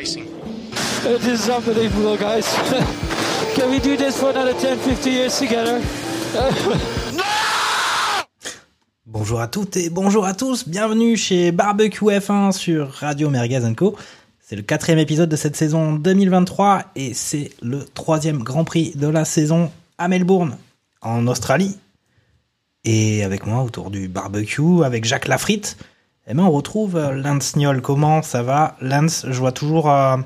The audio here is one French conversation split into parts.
racing. This is unbelievable, guys. Can we do this for another 10, 50 years together? Bonjour à toutes et bonjour à tous, bienvenue chez Barbecue F1 sur Radio Merguez Co. C'est le quatrième épisode de cette saison 2023 et c'est le troisième Grand Prix de la saison à Melbourne, en Australie. Et avec moi autour du barbecue, avec Jacques Lafritte, eh ben on retrouve euh, Lance Niol. Comment ça va? Lance, je vois toujours euh,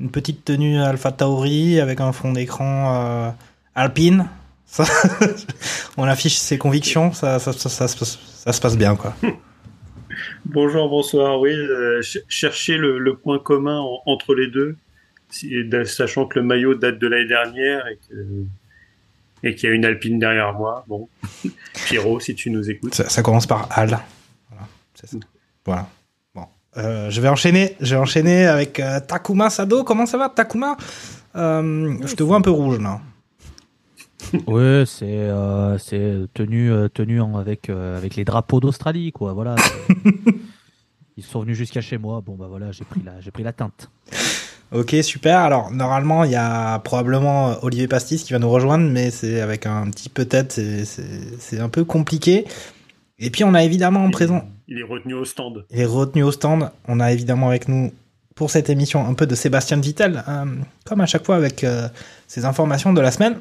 une petite tenue Alpha Tauri avec un fond d'écran euh, Alpine. Ça, on affiche ses convictions, ça, ça, ça, ça se passe- bien quoi. Bonjour, bonsoir. Oui, euh, ch- chercher le, le point commun en- entre les deux, si- sachant que le maillot date de l'année dernière et que et qu'il y a une Alpine derrière moi. Bon, Pierrot, si tu nous écoutes. Ça, ça commence par Al. Voilà. c'est ça. Voilà. Bon. Euh, je vais enchaîner. Je vais enchaîner avec euh, Takuma Sado. Comment ça va, Takuma? Euh, Je te vois un peu rouge là. Ouais, c'est euh, c'est tenu euh, tenu en- avec euh, avec les drapeaux d'Australie quoi. Voilà. Ils sont venus jusqu'à chez moi. Bon bah voilà, j'ai pris la j'ai pris la teinte. Ok, super. Alors, normalement, il y a probablement Olivier Pastis qui va nous rejoindre, mais c'est avec un petit peut-être, c'est un peu compliqué. Et puis, on a évidemment en présent Il est retenu au stand. Il est retenu au stand. On a évidemment avec nous pour cette émission un peu de Sébastien Vittel, euh, comme à chaque fois avec euh, ces informations de la semaine.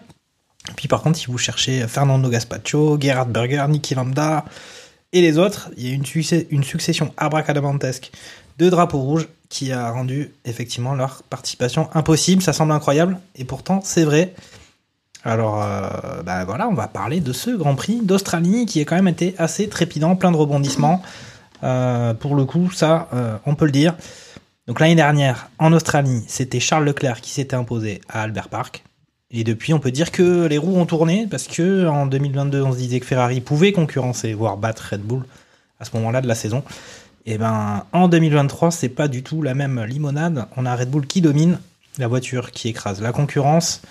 Puis par contre, si vous cherchez Fernando Gaspacho, Gerhard Berger, Niki Lambda et les autres, il y a une, succès- une succession abracadabantesque de drapeaux rouges qui a rendu effectivement leur participation impossible. Ça semble incroyable et pourtant c'est vrai. Alors euh, bah voilà, on va parler de ce Grand Prix d'Australie qui a quand même été assez trépidant, plein de rebondissements. Euh, pour le coup, ça, euh, on peut le dire. Donc l'année dernière, en Australie, c'était Charles Leclerc qui s'était imposé à Albert Park. Et depuis, on peut dire que les roues ont tourné parce que en 2022, on se disait que Ferrari pouvait concurrencer, voire battre Red Bull à ce moment-là de la saison. Et ben, en 2023, c'est pas du tout la même limonade. On a Red Bull qui domine, la voiture qui écrase la concurrence,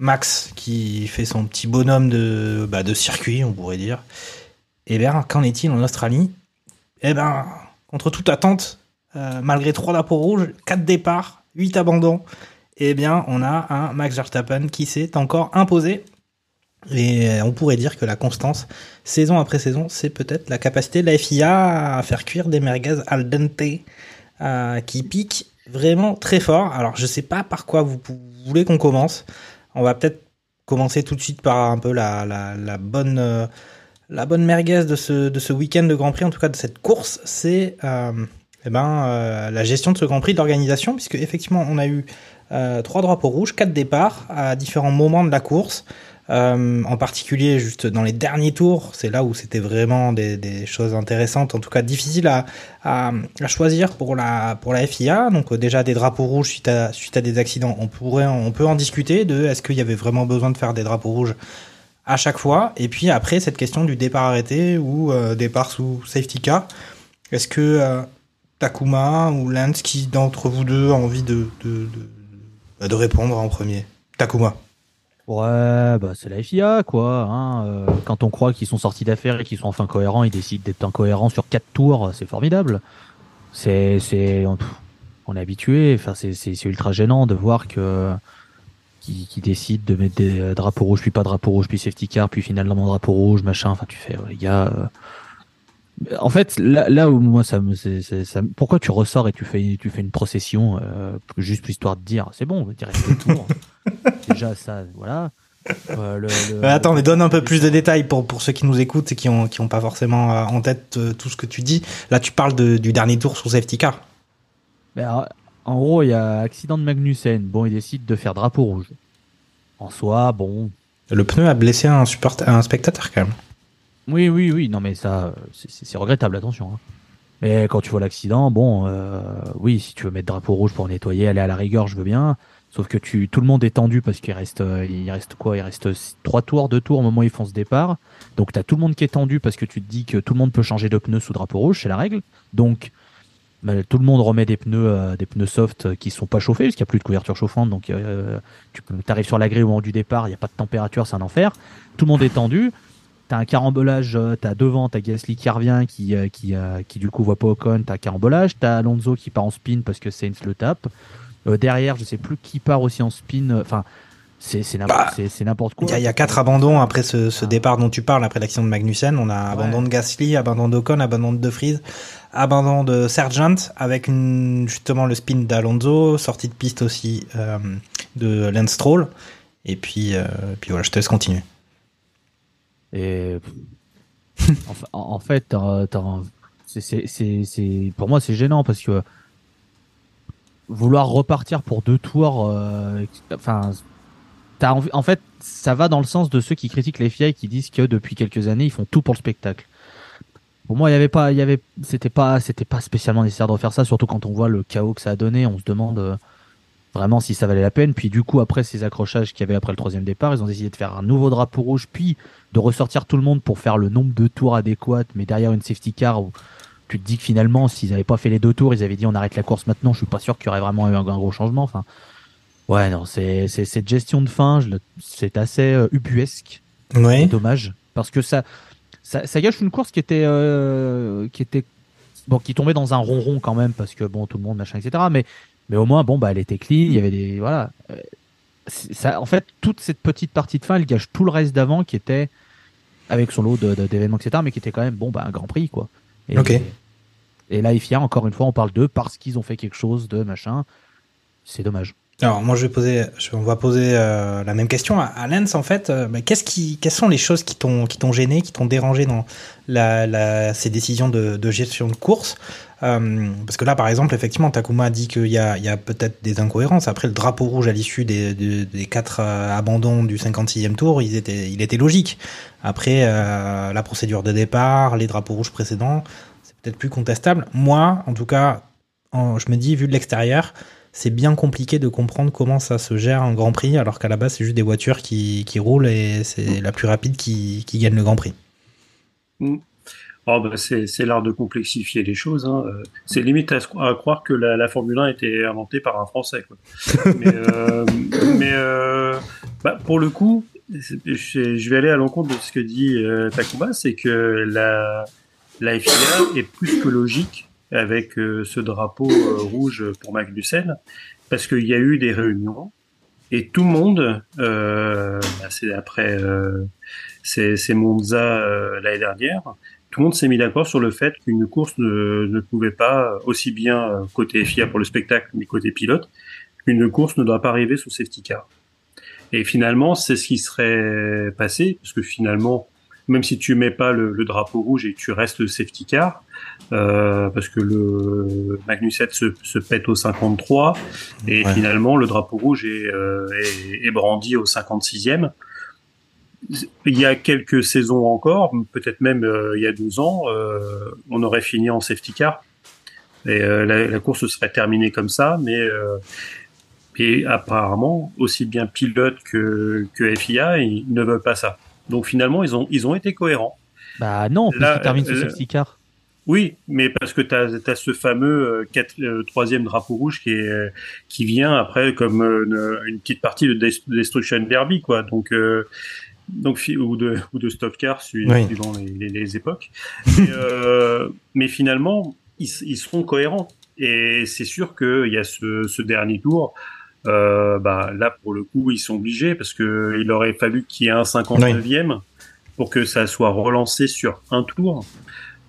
Max qui fait son petit bonhomme de, bah, de circuit, on pourrait dire. Et bien, qu'en est-il en Australie? Eh ben, contre toute attente, euh, malgré trois drapeaux rouges, quatre départs, huit abandons, eh bien, on a un Max Verstappen qui s'est encore imposé. Et euh, on pourrait dire que la constance, saison après saison, c'est peut-être la capacité de la FIA à faire cuire des merguez al dente euh, qui piquent vraiment très fort. Alors, je sais pas par quoi vous voulez qu'on commence. On va peut-être commencer tout de suite par un peu la, la, bonne, euh, la merguez de ce, week-end de Grand Prix, en tout cas de cette course, c'est euh, eh ben, euh, la gestion de ce Grand Prix, de l'organisation, puisque effectivement on a eu trois drapeaux rouges, quatre départs à différents moments de la course. Euh, en particulier juste dans les derniers tours, c'est là où c'était vraiment des, choses intéressantes, en tout cas difficiles à, choisir pour la, FIA. Donc euh, déjà des drapeaux rouges suite à, des accidents, on, pourrait, on peut en discuter de est-ce qu'il y avait vraiment besoin de faire des drapeaux rouges à chaque fois. Et puis après cette question du départ arrêté ou euh, départ sous safety car, est-ce que Takuma ou Lance, qui d'entre vous deux a envie de répondre en premier? Takuma. Ouais, bah c'est la FIA quoi. Hein. euh, quand on croit qu'ils sont sortis d'affaires et qu'ils sont enfin cohérents, ils décident d'être incohérents sur quatre tours. C'est formidable. C'est c'est on, on est habitué. Enfin c'est c'est ultra gênant de voir que qui, qui décide de mettre des euh, drapeaux rouges, puis pas drapeau rouge, puis safety car, puis finalement drapeau rouge, machin. Enfin, tu fais, les gars. euh, En fait, là, où moi ça me, ça, pourquoi tu ressors et tu fais, tu fais une procession juste pour histoire de dire, c'est bon, il reste deux tours. Déjà ça, voilà. Euh, le- le- Euh, attends, mais donne un peu plus de détails pour, pour ceux qui nous écoutent et qui ont, qui ont pas forcément euh, en tête euh, tout ce que tu dis. Là, tu parles de, du dernier tour sur safety car. Alors, en gros, il y a accident de Magnussen. Bon, il décide de faire drapeau rouge. En soi, bon. Le pneu a blessé un, support, un spectateur quand même. Oui, oui, oui. Non, mais ça, c'est- regrettable, attention. hein. Mais quand tu vois l'accident, bon, euh, oui, si tu veux mettre drapeau rouge pour nettoyer, aller à la rigueur, je veux bien. Sauf que tu, tout le monde est tendu parce qu'il reste, euh, il reste quoi? Il reste trois tours, deux tours au moment où ils font ce départ. Donc t'as tout le monde qui est tendu parce que tu te dis que tout le monde peut changer de pneus sous drapeau rouge, c'est la règle. Donc bah, tout le monde remet des pneus, euh, des pneus soft qui sont pas chauffés parce qu'il n'y a plus de couverture chauffante. Donc euh, tu arrives sur la grille au moment du départ, il n'y a pas de température, c'est un enfer. Tout le monde est tendu. T'as un carambolage, euh, t'as devant, t'as Gasly qui revient, qui, euh, qui, euh, qui du coup voit pas Ocon, t'as carambolage, t'as Alonso qui part en spin parce que Sainz le tape. Euh, derrière, je sais plus qui part aussi en spin. euh, Enfin, c'est c'est n'importe Bah, c'est- n'importe quoi. Il y, a- il y a quatre abandons après ce, ce départ dont tu parles, après l'accident de Magnussen. On a abandon de Gasly, abandon d'Ocon, abandon de De Vries, abandon de Sargent, avec une, justement le spin d'Alonso, sortie de piste aussi euh, de Lance Stroll. Et puis, euh, puis voilà, je te laisse continuer. Et en, fa- en- en fait, pour moi c'est gênant parce que vouloir repartir pour deux tours, euh, enfin, t'as envie- en fait, ça va dans le sens de ceux qui critiquent les FIA et qui disent que depuis quelques années ils font tout pour le spectacle. Pour moi, il y avait pas, il y avait, c'était pas, c'était pas spécialement nécessaire de refaire ça, surtout quand on voit le chaos que ça a donné. On se demande euh, vraiment si ça valait la peine. Puis du coup, après ces accrochages qu'il y avait après le troisième départ, ils ont décidé de faire un nouveau drapeau rouge, puis de ressortir tout le monde pour faire le nombre de tours adéquat, mais derrière une safety car tu te dis que finalement, s'ils n'avaient pas fait les deux tours, ils avaient dit on arrête la course maintenant. Je suis pas sûr qu'il y aurait vraiment eu un, un gros changement. Enfin, ouais, non, c'est cette gestion de fin, c'est assez euh, ubuesque. C'est dommage parce que ça, ça, ça gâche une course qui était, euh, qui était, bon, qui tombait dans un ronron quand même parce que bon, tout le monde machin, etc. Mais, mais au moins, bon, bah, elle était clean. Il y avait des, voilà. Euh, Ça, en fait, toute cette petite partie de fin, elle gâche tout le reste d'avant qui était avec son lot d'événements, etc. Mais qui était quand même bon, bah, un Grand Prix, quoi. Et, Ok. Et là, FIA, encore une fois, on parle d'eux parce qu'ils ont fait quelque chose de machin. C'est dommage. Alors moi je vais poser, je- on va poser euh, la même question à, à Lens en fait. Euh, qu'est-ce qui, quelles sont les choses qui t'ont, qui t'ont gêné, qui t'ont dérangé dans la, la, ces décisions de, de gestion de course? Euh, Parce que là par exemple effectivement Takuma a dit qu'il y a, il y a peut-être des incohérences. Après le drapeau rouge à l'issue des, des, des quatre euh, abandons du 56e tour, ils étaient, il était logique. Après euh, la procédure de départ, les drapeaux rouges précédents, c'est peut-être plus contestable. Moi en tout cas, je me dis vu de l'extérieur c'est bien compliqué de comprendre comment ça se gère un Grand Prix, alors qu'à la base, c'est juste des voitures qui, qui roulent et c'est la plus rapide qui, qui gagne le Grand Prix. Oh, bah, c'est l'art de complexifier les choses. Hein. Euh, C'est limite à, croire que la, la Formule 1 a été inventée par un Français. Quoi. mais euh, mais euh, bah, pour le coup, je, je vais aller à l'encontre de ce que dit euh, Takuma, c'est que la, la FIA est plus que logique avec euh, ce drapeau euh, rouge pour Magnussen, parce qu'il y a eu des réunions et tout le monde, euh, bah, c'est après euh, c'est Monza euh, l'année dernière, tout le monde s'est mis d'accord sur le fait qu'une course ne, ne pouvait pas, aussi bien euh, côté FIA pour le spectacle, mais côté pilote, qu'une course ne doit pas arriver sous safety car. Et finalement, c'est ce qui serait passé, parce que finalement, même si tu mets pas le, le drapeau rouge et tu restes safety car, euh, parce que le Magnussen se, se pète au 53, et Ouais. finalement, le drapeau rouge est, euh, est, est brandi au 56e. Il y a quelques saisons encore, peut-être même euh, il y a 12 ans, euh, on aurait fini en safety car. Et euh, la, la course serait terminée comme ça, mais euh, et apparemment, aussi bien pilote que, que FIA, ils ne veulent pas ça. Donc finalement, ils ont, ils ont été cohérents. Bah non, Là, puisqu'il termine ce safety car. Oui, mais parce que tu as, ce fameux euh, quatre- euh, troisième drapeau rouge qui, est, euh, qui vient après comme euh, une, petite partie de Des- Destruction Derby, quoi. Donc, euh, donc ou de ou de Stock Car suivant, Oui. les, les, les époques. Mais, euh, mais finalement, ils, ils seront cohérents. Et c'est sûr qu'il y a ce, ce dernier tour. Euh, bah, là, pour le coup, ils sont obligés parce que il aurait fallu qu'il y ait un 59e pour que ça soit relancé sur un tour.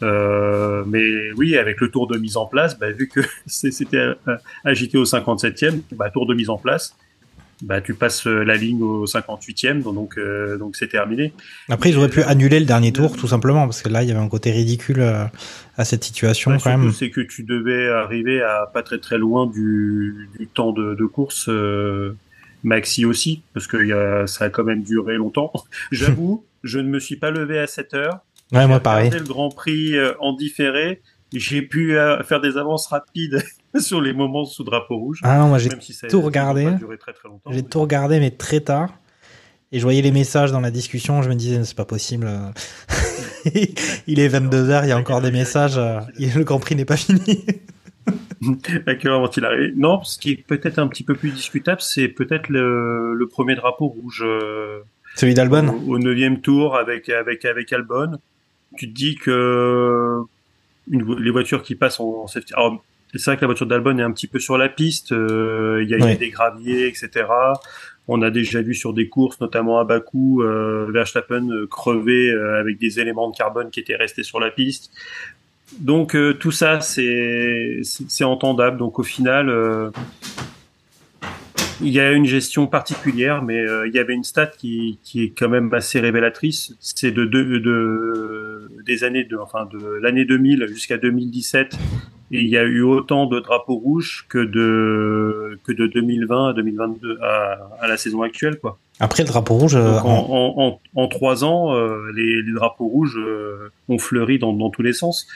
Euh, mais oui, avec le tour de mise en place, bah, vu que c'était agité au 57e, bah, tour de mise en place, bah, tu passes euh, la ligne au 58e, donc euh, donc c'est terminé. Après, ils auraient pu annuler le dernier tour, tout simplement, parce que là, il y avait un côté ridicule à cette situation, Ouais, quand surtout, même. c'est que tu devais arriver à pas très très loin du, du temps de, de course euh, maxi aussi, parce que y a, ça a quand même duré longtemps. J'avoue, je ne me suis pas levé à 7 heures. Ouais, J'ai moi, pareil. regardé le Grand Prix euh, en différé j'ai pu euh, faire des avances rapides sur les moments sous drapeau rouge. Ah non, moi j'ai tout regardé. J'ai tout regardé, mais très tard. Et je voyais les messages dans la discussion, je me disais, c'est pas possible. il est 22h, il y a encore des messages, euh, le Grand Prix n'est pas fini. à quelle heure vont-ils arriver Non, ce qui est peut-être un petit peu plus discutable, c'est peut-être le, le premier drapeau rouge Celui d'Albon au, au neuvième tour avec avec avec Albon. Tu te dis que une les voitures qui passent en, en safety. Alors, c'est vrai que la voiture d'Albon est un petit peu sur la piste. euh, Il y, a- des graviers, etc. On a déjà vu sur des courses, notamment à Bakou, euh, Verstappen euh, crever euh, avec des éléments de carbone qui étaient restés sur la piste. Donc euh, tout ça, c'est c'est c'est entendable. Donc au final, euh, il y a une gestion particulière, mais euh, il y avait une stat qui, qui est quand même assez révélatrice. C'est de, de, de des années de enfin de l'année 2000 jusqu'à 2017, et il y a eu autant de drapeaux rouges que de que de 2020 à 2022 à, à la saison actuelle, quoi. Après, le drapeau rouge, euh, Donc, en, en- en, en, en trois ans, euh, les, les drapeaux rouges euh, ont fleuri dans, dans tous les sens.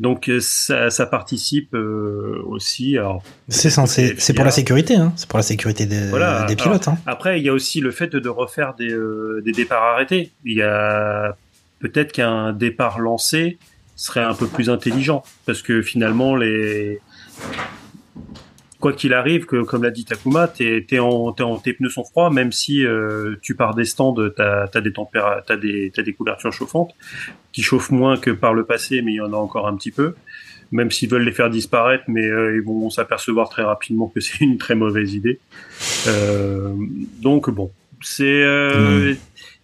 Donc euh, ça, ça participe euh, aussi. C'est censé, c'est pour la sécurité, hein. c'est pour la sécurité des, Voilà. des pilotes. hein. Après, il y a aussi le fait de, de refaire des, euh, des départs arrêtés. Il y a peut-être qu'un départ lancé serait un peu plus intelligent parce que finalement, les quoi qu'il arrive, que comme l'a dit Takuma, t'es t'es en, t'es en tes pneus sont froids, même si euh, tu pars des stands, t'as as des tempéra- t'as des t'as des couvertures chauffantes qui chauffent moins que par le passé, mais il y en a encore un petit peu. Même s'ils veulent les faire disparaître, mais euh, ils vont s'apercevoir très rapidement que c'est une très mauvaise idée. Euh, donc bon, c'est euh,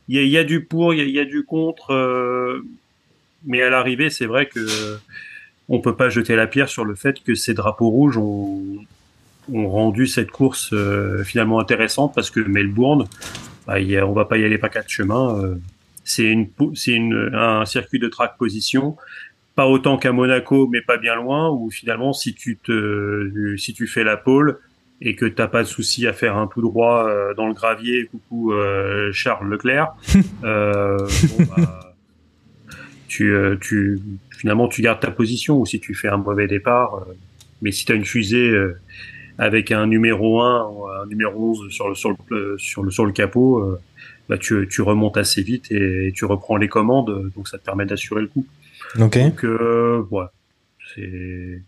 il y, a, y a du pour, il y a, y a du contre, euh, mais à l'arrivée, c'est vrai que on peut pas jeter la pierre sur le fait que ces drapeaux rouges ont, ont rendu cette course euh, finalement intéressante parce que Melbourne, bah, y a, on va pas y aller pas quatre chemins. euh, c'est une, c'est une, un circuit de track position, pas autant qu'à Monaco, mais pas bien loin. Où finalement, si tu te, si tu fais la pole et que t'as pas de souci à faire un tout droit euh, dans le gravier, coucou euh, Charles Leclerc, euh, bon, bah, tu, euh, tu, finalement, tu gardes ta position. Ou si tu fais un mauvais départ, euh, mais si tu as une fusée euh, avec un numéro 1 ou un numéro 11 sur le, sur le, euh, sur le, sur le capot, euh, bah, tu, tu remontes assez vite et, tu reprends les commandes, donc ça te permet d'assurer le coup. Ok. Donc, euh, voilà. C'est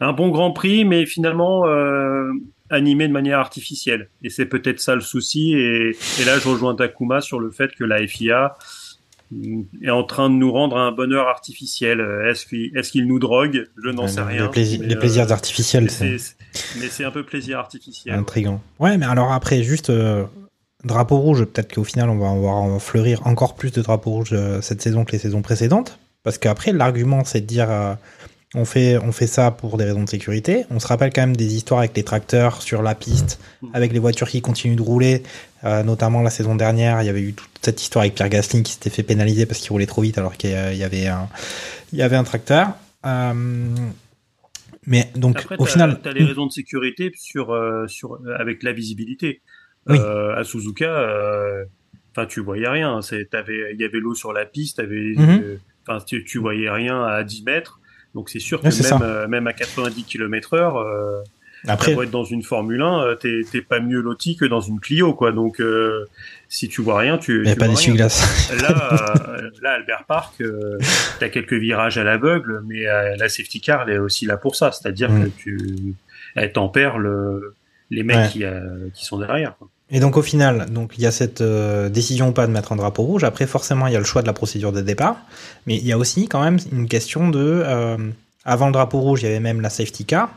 un bon Grand Prix, mais finalement euh, animé de manière artificielle. Et c'est peut-être ça le souci. Et, et là, je rejoins Takuma sur le fait que la FIA est en train de nous rendre un bonheur artificiel. Est-ce qu'il est nous drogue? Je n'en sais rien. Les, euh, plaisirs artificiels, mais c'est mais c'est un peu plaisir artificiel. intriguant. Ouais, mais alors après, juste euh, drapeau rouge, peut-être qu'au final, on va en voir en fleurir encore plus de drapeaux rouges euh, cette saison que les saisons précédentes. Parce qu'après, l'argument, c'est de dire on, fait, on fait ça pour des raisons de sécurité. On se rappelle quand même des histoires avec les tracteurs sur la piste, avec les voitures qui continuent de rouler. Euh, notamment la saison dernière, il y avait eu toute cette histoire avec Pierre Gasly qui s'était fait pénaliser parce qu'il roulait trop vite alors qu'il y avait un, il y avait un tracteur. Euh, mais donc, Après, au final. t'as les raisons de sécurité sur, euh, sur, avec la visibilité. Oui. Euh, à Suzuka, enfin, tu voyais rien. Il y avait l'eau sur la piste, Mhm. tu, tu voyais rien à 10 mètres. Donc c'est sûr que même, euh, même à 90 km heure, euh, Après- beau être dans une Formule 1, euh, t'es, pas mieux loti que dans une Clio, quoi. Donc, euh, si tu vois rien, tu. Il a pas d'essuie-glace. Là, là, Albert Park, t'as quelques virages à l'aveugle, mais la safety car, elle est aussi là pour ça. C'est-à-dire Mm. que tu, elle tempère le, les mecs Ouais. qui, qui sont derrière. quoi. Et donc au final, donc il y a cette euh, décision ou pas de mettre un drapeau rouge. Après, forcément, il y a le choix de la procédure de départ, mais il y a aussi quand même une question de euh, avant le drapeau rouge, il y avait même la safety car.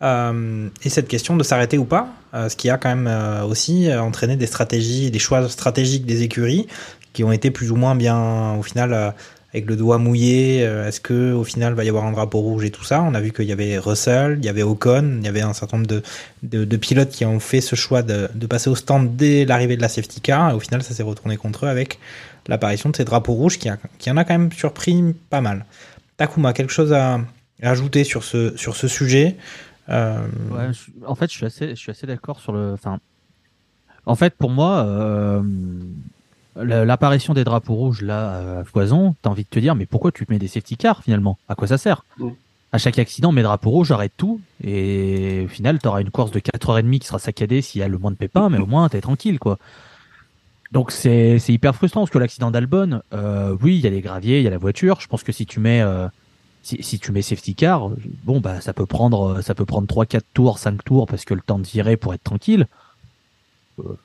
Euh, et cette question de s'arrêter ou pas, euh, ce qui a quand même euh, aussi euh, entraîné des stratégies, des choix stratégiques des écuries qui ont été plus ou moins bien, au final, avec le doigt mouillé. euh, Est-ce que au final va y avoir un drapeau rouge et tout ça? On a vu qu'il y avait Russell, il y avait Ocon, il y avait un certain nombre de, de, pilotes qui ont fait ce choix de, de passer au stand dès l'arrivée de la safety car. Et au final, ça s'est retourné contre eux avec l'apparition de ces drapeaux rouges qui, qui en a quand même surpris pas mal. Takuma, quelque chose à, ajouter sur ce, sur ce sujet? Euh, en fait, je suis assez, assez d'accord sur le. En fait, pour moi, euh, l'apparition des drapeaux rouges là à foison, t'as envie de te dire mais pourquoi tu mets des safety cars finalement? À quoi ça sert? Mm. À chaque accident, mes drapeaux rouges, arrête tout et au final, t'auras une course de 4h30 qui sera saccadée s'il y a le moins de pépins, mais au moins t'es tranquille quoi. Donc c'est c'est hyper frustrant parce que l'accident d'Albon, euh, oui, il y a les graviers, il y a la voiture. Je pense que si tu mets euh, si, si tu mets safety car, bon bah ça peut prendre ça peut prendre 3 4 tours, 5 tours parce que le temps de virer pour être tranquille. Euh,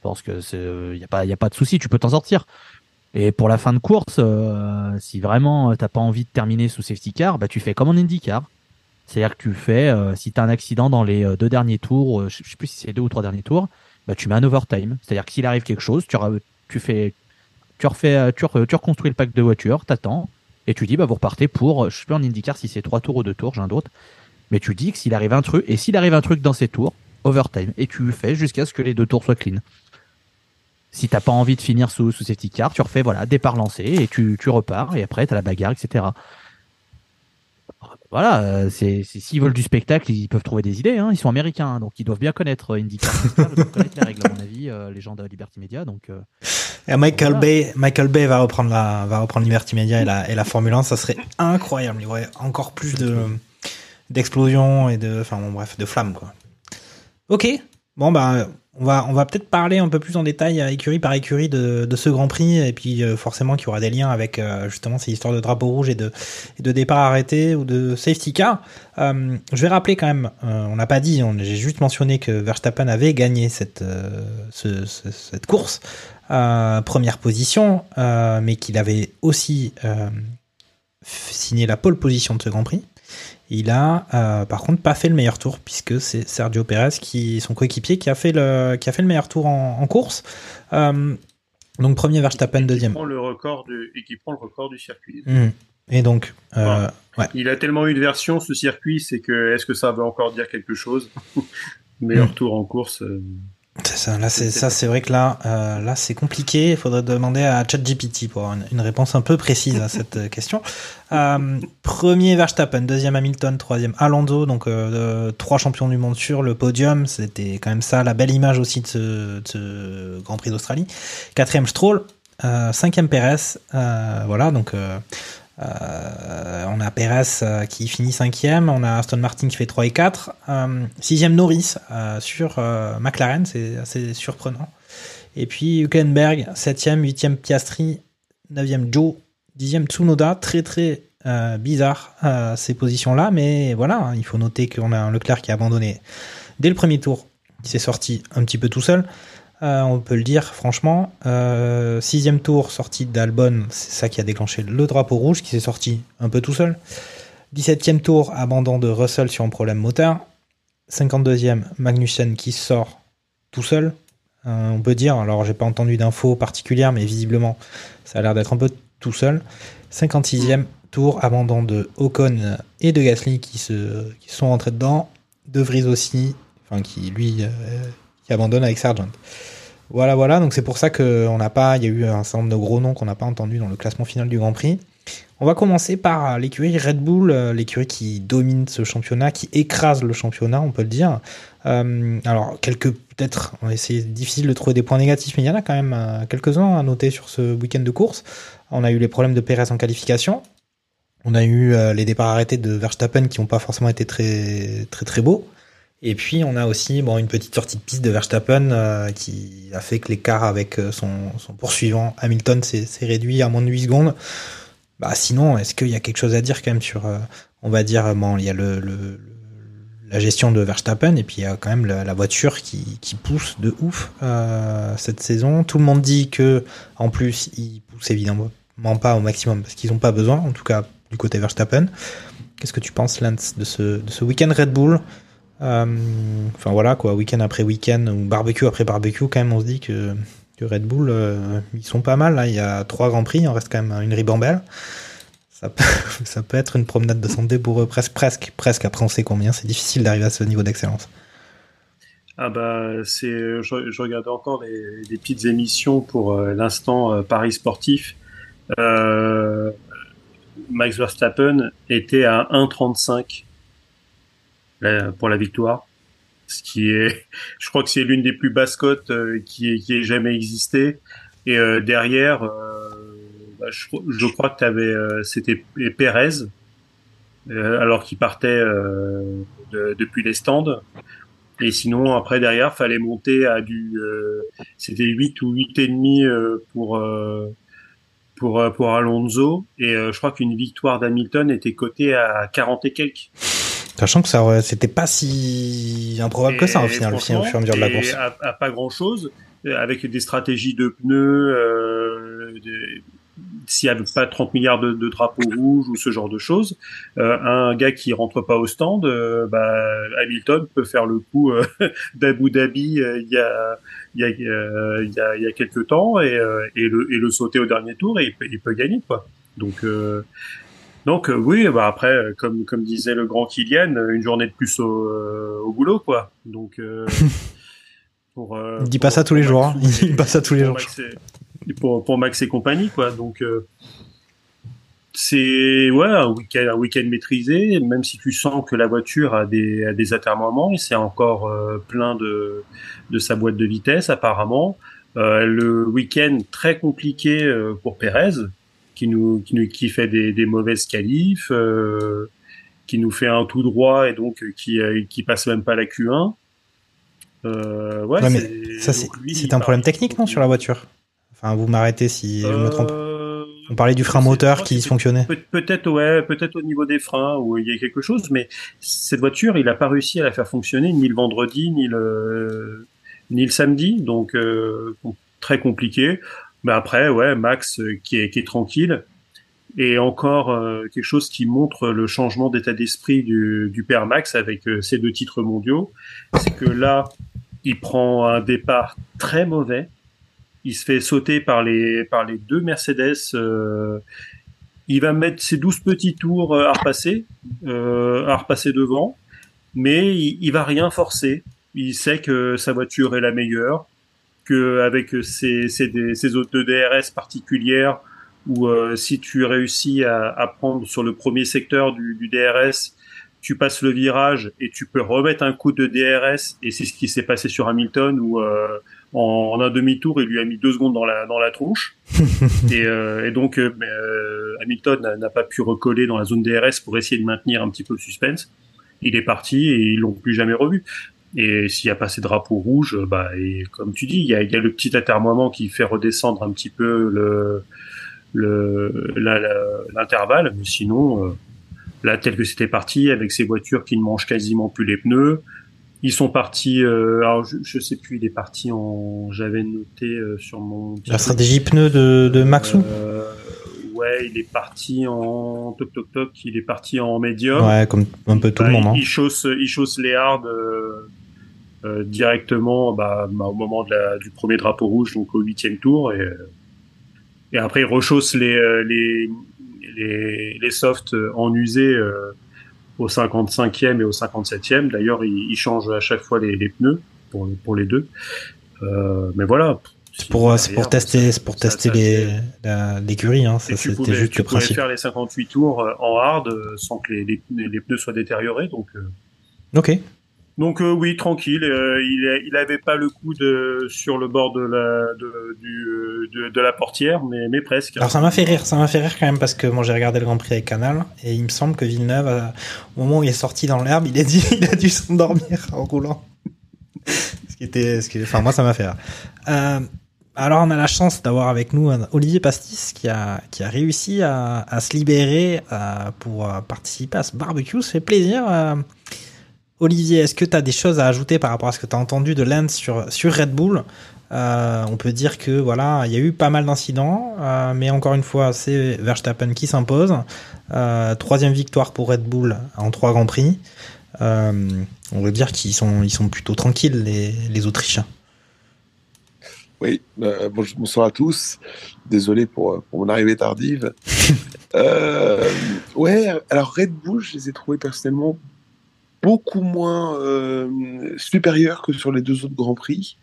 pense que il y a pas y a pas de souci, tu peux t'en sortir. Et pour la fin de course, euh, si vraiment euh, t'as pas envie de terminer sous safety car, bah tu fais comme en IndyCar. C'est-à-dire que tu fais, euh, si tu as un accident dans les euh, deux derniers tours, euh, je sais plus si c'est deux ou trois derniers tours, bah, tu mets un overtime. C'est-à-dire que s'il arrive quelque chose, tu, tu fais, tu refais, euh, tu, re- tu reconstruis le pack de voitures, t'attends, et tu dis, bah, vous repartez pour, euh, je sais plus en IndyCar si c'est trois tours ou deux tours, j'ai un doute, mais tu dis que s'il arrive un truc, et s'il arrive un truc dans ces tours, overtime, et tu fais jusqu'à ce que les deux tours soient clean. Si t'as pas envie de finir sous, sous safety car, tu refais, voilà, départ lancé, et tu, tu repars, et après t'as la bagarre, etc. Voilà, euh, c'est s'ils veulent du spectacle, ils peuvent trouver des idées. Hein. Ils sont américains, hein, donc ils doivent bien connaître euh, IndyCar. Ils doivent connaître les règles, à mon avis, euh, les gens de Liberty Media. Donc, euh, Et Michael Voilà. Bay, Michael Bay va reprendre la, va reprendre Liberty Media et la, et la Formule 1. Ça serait incroyable. Il y aurait encore plus de, d'explosions et de, enfin bon, bref, de flammes, quoi. Ok. Bon, bah, on va, peut-être parler un peu plus en détail, écurie par écurie, de, ce Grand Prix. Et puis, euh, forcément, qu'il y aura des liens avec, euh, justement, ces histoires de drapeau rouge et de, départ arrêté ou de safety car. Euh, je vais rappeler quand même, on n'a pas dit, j'ai juste mentionné que Verstappen avait gagné cette, ce- ce- cette course. Première position, mais qu'il avait aussi signé la pole position de ce Grand Prix. Il a euh, par contre pas fait le meilleur tour puisque c'est Sergio Perez qui son coéquipier qui a fait le qui a fait le meilleur tour en, en course. Euh, donc premier Verstappen deuxième. prend le record du- et qui prend le record du circuit. Mhm. Et donc euh, ouais. Il a tellement eu de versions ce circuit, c'est que est-ce que ça veut encore dire quelque chose? Meilleur Mm. tour en course. C'est ça, là, c'est, ça, c'est vrai que là, euh, là, c'est compliqué. Il faudrait demander à ChatGPT pour avoir une, une réponse un peu précise à cette question. Euh, premier Verstappen, deuxième Hamilton, troisième Alonso, donc euh, trois champions du monde sur le podium. C'était quand même ça, la belle image aussi de ce, Grand Prix d'Australie. Quatrième Stroll, euh, cinquième Perez, euh, voilà, donc. on a Perez euh, qui finit cinquième, on a Aston Martin qui fait 3 et 4, euh, sixième Norris sur McLaren, c'est assez surprenant. Et puis Hülkenberg, septième, huitième Piastri, neuvième Joe, dixième Tsunoda, très très euh, bizarre euh, ces positions-là, mais voilà, hein, il faut noter qu'on a un Leclerc qui a abandonné dès le premier tour, qui s'est sorti un petit peu tout seul. Euh, on peut le dire franchement. Sixième tour, sortie d'Albon, c'est ça qui a déclenché le drapeau rouge, qui s'est sorti un peu tout seul. 17e tour, abandon de Russell sur un problème moteur. 52e, Magnussen qui sort tout seul. On peut dire, alors j'ai pas entendu d'infos particulières, mais visiblement ça a l'air d'être un peu tout seul. 56e tour, abandon de Ocon et de Gasly qui, se, qui sont rentrés dedans. De Vries aussi, enfin qui lui euh, qui abandonne avec Sargent. Voilà, voilà, donc c'est pour ça qu'on n'a pas, il y a eu un certain nombre de gros noms qu'on n'a pas entendus dans le classement final du Grand Prix. On va commencer par l'écurie Red Bull, euh, l'écurie qui domine ce championnat, qui écrase le championnat, on peut le dire. Euh, alors, quelques, peut-être, c'est difficile de trouver des points négatifs, mais il y en a quand même quelques-uns à noter sur ce week-end de course. On a eu les problèmes de Perez en qualification. On a eu euh, les départs arrêtés de Verstappen qui n'ont pas forcément été très, très, très beaux. Et puis on a aussi bon, une petite sortie de piste de Verstappen euh, qui a fait que l'écart avec euh, son, poursuivant Hamilton s'est réduit à moins de 8 secondes. Bah sinon, est-ce qu'il y a quelque chose à dire quand même sur, on va dire, bon, il y a la gestion de Verstappen et puis il y a quand même la, voiture qui, pousse de ouf cette saison. Tout le monde dit que en plus ils poussent évidemment pas au maximum parce qu'ils n'ont pas besoin, en tout cas du côté Verstappen. Qu'est-ce que tu penses, Lance, de ce, de ce week-end Red Bull? Euh, enfin voilà quoi, week-end après week-end ou barbecue après barbecue, quand même on se dit que, que Red Bull euh, ils sont pas mal. Là, il y a trois grands prix, il en reste quand même une ribambelle. Ça peut, ça peut être une promenade de santé pour eux, presque, presque, presque. Après on sait combien, c'est difficile d'arriver à ce niveau d'excellence. Ah bah c'est, je, regardais encore des, des petites émissions pour euh, l'instant Paris sportif. Euh, Max Verstappen était à 1,35 là, pour la victoire, ce qui est, je crois que c'est l'une des plus basses cotes euh, qui, qui ait jamais existé. Et euh, derrière, euh, bah, je, je crois que tu avais, c'était Pérez, euh, alors qu'il partait euh, de- depuis les stands. Et sinon, après, derrière, fallait monter à du... euh, c'était 8 ou 8 et demi euh, pour... euh, pour, euh, pour Alonso et euh, je crois qu'une victoire d'Hamilton était cotée à 40 et quelques. Sachant que ça c'était pas si improbable que ça au final, au fur et à mesure de la course. À, à pas grand chose, avec des stratégies de pneus, euh, s'il n'y avait pas 30 milliards de, de drapeaux rouges ou ce genre de choses, euh, un gars qui rentre pas au stand, euh, bah, Hamilton peut faire le coup euh, d'Abu Dhabi euh, il y a il y a euh, il y a il y a quelques temps et, euh, et le et le sauter au dernier tour et il peut, il peut gagner quoi. Donc euh, donc euh, oui, bah après, euh, comme comme disait le grand Kylian, une journée de plus au, euh, au boulot, quoi. Donc euh, pour, euh, Il dit pas ça tous les jours, hein. Il dit pas ça tous les jours. Max et- pour pour Max et compagnie, quoi. Donc euh, c'est ouais un week-end un week-end maîtrisé, même si tu sens que la voiture a des a des atermoiements et c'est encore euh, plein de de sa boîte de vitesse apparemment. Euh, le week-end très compliqué euh, pour Pérez qui nous qui nous qui fait des, des mauvaises qualifs, qui nous fait un tout droit et donc qui qui passe même pas la Q1. Euh, ouais, Ouais, mais c'est- ça, un problème technique, non, sur la voiture? Enfin, vous m'arrêtez si je me trompe. On parlait du frein moteur qui dysfonctionnait. peut- Peut-être, ouais, peut-être au niveau des freins où il y a quelque chose, mais cette voiture, il a pas réussi à la faire fonctionner ni le vendredi, ni le, ni le samedi, donc euh, très compliqué. Mais après, ouais, Max euh, qui est, qui est tranquille. Et encore euh, quelque chose qui montre le changement d'état d'esprit du, du père Max avec euh, ces deux titres mondiaux, c'est que là, il prend un départ très mauvais. Il se fait sauter par les par les deux Mercedes. euh, il va mettre ses 12 petits tours euh, à repasser, euh, à repasser devant, mais il, il va rien forcer. Il sait que sa voiture est la meilleure, avec ses, ses, ses autres de DRS particulières, où euh, si tu réussis à, à prendre sur le premier secteur du, du DRS, tu passes le virage et tu peux remettre un coup de DRS, et c'est ce qui s'est passé sur Hamilton, où euh, en, en un demi-tour, il lui a mis deux secondes dans la, dans la tronche. et, euh, et donc, euh, euh, Hamilton n'a- pas pu recoller dans la zone DRS pour essayer de maintenir un petit peu le suspense. Il est parti et ils l'ont plus jamais revu. Et s'il y a pas ces drapeaux rouges, bah, et comme tu dis, il y a, y a le petit atermoiement qui fait redescendre un petit peu le le l'intervalle, mais sinon, euh, là, tel que c'était parti, avec ces voitures qui ne mangent quasiment plus les pneus, ils sont partis. euh, alors, je, je sais plus, il est parti en. J'avais noté euh, sur mon. La stratégie pneu de, de Maxou Euh, ouais, il est parti en toc toc toc. Il est parti en médium. Ouais, comme un peu tout le Bah, monde. hein. Il, chausse, il chausse les hards euh, euh, directement bah, bah, au moment de la, du premier drapeau rouge, donc au huitième tour, et, et après il rechausse les euh, les les, les softs en usé euh, au 55e et au 57e. D'ailleurs, il, il change à chaque fois les, les pneus pour pour les deux. Euh, mais voilà. C'est pour, c'est pour tester, c'est pour ça- tester ça les, l'écurie, hein. Ça, tu c'était pouvais, juste tu le pouvais principe. faire les 58 tours euh, en hard euh, sans que les, les, les pneus soient détériorés. Donc, Ok. Donc euh, oui, tranquille. euh, il, a- il avait pas le coup de sur le bord de la de, euh, la portière, mais presque. Alors ça m'a fait rire, ça m'a fait rire quand même parce que moi j'ai regardé le Grand Prix avec Canal et il me semble que Villeneuve, euh, au moment où il est sorti dans l'herbe, il a dit, il a dû s'endormir en roulant. ce qui était, enfin moi ça m'a fait rire. Euh, alors on a la chance d'avoir avec nous Olivier Pastis qui a qui a réussi à, à se libérer euh, pour euh, participer à ce barbecue, ça fait plaisir. Olivier, est-ce que tu as des choses à ajouter par rapport à ce que tu as entendu de Lance sur sur Red Bull? Euh, on peut dire que voilà, il y a eu pas mal d'incidents, euh, mais encore une fois, c'est Verstappen qui s'impose. Euh, troisième victoire pour Red Bull en trois grands prix. On veut dire qu'ils sont, ils sont plutôt tranquilles les, les Autrichiens. Oui, euh, bonsoir à tous. Désolé pour, pour mon arrivée tardive. euh, ouais, alors Red Bull, je les ai trouvés personnellement beaucoup moins euh, supérieurs que sur les deux autres grands prix.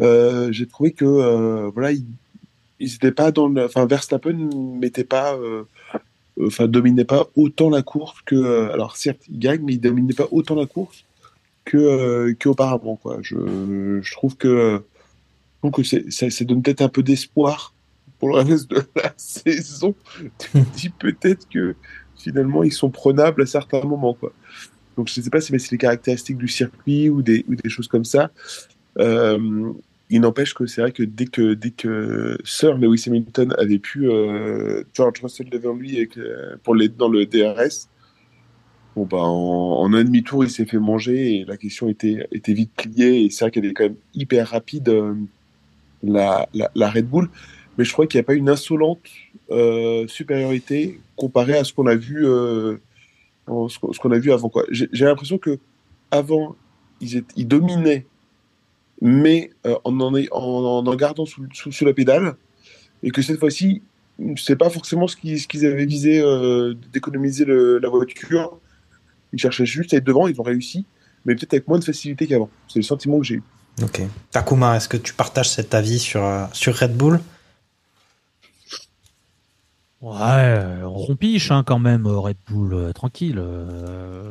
Euh, J'ai trouvé que euh, voilà, ils, ils étaient pas dans le, enfin Verstappen mettait pas, euh, enfin dominait pas autant la course que, alors certes il gagne, mais il dominait pas autant la course que euh, qu'auparavant quoi. Je, je trouve que c'est- ça, ça donne peut-être un peu d'espoir pour le reste de la saison. Tu te dis peut-être que finalement ils sont prenables à certains moments. Quoi. Donc je ne sais pas si c'est les caractéristiques du circuit ou des, ou des choses comme ça. Euh, il n'empêche que c'est vrai que dès que, dès que Sir Lewis Hamilton avait pu euh, George Russell devant lui euh, pour les, dans le DRS, bon bah en, un demi-tour il s'est fait manger et la question était, était vite pliée et c'est vrai qu'elle est quand même hyper rapide euh, la, la, la Red Bull mais je crois qu'il n'y a pas une insolente supériorité comparée à ce qu'on a vu ce qu'on a vu avant quoi. J'ai l'impression que avant ils, étaient, ils dominaient mais euh, en, en, gardant sous, la pédale et que cette fois-ci c'est pas forcément ce qu'ils avaient visé euh, d'économiser la voiture. Ils cherchaient juste à être devant ils ont réussi mais peut-être avec moins de facilité qu'avant. C'est le sentiment que j'ai eu. Ok. Takuma, est-ce que tu partages cet avis sur, euh, sur Red Bull? Ouais, euh, on rompiche hein, quand même, euh, Red Bull, euh, tranquille.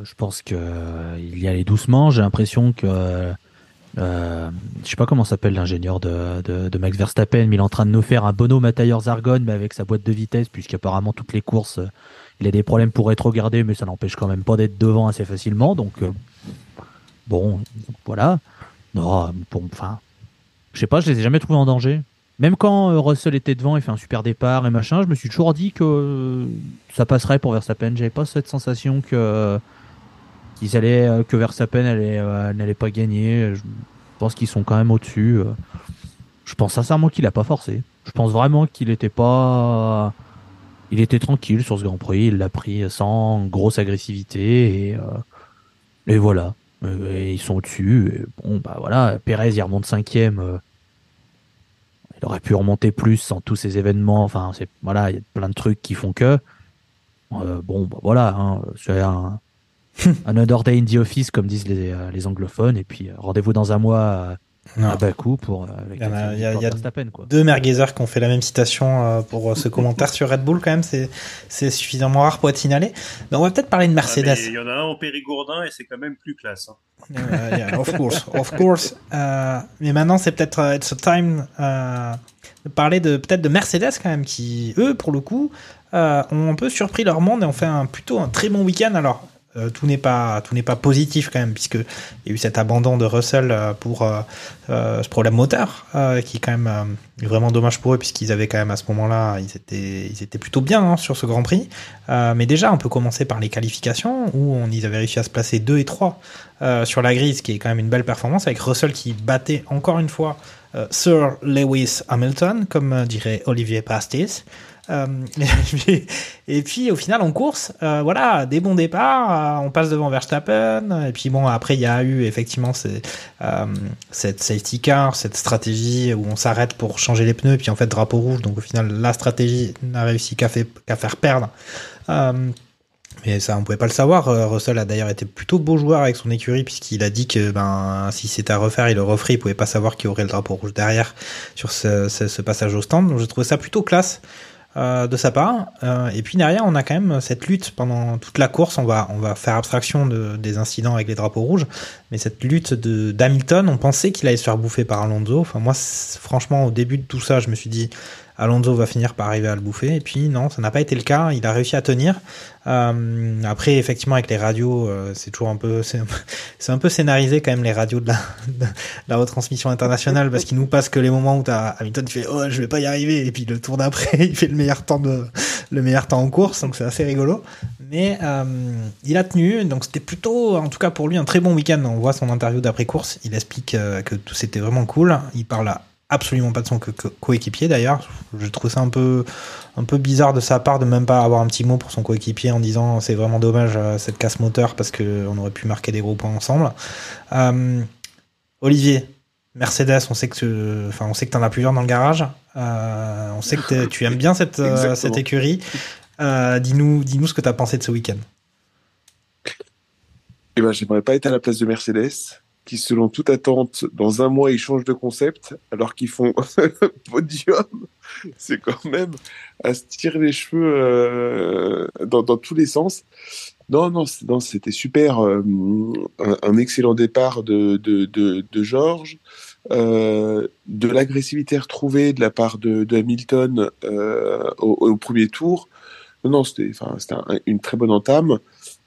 je pense que euh, il y allait doucement. J'ai l'impression que je sais pas comment s'appelle l'ingénieur de, Max Verstappen, mais il est en train de nous faire un Bono Matayers Argon, mais avec sa boîte de vitesse, puisqu'apparemment toutes les courses, il a des problèmes pour rétrograder, mais ça n'empêche quand même pas d'être devant assez facilement. Donc bon, voilà. Non, pour, enfin, je sais pas, je les ai jamais trouvés en danger. Même quand euh, Russell était devant et fait un super départ et machin, je me suis toujours dit que euh, ça passerait pour Verstappen. J'avais pas cette sensation que euh, qu'ils allaient, que Verstappen allait, n'allait pas gagner. Je pense qu'ils sont quand même au-dessus. Je pense sincèrement qu'il a pas forcé. Je pense vraiment qu'il était pas, il était tranquille sur ce Grand Prix. Il l'a pris sans grosse agressivité et, voilà. Ils sont au-dessus. Bon bah voilà, Perez il remonte cinquième. Il aurait pu remonter plus sans tous ces événements. Enfin, c'est voilà, il y a plein de trucs qui font que. Euh, bon, bah voilà, hein, c'est un another day in the office comme disent les, euh, anglophones. Et puis euh, rendez-vous dans un mois Non. à Bakou pour. euh, Il y, a, la il y a- il y a Verstappen, quoi. deux merguezers qui ont fait la même citation euh, pour euh, ce commentaire sur Red Bull quand même. C'est c'est suffisamment rare pour être signalé. Mais on va peut-être parler de Ah, Mercedes. Il y en a un en Périgourdin et c'est quand même plus classe. hein. Euh, yeah, of course, of course. Euh, mais maintenant, c'est peut-être euh, it's a time euh, de parler de peut-être de Mercedes quand même, qui eux, pour le coup, euh, ont un peu surpris leur monde et ont fait un plutôt un très bon week-end. Alors. Euh, tout n'est pas tout n'est pas positif quand même puisque il y a eu cet abandon de Russell euh, pour euh, ce problème moteur qui est quand même vraiment dommage pour eux puisqu'ils avaient quand même à ce moment-là ils étaient ils étaient plutôt bien hein, sur ce Grand Prix mais déjà on peut commencer par les qualifications où on ils avaient réussi à se placer 2 et 3 euh, sur la grille, ce qui est quand même une belle performance, avec Russell qui battait encore une fois Sir Lewis Hamilton, comme dirait Olivier Pastis. Euh, et, et puis au final en course, euh, voilà, des bons départs, euh, on passe devant Verstappen, et puis bon après il y a eu effectivement cette safety car, cette stratégie où on s'arrête pour changer les pneus, puis en fait drapeau rouge, donc au final la stratégie n'a réussi qu'à faire perdre. Mais ça, on pouvait pas le savoir. Russell a d'ailleurs été plutôt beau joueur avec son écurie puisqu'il a dit que ben si c'était à refaire, il le referait. Il pouvait pas savoir qu'il y aurait le drapeau rouge derrière sur ce, ce, ce passage au stand. Donc j'ai trouvé ça plutôt classe euh, de sa part. Euh, et puis derrière, on a quand même cette lutte pendant toute la course. On va on va faire abstraction de, des incidents avec les drapeaux rouges, mais cette lutte de d'Hamilton, on pensait qu'il allait se faire bouffer par Alonso. Enfin moi, franchement, au début de tout ça, je me suis dit Alonso va finir par arriver à le bouffer. Et puis non, ça n'a pas été le cas. Il a réussi à tenir. Euh, après, effectivement, avec les radios, euh, c'est toujours un peu, c'est un peu, scénarisé quand même les radios de la, de la retransmission internationale parce qu'ils nous passent que les moments où Hamilton fait oh je vais pas y arriver et puis le tour d'après il fait le meilleur temps de le meilleur temps en course donc c'est assez rigolo. Mais euh, il a tenu donc c'était plutôt en tout cas pour lui un très bon week-end. On voit son interview d'après course, il explique que tout c'était vraiment cool. Il parle à absolument pas de son co- co- coéquipier d'ailleurs. Je trouve ça un peu un peu bizarre de sa part de même pas avoir un petit mot pour son coéquipier en disant c'est vraiment dommage euh, cette casse moteur parce que on aurait pu marquer des gros points ensemble. Euh, Olivier, Mercedes, on sait que tu, enfin on sait que t'en as plusieurs dans le garage. Euh, on sait que tu aimes bien cette euh, écurie. Euh, dis-nous dis-nous ce que t'as pensé de ce week-end. Eh ben, j'aimerais pas être à la place de Mercedes, qui, selon toute attente, dans un mois, ils changent de concept, alors qu'ils font podium. C'est quand même à se tirer les cheveux euh, dans, tous les sens. Non, non, c'était super. euh, un, excellent départ de, de, de, de Georges. euh, de l'agressivité retrouvée de la part de, Hamilton au, premier tour. Non, non, c'était, une très bonne entame.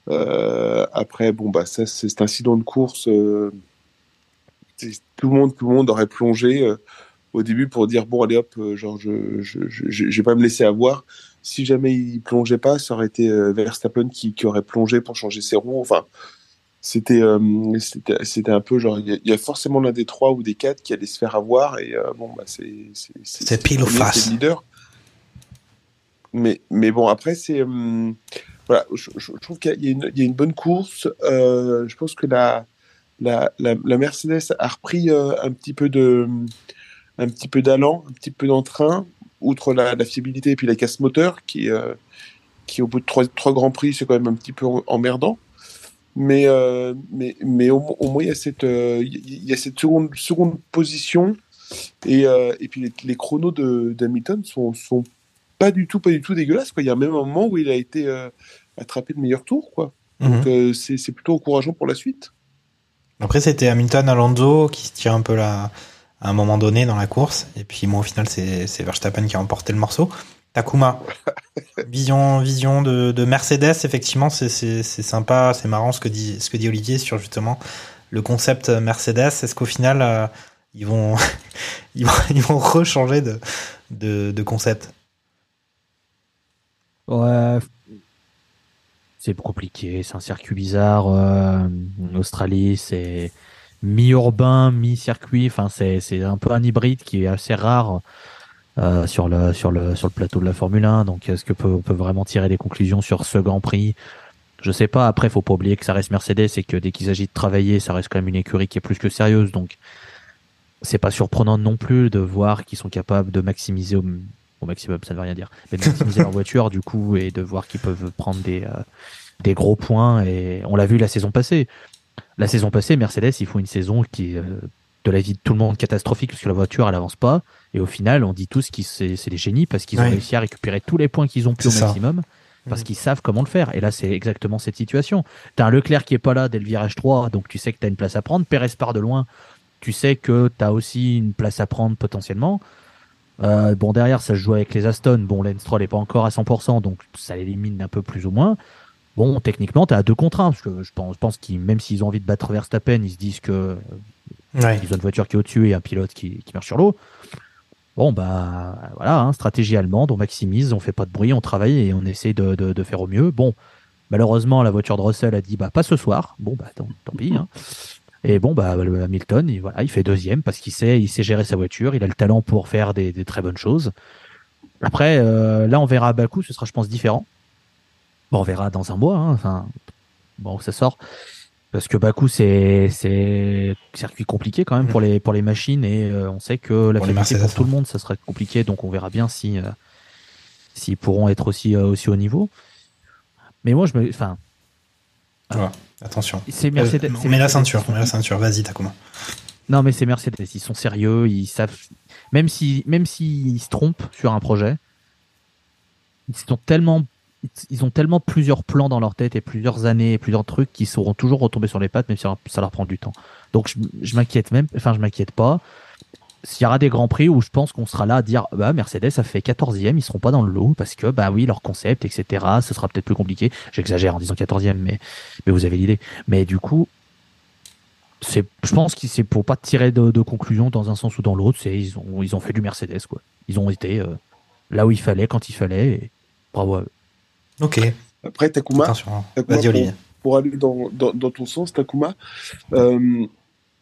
Euh, après, bon, bah, ça, c'est cet incident de course. euh, tout le monde, tout le monde aurait plongé euh, au début pour dire bon, allez hop, genre, je, je, je, vais pas me laisser avoir. Si jamais il plongeait pas, ça aurait été Verstappen qui, qui aurait plongé pour changer ses roues. Enfin, c'était, euh, c'était, un peu genre, il y, a- il y a forcément l'un des trois ou des quatre qui allait se faire avoir et euh, bon, bah, c'est, c'est, pile ou face. leader. Mais, mais bon, après, c'est. hum, voilà, je, trouve qu'il y y a une bonne course. Euh, je pense que la, la, la, Mercedes a repris euh, un petit peu d'allant, un petit peu d'entrain, outre la, fiabilité et puis la casse moteur, qui, euh, qui au bout de trois, trois grands prix, c'est quand même un petit peu emmerdant. Mais, mais, mais au, moins, il y a cette, il y a cette seconde, seconde position. Et, et puis les, chronos d'Hamilton sont, sont pas du tout, pas du tout dégueulasses. Quoi. Il y a même un moment où il a été euh, attrapé de meilleur tour. Quoi. Donc Mhm. euh, c'est plutôt encourageant pour la suite. Après, c'était Hamilton Alonso qui se tire un peu là à un moment donné dans la course. Et puis, moi, au final, c'est Verstappen qui a emporté le morceau. Takuma, vision, vision de, de Mercedes, effectivement, c'est sympa, c'est marrant ce que, dit, ce que dit Olivier sur justement le concept Mercedes. Est-ce qu'au final, euh, ils vont, ils vont, ils vont rechanger de, de, de concept? Ouais. C'est compliqué, c'est un circuit bizarre. euh, Australie, c'est mi-urbain, mi-circuit. Enfin, c'est un peu un hybride qui est assez rare euh, sur le sur le sur le plateau de la Formule 1. Donc, est-ce que peut, peut vraiment tirer des conclusions sur ce Grand Prix? Je sais pas. Après, faut pas oublier que ça reste Mercedes et que dès qu'il s'agit de travailler, ça reste quand même une écurie qui est plus que sérieuse. Donc, c'est pas surprenant non plus de voir qu'ils sont capables de maximiser au maximum, ça ne veut rien dire, mais de maximiser leur voiture du coup et de voir qu'ils peuvent prendre des, euh, des gros points. Et on l'a vu la saison passée. La saison passée, Mercedes, ils font une saison qui est, euh, de la vie de tout le monde catastrophique parce que la voiture elle avance pas. Et au final, on dit tous que c'est des génies parce qu'ils ont réussi à récupérer tous les points qu'ils ont pu au ça. maximum parce qu'ils savent comment le faire. Et là, c'est exactement cette situation. T'as un Leclerc qui est pas là dès le virage 3, donc tu sais que t'as une place à prendre. Pérez part de loin, tu sais que t'as aussi une place à prendre potentiellement. Euh, bon, derrière, ça se joue avec les Aston. Bon, Lance Stroll n'est pas encore à 100%, donc ça l'élimine un peu plus ou moins. Bon, techniquement, tu as deux contre un, parce que je pense, je pense qu'ils, même s'ils ont envie de battre Verstappen, ils se disent que Ouais. ils ont une voiture qui est au-dessus et un pilote qui, qui marche sur l'eau. Bon, bah voilà, hein, stratégie allemande, on maximise, on fait pas de bruit, on travaille et on essaie de, de, de faire au mieux. Bon, malheureusement, la voiture de Russell a dit bah pas ce soir. Bon, bah tant, tant pis. Hein. Et bon, bah Hamilton, il, voilà, il fait deuxième parce qu'il sait, il sait gérer sa voiture, il a le talent pour faire des, des très bonnes choses. Après, euh, là, on verra à Bakou, ce sera, je pense, différent. Bon, on verra dans un mois. Hein, enfin, bon, ça sort. Parce que Bakou, c'est circuit compliqué quand même pour les pour les machines et euh, on sait que la fiabilité pour tout le monde, ça serait compliqué. Donc on verra bien si euh, s'ils pourront être aussi aussi au niveau. Mais moi, je me, enfin, Attention. c'est Mercedes. Euh, c'est on met la ceinture, on met la ceinture. Vas-y, Takuma. Non, mais c'est Mercedes. Ils sont sérieux. Ils savent. Même si, même s'ils se trompent sur un projet, ils sont tellement, ils ont tellement plusieurs plans dans leur tête et plusieurs années et plusieurs trucs qui sauront toujours retomber sur les pattes, même si ça leur prend du temps. Donc, je, je m'inquiète même. Enfin, je m'inquiète pas. S'il y aura des grands prix où je pense qu'on sera là à dire bah Mercedes a fait 14e, ils seront pas dans le lot parce que bah oui leur concept etc. Ce sera peut-être plus compliqué. J'exagère en disant 14e, mais mais vous avez l'idée. Mais du coup, c'est, je pense que c'est pour pas tirer de, de conclusion dans un sens ou dans l'autre. C'est ils ont, ils ont fait du Mercedes quoi. Ils ont été euh, là où il fallait quand il fallait. Et bravo. à eux. Ok. Après, Takuma, Attention. Takuma, Vas-y, pour, pour aller dans, dans, dans ton sens, Takuma, euh,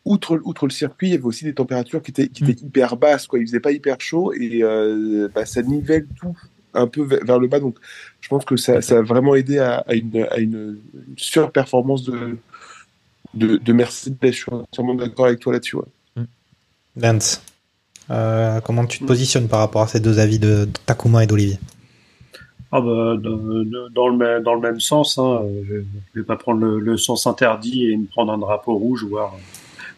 outre, outre le circuit, il y avait aussi des températures qui étaient, qui étaient hyper basses. Quoi. Il faisait pas hyper chaud et euh, bah, ça nivelle tout un peu vers, vers le bas. Donc, je pense que ça, ça a vraiment aidé à, à une, à une, une surperformance de, de, de Mercedes. Je suis entièrement d'accord avec toi là-dessus. ouais. Lance, euh, comment tu te positionnes par rapport à ces deux avis de, de Takuma et d'Olivier? Ah bah, dans, dans le, même- dans le même sens, hein, je ne vais pas prendre le, le sens interdit et me prendre un drapeau rouge, voire,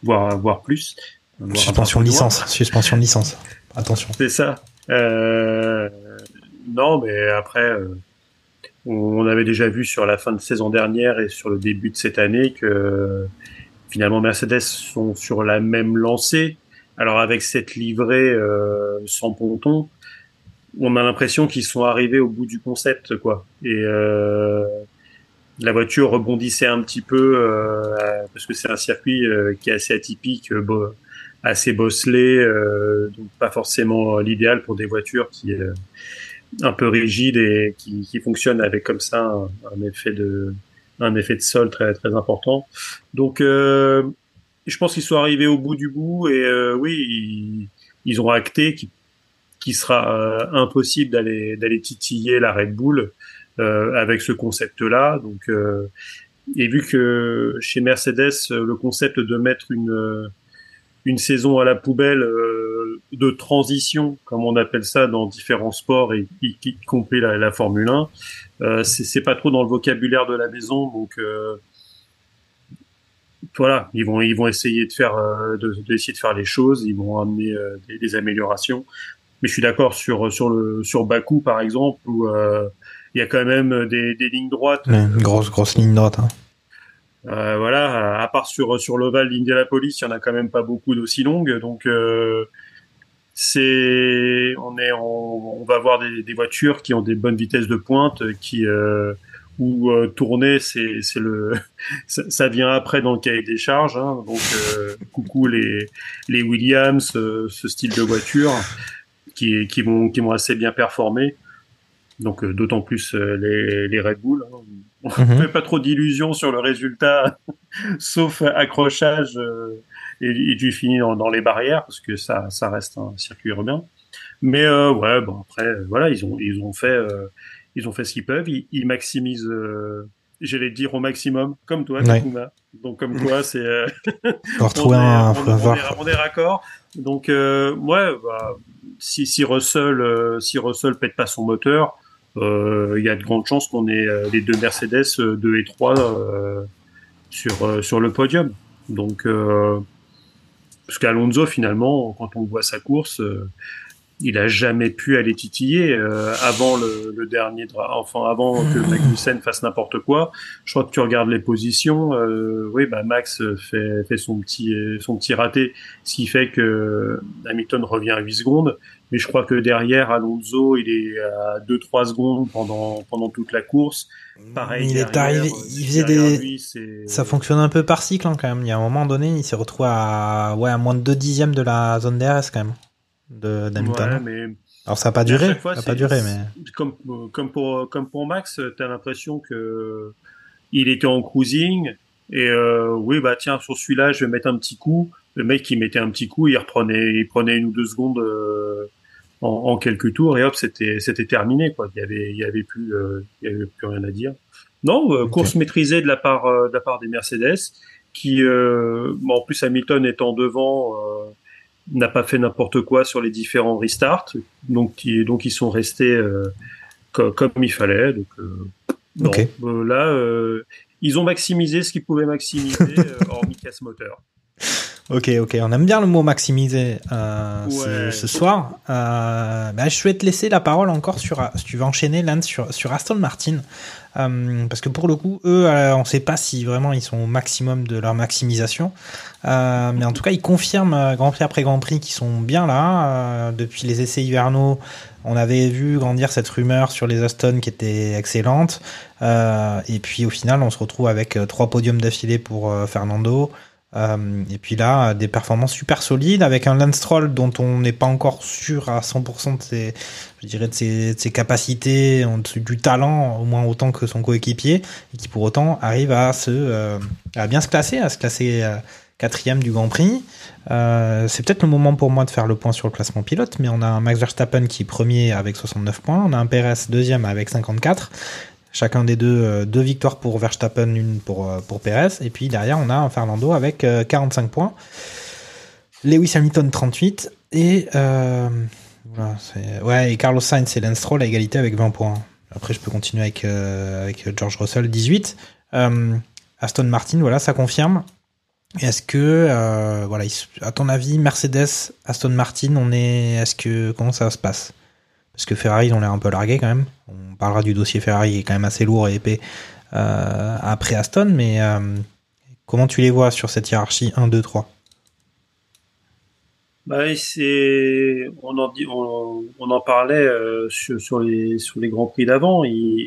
voire, voire plus. Voire Suspension de licence. Suspension de licence. Attention. C'est ça. Euh, non, mais après, euh, on avait déjà vu sur la fin de saison dernière et sur le début de cette année que finalement Mercedes sont sur la même lancée Alors avec cette livrée euh, sans ponton, on a l'impression qu'ils sont arrivés au bout du concept, quoi. Et euh, la voiture rebondissait un petit peu euh, parce que c'est un circuit euh, qui est assez atypique, euh, bo- assez bosselé, euh, donc pas forcément l'idéal pour des voitures qui euh, un peu rigides et qui, qui fonctionnent avec comme ça un, effet de un effet de sol très très important. Donc je pense qu'ils sont arrivés au bout du bout et oui ils, ont acté qu'il sera impossible d'aller d'aller titiller la Red Bull avec ce concept-là. Donc, euh, et vu que chez Mercedes, euh, le concept de mettre une euh, une saison à la poubelle euh, de transition, comme on appelle ça dans différents sports, et y, y compris la, Formule 1, euh, c'est pas trop dans le vocabulaire de la maison. Donc euh, voilà, ils vont ils vont essayer de faire euh, de, d'essayer de faire les choses, ils vont amener euh, des, améliorations. Mais je suis d'accord sur sur le sur Bakou par exemple où euh, il y a quand même des, des lignes droites. Ouais, Une grosse, grosse ligne droite. hein. Euh, voilà, à part sur sur l'ovale d'Indianapolis, il y en a quand même pas beaucoup d'aussi longues, donc euh, c'est on est on, on va avoir des, des voitures qui ont des bonnes vitesses de pointe, qui euh, où euh, tourner c'est c'est le ça, ça vient après dans le cahier des charges, hein, donc euh, coucou les les Williams, euh, ce style de voiture qui qui vont qui vont assez bien performer. Donc euh, d'autant plus euh, les, les Red Bull. hein. On ne Mhm. fait pas trop d'illusions sur le résultat, sauf accrochage euh, et, et du fini dans, dans les barrières, parce que ça, ça reste un circuit urbain. Mais euh, ouais, bon après, euh, voilà, ils ont, ils ont fait, euh, ils ont fait ce qu'ils peuvent. Ils, ils maximisent, euh, j'allais dire au maximum, comme toi, Ouais. Donc comme toi, c'est, euh, on est- un, on, faut on avoir- est, on est raccord. Donc euh, ouais, bah, si, si Russell, euh, si Russell pète pas son moteur, il y a de grandes chances qu'on ait euh, les deux Mercedes euh, 2 et 3 euh, sur euh, sur le podium. Donc euh, parce qu'Alonso finalement, quand on voit sa course, euh, il a jamais pu aller titiller euh, avant le, le dernier, enfin avant que Magnussen fasse n'importe quoi. Je crois que tu regardes les positions, euh, oui, bah Max fait fait son petit son petit raté, ce qui fait que Hamilton revient à 8 secondes. Mais je crois que derrière Alonso, il est à 2-3 secondes pendant pendant toute la course. Pareil, Il est arrivé, euh, il faisait des, lui, ça fonctionne un peu par cycle hein, quand même. Il y a un moment donné, il s'est retrouvé à, ouais, à moins de 2 dixièmes de la zone DRS quand même, de, d'Hamilton. Ouais, mais Alors ça a pas duré, fois, ça a pas duré, mais. comme comme pour comme pour Max, t'as l'impression que il était en cruising et euh, oui bah tiens sur celui-là je vais mettre un petit coup. Le mec il mettait un petit coup, il reprenait il prenait une ou deux secondes euh, en, en quelques tours et hop c'était c'était terminé quoi. Il y avait il y avait plus euh, il y avait plus rien à dire. Non euh, course maîtrisée de la part euh, de la part des Mercedes qui euh, bon, en plus Hamilton étant devant euh, n'a pas fait n'importe quoi sur les différents restarts, donc qui, donc ils sont restés euh, co- comme il fallait. Donc euh, non. Euh, là euh, ils ont maximisé ce qu'ils pouvaient maximiser euh, hormis casse moteur. Ok, ok, on aime bien le mot maximiser euh, Ouais. ce, ce soir. Euh, bah, je vais te laisser la parole encore sur, si tu veux enchaîner, Lance, sur, sur Aston Martin. Euh, parce que pour le coup, eux, euh, on ne sait pas si vraiment ils sont au maximum de leur maximisation. Euh, mais en tout cas, ils confirment euh, Grand Prix après Grand Prix qu'ils sont bien là. Euh, depuis les essais hivernaux, on avait vu grandir cette rumeur sur les Aston qui était excellente. Euh, et puis au final, on se retrouve avec euh, trois podiums d'affilée pour euh, Fernando. Euh, et puis là, des performances super solides avec un Lance Stroll dont on n'est pas encore sûr à 100% de ses, je dirais de ses, capacités, du talent au moins autant que son coéquipier, et qui pour autant arrive à se, euh, à bien se classer, à se classer euh, quatrième du Grand Prix. C'est peut-être le moment pour moi de faire le point sur le classement pilote, mais on a un Max Verstappen qui est premier avec 69 points, on a un Perez deuxième avec 54. Chacun des deux, euh, deux victoires pour Verstappen, une pour, euh, pour Perez. Et puis derrière, on a Fernando avec euh, 45 points. Lewis Hamilton 38. Et, euh, Carlos Sainz et Lance Stroll à égalité avec 20 points. Après, je peux continuer avec, euh, George Russell 18. Euh, Aston Martin, voilà, ça confirme. Est-ce que, euh, voilà, à ton avis, Mercedes, Aston Martin, on est, est-ce que, comment ça se passe? Parce que Ferrari, ont l'air un peu largués quand même. On parlera du dossier Ferrari qui est quand même assez lourd et épais euh, après Aston, mais euh, comment tu les vois sur cette hiérarchie 1, 2, 3 Bah, c'est, on en dit, on, on en parlait euh, sur, les sur les grands prix d'avant. Ils,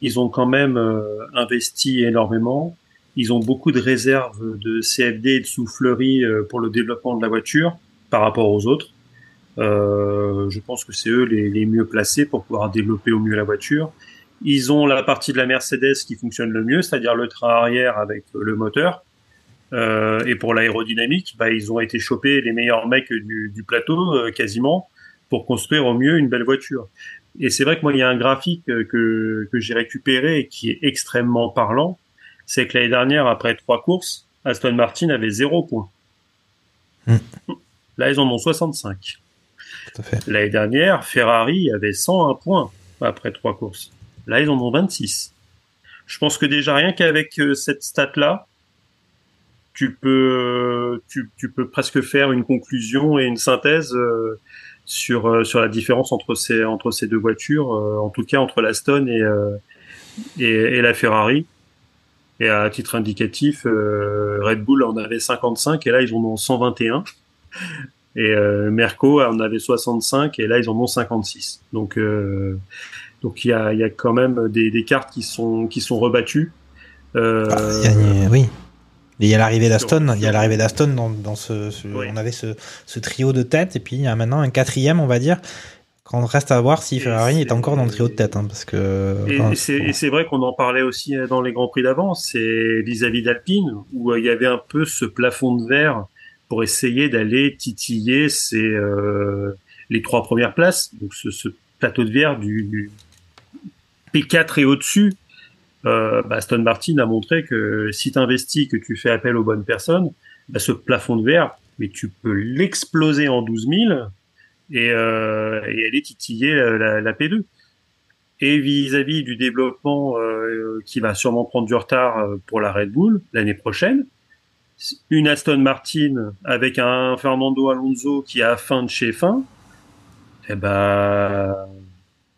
ils ont quand même investi énormément. Ils ont beaucoup de réserves de CFD et de soufflerie pour le développement de la voiture par rapport aux autres. Euh, je pense que c'est eux les, les mieux placés pour pouvoir développer au mieux la voiture. Ils ont la partie de la Mercedes qui fonctionne le mieux, c'est-à-dire le train arrière avec le moteur. Euh, et pour l'aérodynamique, bah, ils ont été chopés les meilleurs mecs du, du plateau euh, quasiment pour construire au mieux une belle voiture. Et c'est vrai que moi, il y a un graphique euh, que, que j'ai récupéré et qui est extrêmement parlant. C'est que l'année dernière, après trois courses, Aston Martin avait zéro point. Hmm. Là, ils en ont 65. L'année dernière, Ferrari avait 101 points après trois courses. Là, ils en ont 26. Je pense que déjà rien qu'avec euh, cette stat-là, tu peux, tu, tu peux presque faire une conclusion et une synthèse euh, sur euh, sur la différence entre ces entre ces deux voitures, euh, en tout cas entre la Stone et, euh, et et la Ferrari. Et à titre indicatif, euh, Red Bull en avait 55 et là ils en ont 121. Et euh, Merco en avait 65 et là ils en ont 56. Donc euh, donc il y a y a quand même des, des cartes qui sont qui sont rebattues. Euh, Bah, il y a- oui. Il y a l'arrivée d'Aston. Il y a l'arrivée d'Aston dans, dans ce, ce- Oui. on avait ce, ce trio de tête et puis il y a maintenant un quatrième, on va dire. Quand on reste à voir si Ferrari est encore dans le trio de tête, hein, parce que. Et, enfin, c'est vrai qu'on en parlait aussi dans les grands prix d'avant, c'est vis-à-vis d'Alpine, où il y avait un peu ce plafond de verre pour essayer d'aller titiller ces, euh, les trois premières places, donc ce, plateau de verre du, du P4 et au-dessus. Euh, bah, Aston Martin a montré que si tu investis, que tu fais appel aux bonnes personnes, bah, ce plafond de verre, mais tu peux l'exploser en 12 000 et, euh, et aller titiller la P2 et vis-à-vis du développement euh, qui va sûrement prendre du retard euh, pour la Red Bull l'année prochaine, une Aston Martin avec un Fernando Alonso qui a fin de chez fin, eh ben,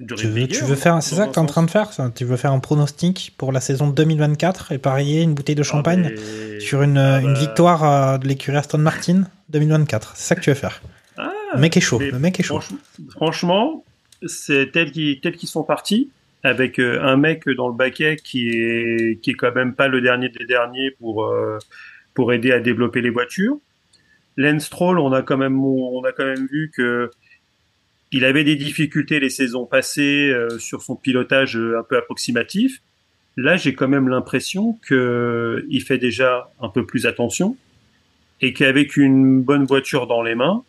du tu veux, répétier, tu veux faire, c'est ça que tu es en train de faire ça? Tu veux faire un pronostic pour la saison 2024 et parier une bouteille de champagne Ah, mais- sur une, Ah, une bah, victoire euh, de l'écurie Aston Martin 2024 C'est ça que tu veux faire? Ah, Le mec est chaud. Le mec est chaud. franch- franchement, c'est tel qu'ils qu'ils sont partis avec euh, un mec dans le baquet qui est qui est quand même pas le dernier des derniers pour euh, pour aider à développer les voitures. Lance Stroll, on a quand même on a quand même vu que il avait des difficultés les saisons passées euh, sur son pilotage euh, un peu approximatif. Là, j'ai quand même l'impression que il fait déjà un peu plus attention et qu'avec une bonne voiture dans les mains,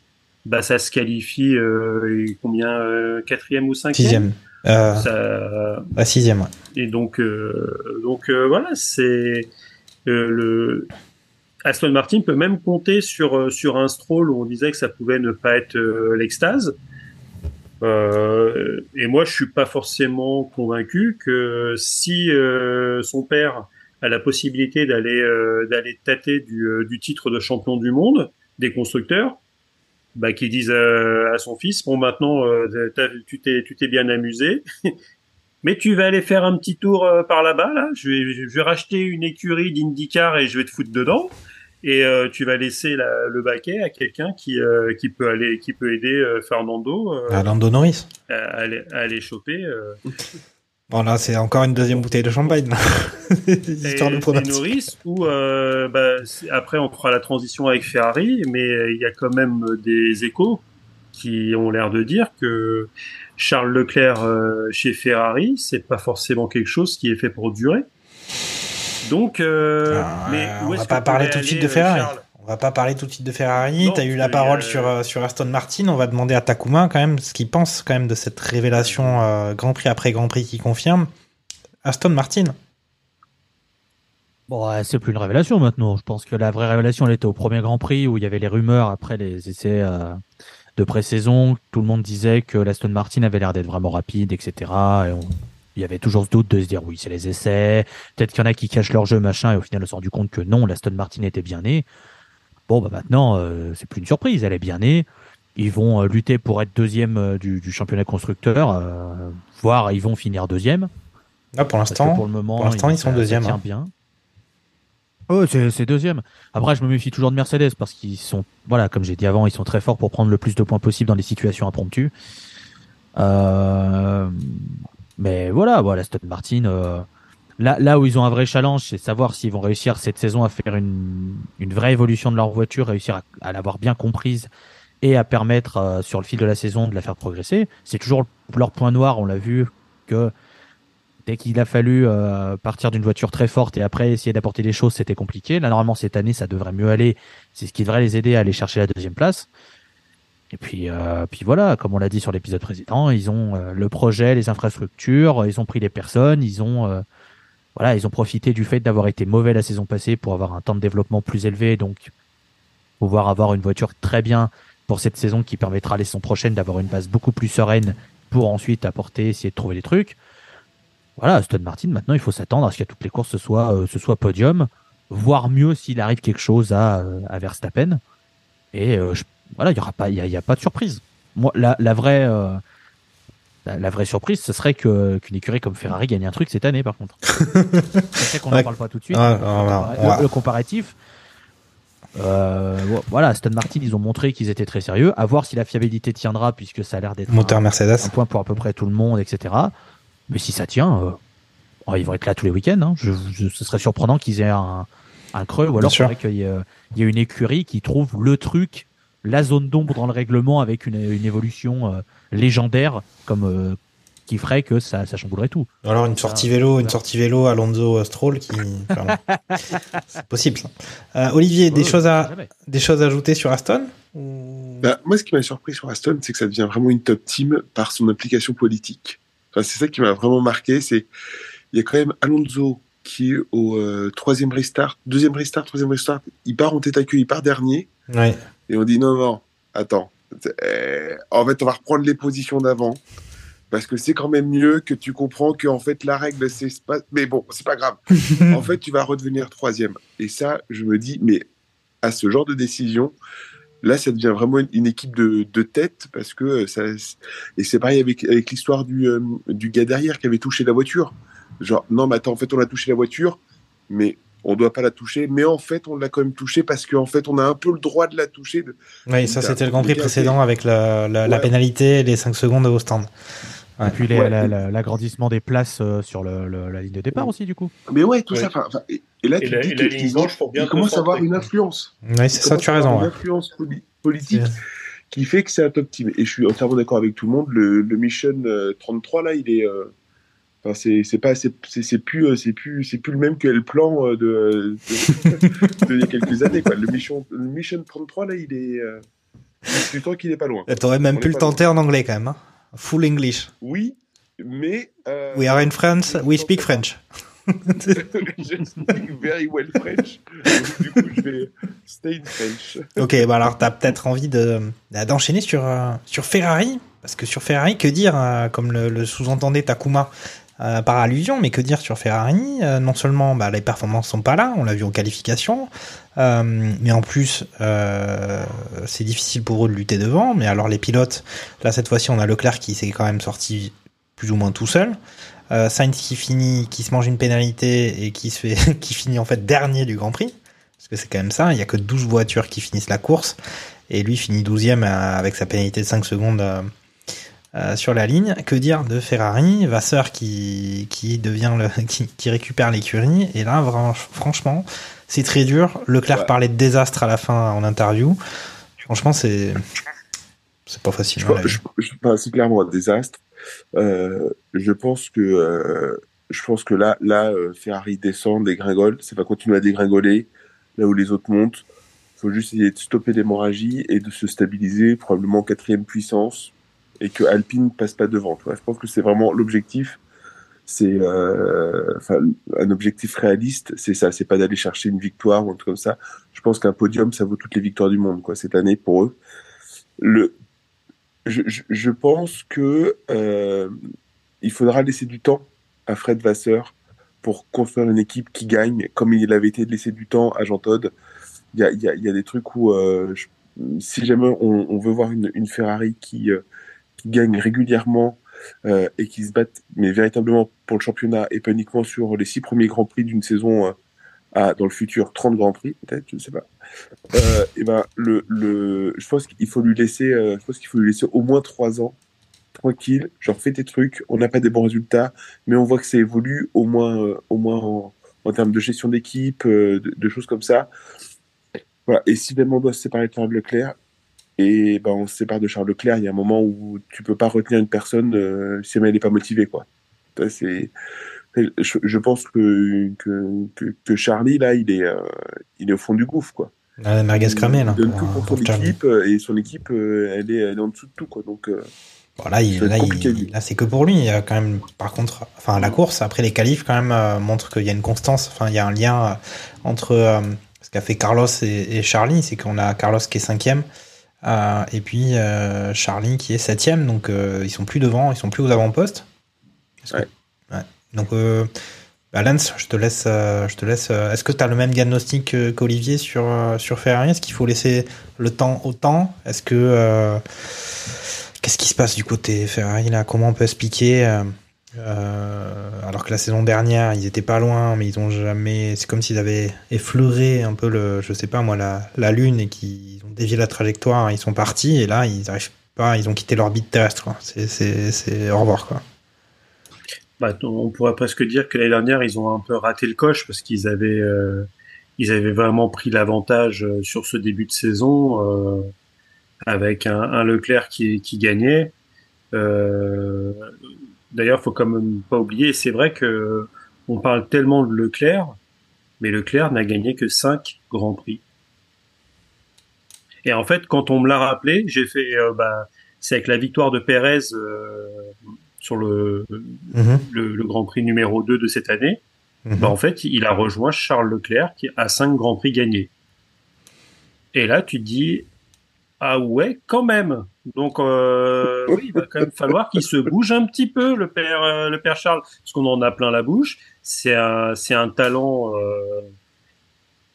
bah ça se qualifie euh, combien euh, quatrième ou cinquième? Sixième. Euh, Ça- sixième, ouais. et donc euh, donc euh, voilà c'est euh, le Aston Martin peut même compter sur euh, sur un Stroll où on disait que ça pouvait ne pas être euh, l'extase. Euh, et moi je suis pas forcément convaincu que si euh, son père a la possibilité d'aller euh, d'aller tâter du, du titre de champion du monde des constructeurs bah, qui disent euh, à son fils bon maintenant tu t'es tu t'es bien amusé. Mais tu vas aller faire un petit tour par là-bas là. Je vais je vais racheter une écurie d'IndyCar et je vais te foutre dedans et euh, tu vas laisser la- le baquet à quelqu'un qui euh, qui peut aller qui peut aider euh, Fernando euh, À Lando Norris. à, aller, à aller choper Bon, là, c'est encore une deuxième bouteille de champagne. Histoire de. Norris ou bah, après on fera la transition avec Ferrari mais il y a quand même des échos qui ont l'air de dire que Charles Leclerc chez Ferrari c'est pas forcément quelque chose qui est fait pour durer donc euh, Ah, mais où on va pas parler tout de suite de euh, Ferrari. Charles? On va pas parler tout de suite de Ferrari. Non, T'as eu la parole a- sur, euh, sur Aston Martin. On va demander à Takuma quand même ce qu'il pense quand même de cette révélation euh, Grand Prix après Grand Prix qui confirme. Aston Martin. Bon, ouais, c'est plus une révélation maintenant. Je pense que la vraie révélation, elle était au premier Grand Prix où il y avait les rumeurs après les essais euh, de pré-saison. Tout le monde disait que l'Aston Martin avait l'air d'être vraiment rapide, etc. Et on- il y avait toujours ce doute de se dire oui, c'est les essais. Peut-être qu'il y en a qui cachent leur jeu, machin. Et au final, on s'est rendu compte que non, l'Aston Martin était bien né. Bon, bah maintenant, euh, c'est plus une surprise. Elle est bien née. Ils vont euh, lutter pour être deuxième euh, du, du championnat constructeur, voire ils vont finir deuxième. Là, pour l'instant, pour le moment, pour l'instant, ils sont deuxième, hein. bien. Oh, c'est c'est deuxième. Après, je me méfie toujours de Mercedes parce qu'ils sont, voilà, comme j'ai dit avant, ils sont très forts pour prendre le plus de points possible dans les situations impromptues. Euh, mais voilà, voilà, Aston Martin. euh, là, là où ils ont un vrai challenge, c'est savoir s'ils vont réussir cette saison à faire une, une vraie évolution de leur voiture, réussir à, à l'avoir bien comprise et à permettre euh, sur le fil de la saison de la faire progresser. C'est toujours leur point noir. On l'a vu que dès qu'il a fallu euh, partir d'une voiture très forte et après essayer d'apporter des choses, c'était compliqué. Là, normalement, cette année, ça devrait mieux aller. C'est ce qui devrait les aider à aller chercher la deuxième place. Et puis, euh, puis voilà, comme on l'a dit sur l'épisode précédent, ils ont euh, le projet, les infrastructures, ils ont pris les personnes, ils ont, euh, voilà, ils ont profité du fait d'avoir été mauvais la saison passée pour avoir un temps de développement plus élevé, donc pouvoir avoir une voiture très bien pour cette saison qui permettra les saisons prochaines d'avoir une base beaucoup plus sereine pour ensuite apporter, essayer de trouver des trucs. Voilà, Aston Martin, maintenant, il faut s'attendre à ce qu'à toutes les courses, ce soit, ce soit podium, voire mieux s'il arrive quelque chose à, à Verstappen. Et euh, je- voilà, il y aura pas, il y a, il y a pas de surprise. Moi, la, la vraie, euh, la, la vraie surprise, ce serait que qu'une écurie comme Ferrari gagne un truc cette année, par contre. Je sais qu'on n'en Ouais. parle pas tout de suite. Le, comparatif. Euh, vo- voilà, Aston Martin, ils ont montré qu'ils étaient très sérieux. À voir si la fiabilité tiendra, puisque ça a l'air d'être Moteur un, Mercedes. un point pour à peu près tout le monde, etc. Mais si ça tient, euh, oh, ils vont être là tous les week-ends. Hein. Je, je- ce serait surprenant qu'ils aient un, un creux, ou alors sûr. faudrait qu'il il y ait une écurie qui trouve le truc, la zone d'ombre dans le règlement avec une, une évolution euh, légendaire, comme euh, qui ferait que ça, ça chamboulerait tout. Ou alors une sortie vélo, une sortie vélo Alonso euh, Stroll qui. enfin, c'est possible ça. Euh, Olivier, des choses à jamais. des choses à ajouter sur Aston Bah, moi, ce qui m'a surpris sur Aston, c'est que ça devient vraiment une top team par son implication politique. Enfin, c'est ça qui m'a vraiment marqué. C'est il y a quand même Alonso qui est au euh, troisième restart, deuxième restart, troisième restart. Il part en tête à queue, il part dernier, Ouais. Et on dit non, non, attends. Euh, en fait, on va reprendre les positions d'avant. Parce que c'est quand même mieux que tu comprends que en fait la règle c'est pas mais bon c'est pas grave en fait tu vas redevenir troisième et ça je me dis mais à ce genre de décision là ça devient vraiment une, une équipe de, de tête parce que euh, ça et c'est pareil avec, avec l'histoire du, euh, du gars derrière qui avait touché la voiture genre non mais attends en fait on a touché la voiture mais on doit pas la toucher mais en fait on l'a quand même touché parce qu'en fait on a un peu le droit de la toucher de- Oui, ça c'était le euh, Grand Prix précédent avec la, la, la Ouais. pénalité et les 5 secondes au stand. Ouais. Et puis Ouais. la- l'agrandissement des places euh, sur le, le- la ligne de départ aussi, du coup. mais ouais tout Ouais. ça et, et là Et tu la- dis que- ligne blanche pour bien à avoir une influence Oui, c'est ça, tu as raison. Une ouais. influence poli- politique qui fait que c'est un top team. Et je suis entièrement d'accord avec tout le monde. Le, le Mission euh, 33 là, il est, euh, enfin c'est c'est pas, c'est plus, euh, c'est plus, c'est plus le même que le plan euh, de, de, de il y a quelques années quoi. Le Mission, le Mission 33 là, il est, euh, du temps qu'il est pas loin. T'aurais même On pu le tenter en anglais quand même. hein. Full English. Oui, mais euh, We are in France, we speak French. je speak very well French. Donc, du coup, je vais stay in French. Ok, bah alors t'as peut-être envie de d'enchaîner sur euh, sur Ferrari parce que sur Ferrari, que dire comme le, le sous-entendait Takuma euh, par allusion, mais que dire sur Ferrari? Euh, Non seulement bah, les performances sont pas là, on l'a vu en qualification, euh, mais en plus euh, c'est difficile pour eux de lutter devant. Mais alors les pilotes, là cette fois-ci on a Leclerc qui s'est quand même sorti plus ou moins tout seul. Euh, Sainz qui finit, qui se mange une pénalité et qui se fait, qui finit en fait dernier du Grand Prix. Parce que c'est quand même ça, il y a que 12 voitures qui finissent la course. Et lui finit 12e euh, avec sa pénalité de 5 secondes euh, sur la ligne. Que dire de Ferrari? Vasseur qui, qui devient le, qui, qui récupère l'écurie. Et là, vraiment, franchement, c'est très dur. Leclerc Ouais. parlait de désastre à la fin en interview. Franchement, c'est, c'est pas facile. Je, hein, je, je- c'est clairement un désastre. Euh, je pense que euh, je pense que là, là, Ferrari descend, dégringole, ça va continuer à dégringoler là où les autres montent. Il faut juste essayer de stopper l'hémorragie et de se stabiliser, probablement en quatrième puissance, et que Alpine passe pas devant. tu. Je pense que c'est vraiment l'objectif. C'est euh, un objectif réaliste, c'est ça. C'est pas d'aller chercher une victoire ou un truc comme ça. Je pense qu'un podium, ça vaut toutes les victoires du monde, quoi, cette année pour eux. Le je, je, pense que euh, il faudra laisser du temps à Fred Vasseur pour construire une équipe qui gagne, comme il avait été de laisser du temps à Jean Todt. Il y a, y y a des trucs où, euh, si jamais on, veut voir une, Ferrari qui, qui gagne régulièrement euh, et qui se batte, mais véritablement pour le championnat et pas uniquement sur les six premiers grands prix d'une saison euh, à dans le futur 30 grands prix peut-être, je ne sais pas. Euh, et ben le le je pense qu'il faut lui laisser faut lui laisser au moins trois ans tranquille, genre fais tes trucs, on n'a pas des bons résultats, mais on voit que ça évolue au moins au moins en, en termes de gestion d'équipe, de, choses comme ça. Voilà. Et si vraiment on doit se séparer de Leclerc, et ben on se sépare de Charles Leclerc, il y a un moment où tu peux pas retenir une personne euh, si elle n'est pas motivée, quoi. C'est, je, je pense que, que, que, que Charlie là, il est, euh, il est au fond du gouffre, quoi. La merguez cramée, là. Il donne tout pour pour son Charlie. équipe euh, et son équipe, elle est, elle est en dessous de tout, quoi. Donc, Bon, là, il, là, il- c'est que pour lui. Il y a quand même, par contre, enfin, la course, après les qualifs, quand même, euh, montrent qu'il y a une constance. Enfin, il y a un lien euh, entre euh, ce qu'a fait Carlos et, et Charlie. C'est qu'on a Carlos qui est cinquième. Euh, et puis euh, Charlie qui est septième. Donc, euh, ils sont plus devant, ils sont plus aux avant-postes. Que- Ouais. Donc, bah, Lance, je te laisse. je te laisse. Est-ce que tu as le même diagnostic qu'Olivier sur, sur Ferrari? Est-ce qu'il faut laisser le temps au temps? Est-ce que. Qu'est-ce qui se passe du côté Ferrari là? Comment on peut expliquer euh, alors que la saison dernière ils étaient pas loin, mais ils ont jamais. C'est comme s'ils avaient effleuré un peu le, je sais pas moi, la, la lune et qu'ils ont dévié la trajectoire. Ils sont partis et là ils arrivent pas, ils ont quitté l'orbite terrestre. C'est au revoir quoi. Bah, on pourrait presque dire que l'année dernière, ils ont un peu raté le coche parce qu'ils avaient, euh, ils avaient vraiment pris l'avantage euh, sur ce début de saison avec un, Leclerc qui, gagnait. D'ailleurs, faut quand même pas oublier, c'est vrai que on parle tellement de Leclerc, mais Leclerc n'a gagné que cinq grands prix. Et en fait, quand on me l'a rappelé, j'ai fait, euh, bah, c'est avec la victoire de Pérez euh, sur le, Mhm. le, le Grand Prix numéro 2 de cette année, Mhm. bah, en fait, il a rejoint Charles Leclerc qui a cinq Grands Prix gagnés. Et là, tu te dis, ah ouais, quand même. Donc, euh, oui, il va quand même falloir qu'il se bouge un petit peu, le père, euh, le père Charles, parce qu'on en a plein la bouche. C'est un, c'est un talent euh,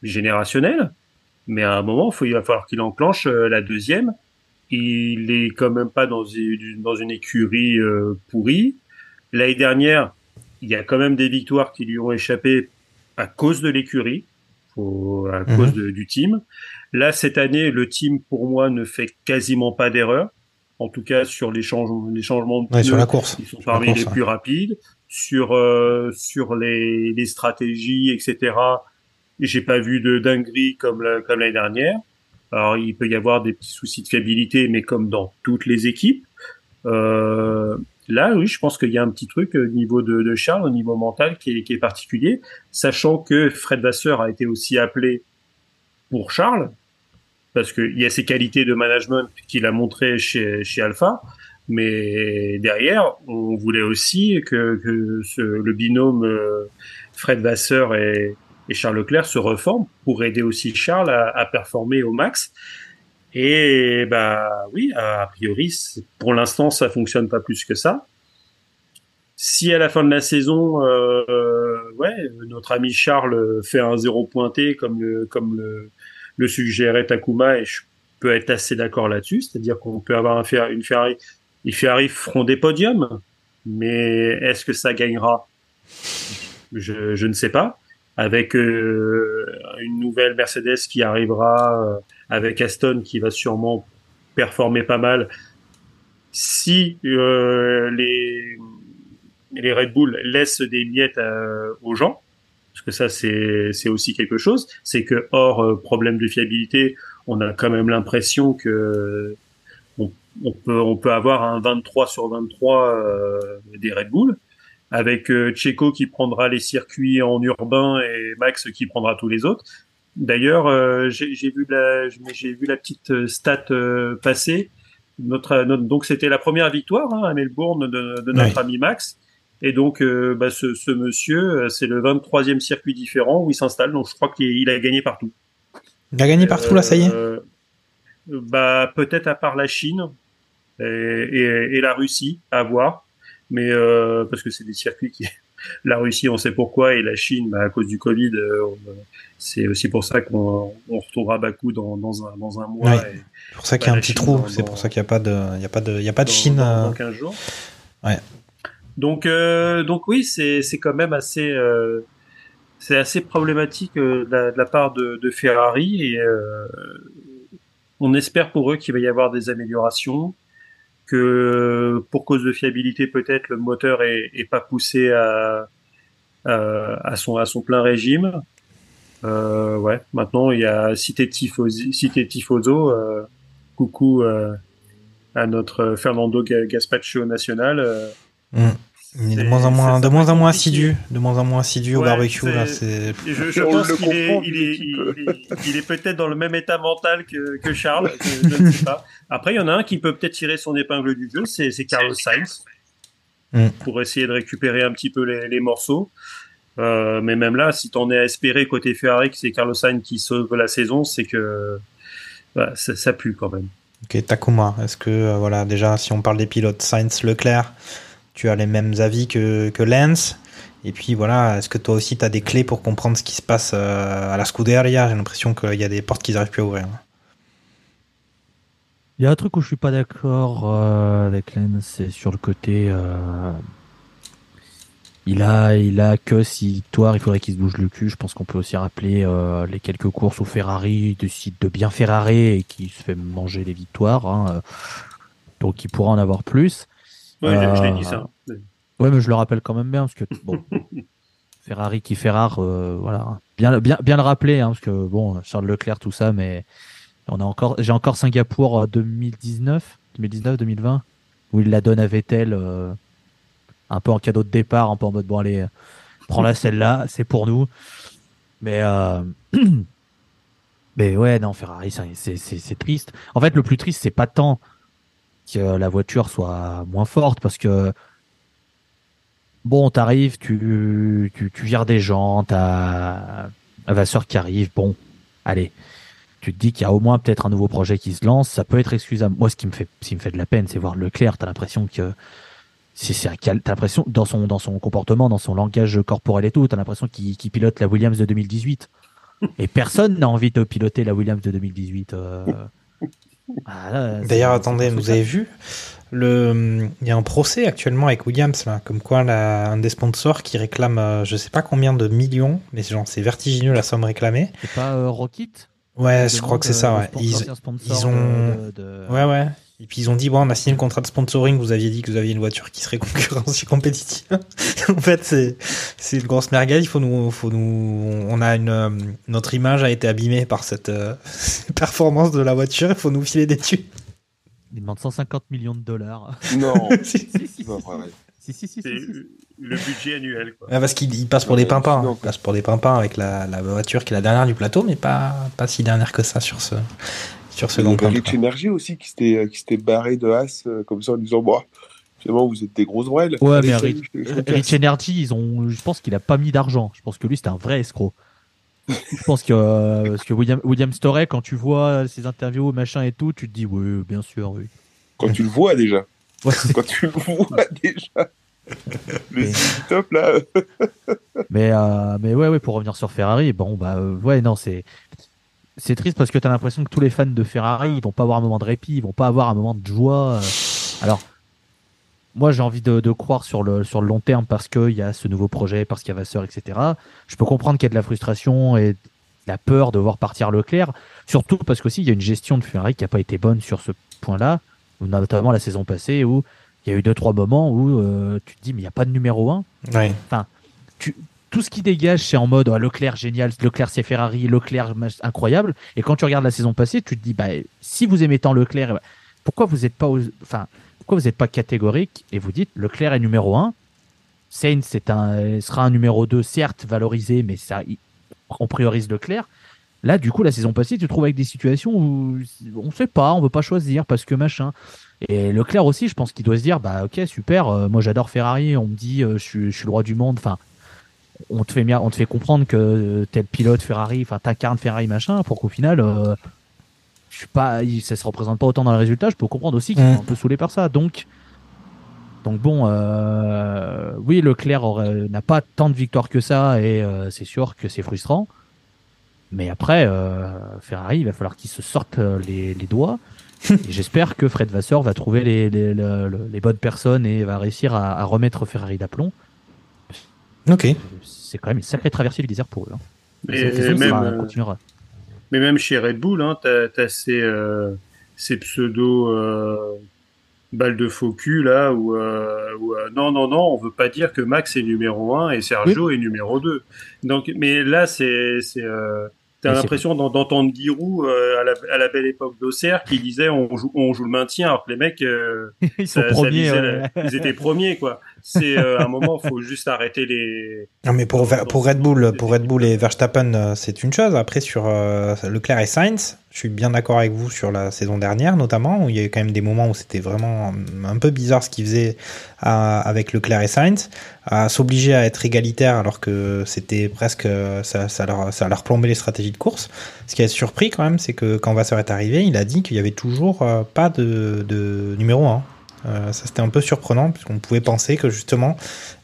générationnel, mais à un moment, faut, il va falloir qu'il enclenche euh, la deuxième. Il est quand même pas dans une, dans une écurie euh, pourrie. L'année dernière, il y a quand même des victoires qui lui ont échappé à cause de l'écurie, à Mhm. cause de- du team. Là, cette année, le team, pour moi, ne fait quasiment pas d'erreur. En tout cas, sur les changements, les changements de Ouais, sur la course. ils sont Sur parmi course, les ouais. plus rapides. Sur euh, sur les, les stratégies, etc. J'ai pas vu de dinguerie comme l'année dernière. Alors, il peut y avoir des petits soucis de fiabilité, mais comme dans toutes les équipes. Euh, là, oui, je pense qu'il y a un petit truc au niveau de, de Charles, au niveau mental, qui est, qui est particulier, sachant que Fred Vasseur a été aussi appelé pour Charles, parce qu'il y a ses qualités de management qu'il a montré chez, chez Alpha, mais derrière, on voulait aussi que, que ce, le binôme euh, Fred Vasseur et, et Charles Leclerc se reforment pour aider aussi Charles à, à performer au max. Et bah oui, a priori, pour l'instant, ça fonctionne pas plus que ça. Si à la fin de la saison, euh, ouais, notre ami Charles fait un zéro pointé comme le comme le, le suggérait Takuma, et je peux être assez d'accord là-dessus, c'est-à-dire qu'on peut avoir un Fer- une Ferrari, les Ferrari feront des podiums, mais est-ce que ça gagnera? Je, ne sais pas. Avec euh, une nouvelle Mercedes qui arrivera, euh, avec Aston qui va sûrement performer pas mal. Si euh, les, Red Bull laissent des miettes aux gens, parce que ça c'est c'est aussi quelque chose, c'est que hors euh, problème de fiabilité, on a quand même l'impression que on, on peut on peut avoir un 23 sur 23 euh, des Red Bull avec euh, Checo qui prendra les circuits en urbain et Max qui prendra tous les autres. D'ailleurs, euh, j'ai vu la j'ai vu la petite euh, stat euh, passer. Notre, notre- donc c'était la première victoire hein, à Melbourne de, de notre Oui. ami Max. Et donc euh, bah, ce, ce monsieur, euh, c'est le 23e circuit différent où il s'installe. Donc je crois qu'il il a gagné partout. Il a gagné partout là, ça y est. Euh, bah peut-être à part la Chine et, et, et la Russie, à voir. Mais parce que c'est des circuits qui, la Russie, on sait pourquoi, et la Chine, bah, à cause du Covid, euh, c'est aussi pour ça qu'on on retrouvera Bakou dans, dans un dans un mois. Ouais. C'est pour ça qu'il y a bah, un petit Chine trou. C'est pour ça qu'il n'y a pas de, y a pas de, y a pas de Chine. dans, dans euh, 15 jours. Ouais. Donc, euh, donc oui, c'est quand même assez. euh, c'est assez problématique euh, de, la, de la part de, de Ferrari et euh, on espère pour eux qu'il va y avoir des améliorations, que pour cause de fiabilité peut-être le moteur est, est pas poussé à, à, à son à son plein régime. Euh, ouais, maintenant il y a Cité Tifosi, Cité Tifoso, euh, coucou à notre Fernando Ga- Gaspacho national. Mm. Il est de moins en moins, de moins en moins assidu, de moins en moins assidu au barbecue là. C'est je, pense qu'il est, il est, l'équipe. il est, il est peut-être dans le même état mental que, que Charles, je, je ne sais pas. Après, il y en a un qui peut peut-être tirer son épingle du jeu, c'est c'est Carlos Sainz, Mm. pour essayer de récupérer un petit peu les, les morceaux. Euh, mais même là, si t'en es à espérer côté Ferrari que c'est Carlos Sainz qui sauve la saison, c'est que bah, ça, ça pue quand même. Ok, Takuma, est-ce que, euh, voilà, déjà, si on parle des pilotes, Sainz, Leclerc, tu as les mêmes avis que, que Lance Et puis, voilà, est-ce que toi aussi, tu as des clés pour comprendre ce qui se passe euh, à la Scuderia? J'ai l'impression qu'il y a des portes qu'ils n'arrivent plus à ouvrir. Il y a un truc où je suis pas d'accord euh, avec Len, c'est sur le côté. euh, il a, il a que six victoires, il faudrait qu'il se bouge le cul. Je pense qu'on peut aussi rappeler les quelques courses où Ferrari décide de bien Ferrari et qui se fait manger les victoires. hein, donc il pourra en avoir plus. Ouais, je- je l'ai Euh, dit ça. Ouais, mais je le rappelle quand même bien parce que bon, Ferrari qui fait rare, euh, voilà, bien, bien, bien le rappeler, hein, parce que bon, Charles Leclerc, tout ça, mais on a encore, j'ai encore Singapour euh, 2019, 2019, 2020, où il la donne à Vettel, euh, un peu en cadeau de départ, un peu en mode bon allez, prends-la celle-là, c'est pour nous. Mais euh, mais ouais, non, Ferrari, c'est triste. En fait, le plus triste, c'est pas tant que la voiture soit moins forte, parce que bon, t'arrives, tu, tu, tu vires des gens, t'as un Vasseur qui arrive, bon, allez, tu te dis qu'il y a au moins peut-être un nouveau projet qui se lance, ça peut être excusable. Moi, ce qui me fait, ce qui me fait de la peine, c'est voir Leclerc, t'as l'impression que c'est, c'est un t'as l'impression, dans son, comportement, dans son langage corporel et tout, t'as l'impression qu'il, pilote la Williams de 2018. Et personne n'a envie de piloter la Williams de 2018. euh. Ah, c'est- D'ailleurs, attendez, vous avez vu le, il y a un procès actuellement avec Williams, là, comme quoi la- un des sponsors qui réclame, euh, je sais pas combien de millions, mais genre c'est vertigineux la somme réclamée. C'est pas euh, Rocket? Ouais, je crois que c'est ça. euh, Ouais. sponsor- Ils, ont, de- de- de- ouais, ouais. Et puis ils ont dit bon, on a signé le contrat de sponsoring. Vous aviez dit que vous aviez une voiture qui serait concurrence compétitive. en fait, c'est c'est une grosse merguez. Il faut nous, faut nous, on a une euh, notre image a été abîmée par cette euh, performance de la voiture. Il faut nous filer des thunes. Il demande 150 millions de dollars. Non, Si. si, si, c'est pas vrai. si, si, si, C'est si, si. le budget annuel. Quoi. Ouais, parce qu'il il passe pour Ouais, des pimpins. hein. Il passe pour des pimpins avec la, la voiture qui est la dernière du plateau, mais pas, pas si dernière que ça sur ce, sur ce long. Rich Energy aussi qui s'était qui s'était barré de As euh, comme ça en disant bon finalement vous êtes des grosses brêles. Ouais, Allez, mais Rich, je- je vous casse. Rich Energy, ils ont, je pense qu'il a pas mis d'argent. Je pense que lui, c'était un vrai escroc. je pense que, euh, parce que William, William Storey, quand tu vois ses interviews, machin et tout, tu te dis, oui, bien sûr, oui. Quand tu le vois déjà. Ouais, Quand tu le vois déjà. Le Mais- top là. mais, euh, mais ouais, ouais, pour revenir sur Ferrari, bon, bah, euh, ouais, non, c'est, c'est triste parce que t'as l'impression que tous les fans de Ferrari, ils vont pas avoir un moment de répit, ils vont pas avoir un moment de joie. euh. Alors, moi, j'ai envie de, de croire sur le, sur le long terme parce qu'il y a ce nouveau projet, parce qu'il y a Vasseur, etc. Je peux comprendre qu'il y a de la frustration et de la peur de voir partir Leclerc, surtout parce qu'aussi, il y a une gestion de Ferrari qui a pas été bonne sur ce point-là, notamment la saison passée où il y a eu deux, trois moments où euh, tu te dis, mais il n'y a pas de numéro 1 Ouais. tu, tout ce qui dégage, c'est en mode oh, Leclerc génial, Leclerc c'est Ferrari, Leclerc incroyable. Et quand tu regardes la saison passée, tu te dis bah si vous aimez tant Leclerc, ben, pourquoi vous n'êtes pas, enfin pourquoi vous n'êtes pas catégorique et vous dites Leclerc est numéro 1 Sainz c'est un sera un numéro 2 certes valorisé, mais ça on priorise Leclerc. Là, du coup, la saison passée, tu te trouves avec des situations où on sait pas, on veut pas choisir parce que machin. Et Leclerc aussi, je pense qu'il doit se dire, bah ok, super, euh, moi j'adore Ferrari, on me dit, euh, je suis le roi du monde, enfin, on te fait bien, on te fait comprendre que euh, t'es le pilote Ferrari, enfin t'incarnes Ferrari machin, pour qu'au final, euh, je suis pas, ça se représente pas autant dans le résultat. Je peux comprendre aussi qu'ils sont un peu saoulés par ça. Donc, donc bon, euh, oui, Leclerc n'a pas tant de victoires que ça, et euh, c'est sûr que c'est frustrant. Mais après, euh, Ferrari, il va falloir qu'il se sorte euh, les, les doigts. j'espère que Fred Vasseur va trouver les, les, le- le- les bonnes personnes et va réussir à, à remettre Ferrari d'aplomb. Ok. C'est quand même une sacrée traversée du désert pour eux. hein. Mais même, ça euh, continuera. Mais même chez Red Bull, hein, t'as as ces, euh, ces pseudo euh, balles de faux cul là où, euh, où, euh, non non non, on veut pas dire que Max est numéro 1 et Sergio est numéro 2. Donc mais là c'est T'as l'impression d'en- d'entendre Giroud euh, à, la, à la belle époque d'Auxerre qui disait on joue, on joue le maintien alors que les mecs euh, Ils sont ça- ça premiers. visait ouais. la- ils étaient premiers quoi. C'est euh, un moment faut juste arrêter les Non, mais pour, pour Red Bull, pour Red Bull et Verstappen, euh, c'est une chose. Après, sur euh, Leclerc et Sainz, je suis bien d'accord avec vous sur la saison dernière, notamment, où il y a eu quand même des moments où c'était vraiment un peu bizarre ce qu'ils faisaient à- avec Leclerc et Sainz, à s'obliger à être égalitaire alors que c'était presque, ça, ça, leur, ça leur plombait les stratégies de course. Ce qui a surpris quand même, c'est que quand Vasseur est arrivé, il a dit qu'il y avait toujours pas de, de numéro 1. Euh, ça c'était un peu surprenant puisqu'on pouvait penser que justement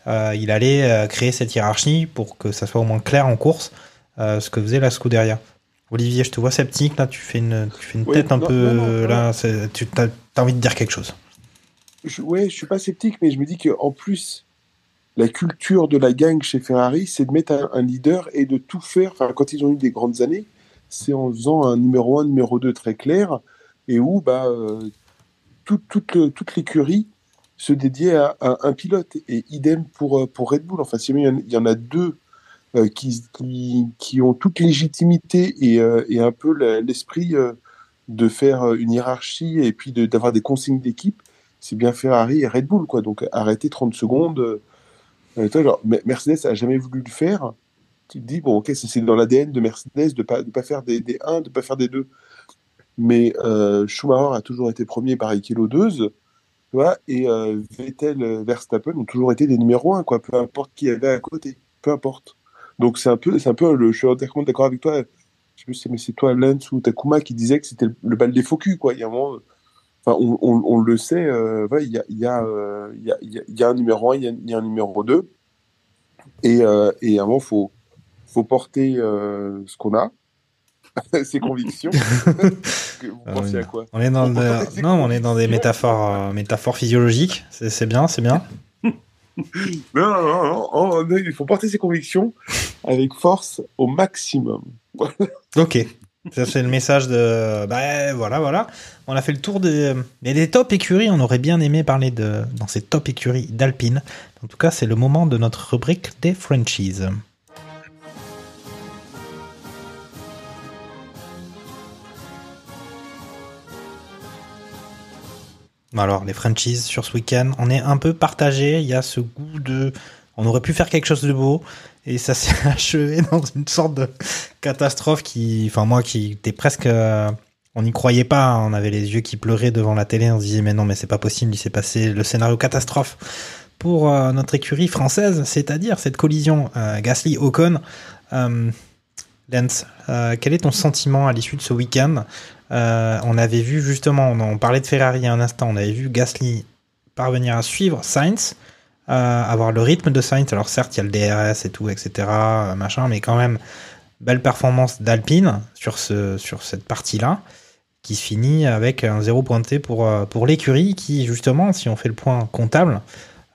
euh, il allait euh, créer cette hiérarchie pour que ça soit au moins clair en course ce que faisait la Scuderia. Olivier, je te vois sceptique là, tu fais une, tu fais une tête un non, peu non, non, non. là, tu as, envie de dire quelque chose. je, ouais, je suis pas sceptique, mais je me dis qu'en plus, la culture de la gang chez Ferrari, c'est de mettre un, un leader et de tout faire. Enfin, quand ils ont eu des grandes années, c'est en faisant un numéro 1, numéro 2 très clair, et où bah, tout- toute, le- toute l'écurie se dédiait à, un pilote. Et idem pour, euh, pour Red Bull. Enfin, si il y en- il y en a deux euh, qui, qui, qui ont toute légitimité et, euh, et un peu l'esprit euh, de faire euh, une hiérarchie et puis de- d'avoir des consignes d'équipe, c'est bien Ferrari et Red Bull, quoi. Donc arrêter 30 secondes. euh, euh, Mercedes a jamais voulu le faire. Tu te dis, bon, ok, c'est dans l'ADN de Mercedes de pas, de pas faire des, des 1, de pas faire des 2. Mais euh, Schumacher a toujours été premier par Barrichello 2, tu vois, et euh, Vettel, euh, Verstappen ont toujours été des numéros 1, quoi, peu importe qui avait à côté, peu importe. Donc c'est un peu, c'est un peu le, je suis entièrement d'accord avec toi. Je sais plus, si c'est- toi, Lance ou Takuma, qui disait que c'était le, le bal des faux culs, quoi. Il y a un moment, Enfin, on, on- on le sait, euh, ouais, il y, a, il y, a, euh, il y, a, il y a- il un numéro 1, il y il y a un numéro 2. Et, euh, et à un moment, il faut, faut porter ce qu'on a, ses convictions. Vous Ah, pensez oui. à quoi? On est dans, de- non, on est dans des métaphores, euh, métaphores physiologiques. C'est bien, c'est bien. Non, non, non, oh, non, il faut porter ses convictions avec force au maximum. Ok. Ça, c'est le message de. Bah voilà, voilà. On a fait le tour des, mais des top écuries. On aurait bien aimé parler de dans ces top écuries d'Alpine. En tout cas, c'est le moment de notre rubrique des franchises. Alors, les franchises sur ce week-end, on est un peu partagé. Il y a ce goût de. On aurait pu faire quelque chose de beau. Et ça s'est achevé dans une sorte de catastrophe qui. Enfin, moi qui était presque. euh, on n'y croyait pas. On avait les yeux qui pleuraient devant la télé. On se disait, mais non, mais c'est pas possible. Il s'est passé le scénario catastrophe pour euh, notre écurie française, c'est-à-dire cette collision euh, Gasly-Ocon. Lance, quel est ton sentiment à l'issue de ce week-end? Euh, On avait vu justement, on, parlait de Ferrari un instant, on avait vu Gasly parvenir à suivre Sainz, euh, avoir le rythme de Sainz. Alors certes, il y a le DRS et tout, etc., euh, machin, mais quand même, belle performance d'Alpine sur, ce, sur cette partie-là, qui finit avec un zéro pointé pour, pour l'écurie, qui justement, si on fait le point comptable,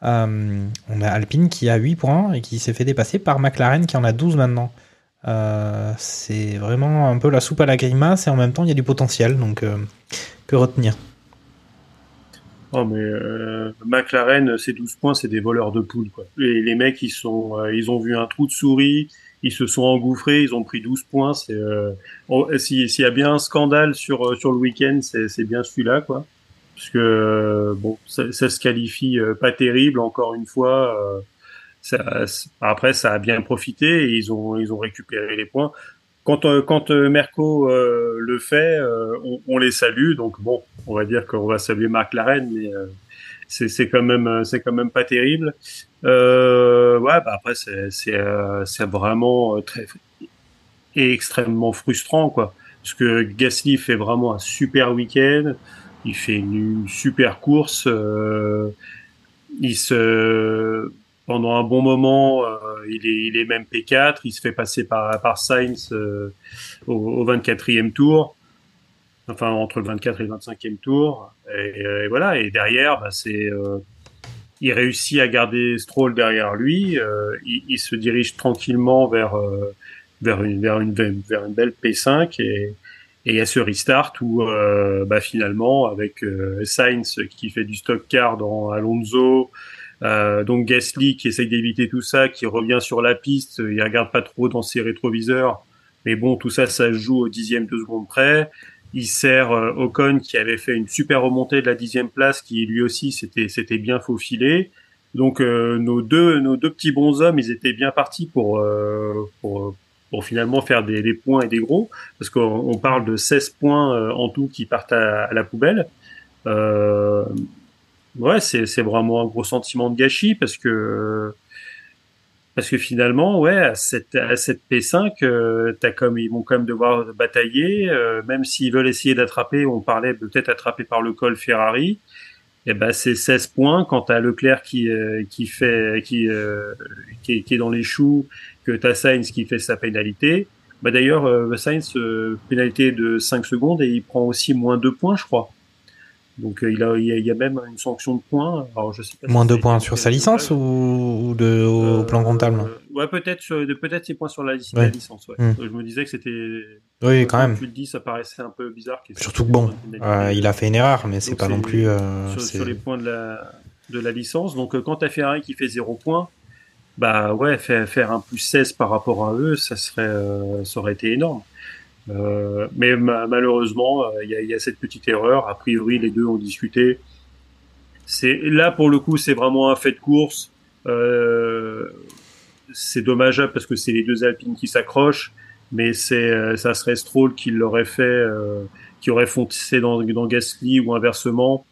on a Alpine qui a 8 points et qui s'est fait dépasser par McLaren qui en a 12 maintenant. Euh, c'est vraiment un peu la soupe à la grimace et en même temps il y a du potentiel, donc euh, que retenir Oh mais euh, McLaren, ces 12 points, c'est des voleurs de poules quoi. Les, mecs, ils sont, ils ont vu un trou de souris, ils se sont engouffrés, ils ont pris 12 points. C'est, s'il y a bien un scandale sur sur le week-end, c'est bien celui-là quoi. Parce que bon, ça, ça se qualifie pas terrible encore une fois. Ça, après, ça a bien profité ils ont ils ont récupéré les points. Quand euh, quand euh, Merco euh, le fait, euh, on, on les salue. Donc bon, on va dire qu'on va saluer McLaren, mais euh, c'est quand même euh, c'est quand même pas terrible. Ouais, bah après c'est c'est vraiment très et extrêmement frustrant quoi, parce que Gasly fait vraiment un super week-end. Il fait une, une super course. il se pendant un bon moment, euh, il est il est même P4. Il se fait passer par par Sainz euh, au, au 24e tour enfin entre le 24 et le 25e tour et, euh, et voilà et derrière bah, c'est euh, il réussit à garder Stroll derrière lui. euh, il, il se dirige tranquillement vers euh, vers une vers une vers une belle P5 et et il y a ce restart où bah, finalement avec Sainz qui fait du stock car dans Alonso, euh, donc Gasly qui essaye d'éviter tout ça, qui revient sur la piste, il regarde pas trop dans ses rétroviseurs, mais bon tout ça ça se joue au dixième de seconde près. Il sert euh, Ocon qui avait fait une super remontée de la dixième place, qui lui aussi s'était s'était bien faufilé. Donc euh, nos deux nos deux petits bonshommes, ils étaient bien partis pour euh, pour pour finalement faire des, des points et des gros, parce qu'on on parle de 16 points euh, en tout qui partent à, à la poubelle. Euh, ouais, c'est vraiment un gros sentiment de gâchis parce que parce que finalement, ouais, à cette, à cette P5, euh, t'as comme ils vont quand même devoir batailler, euh, même s'ils veulent essayer d'attraper. On parlait peut-être attraper par le col Ferrari. Et ben c'est 16 points quand t'as Leclerc qui euh, qui fait qui, euh, qui est, qui est dans les choux, que t'as Sainz qui fait sa pénalité. Bah d'ailleurs euh, Sainz euh, pénalité de 5 secondes et il prend aussi moins 2 points, je crois. Donc euh, il a il y a, même une sanction de points. Alors je sais pas. si Moins a été points sur sa licence ou, ou de, au Euh, plan comptable euh, Ouais, peut-être de- peut-être ses points sur la, Ouais. licence. Ouais. Hmm. Euh, Je me disais que c'était. Oui, quand même. Tu le dis, ça paraissait un peu bizarre. Surtout que bon, euh, il a fait une erreur, mais c'est pas non plus. euh, sur, les points de la de la licence. Donc euh, quand t'as Ferrari qui fait 0 points, bah ouais, faire, faire un plus 16 par rapport à eux, ça serait euh, ça aurait été énorme. Euh, mais ma- malheureusement, euh, il y, y a cette petite erreur. A priori, les deux ont discuté. C'est là pour le coup, c'est vraiment un fait de course. Euh, c'est dommageable parce que c'est les deux Alpines qui s'accrochent, mais c'est euh, ça serait Stroll qui l'aurait fait, qui aurait foncé dans, dans Gasly ou inversement.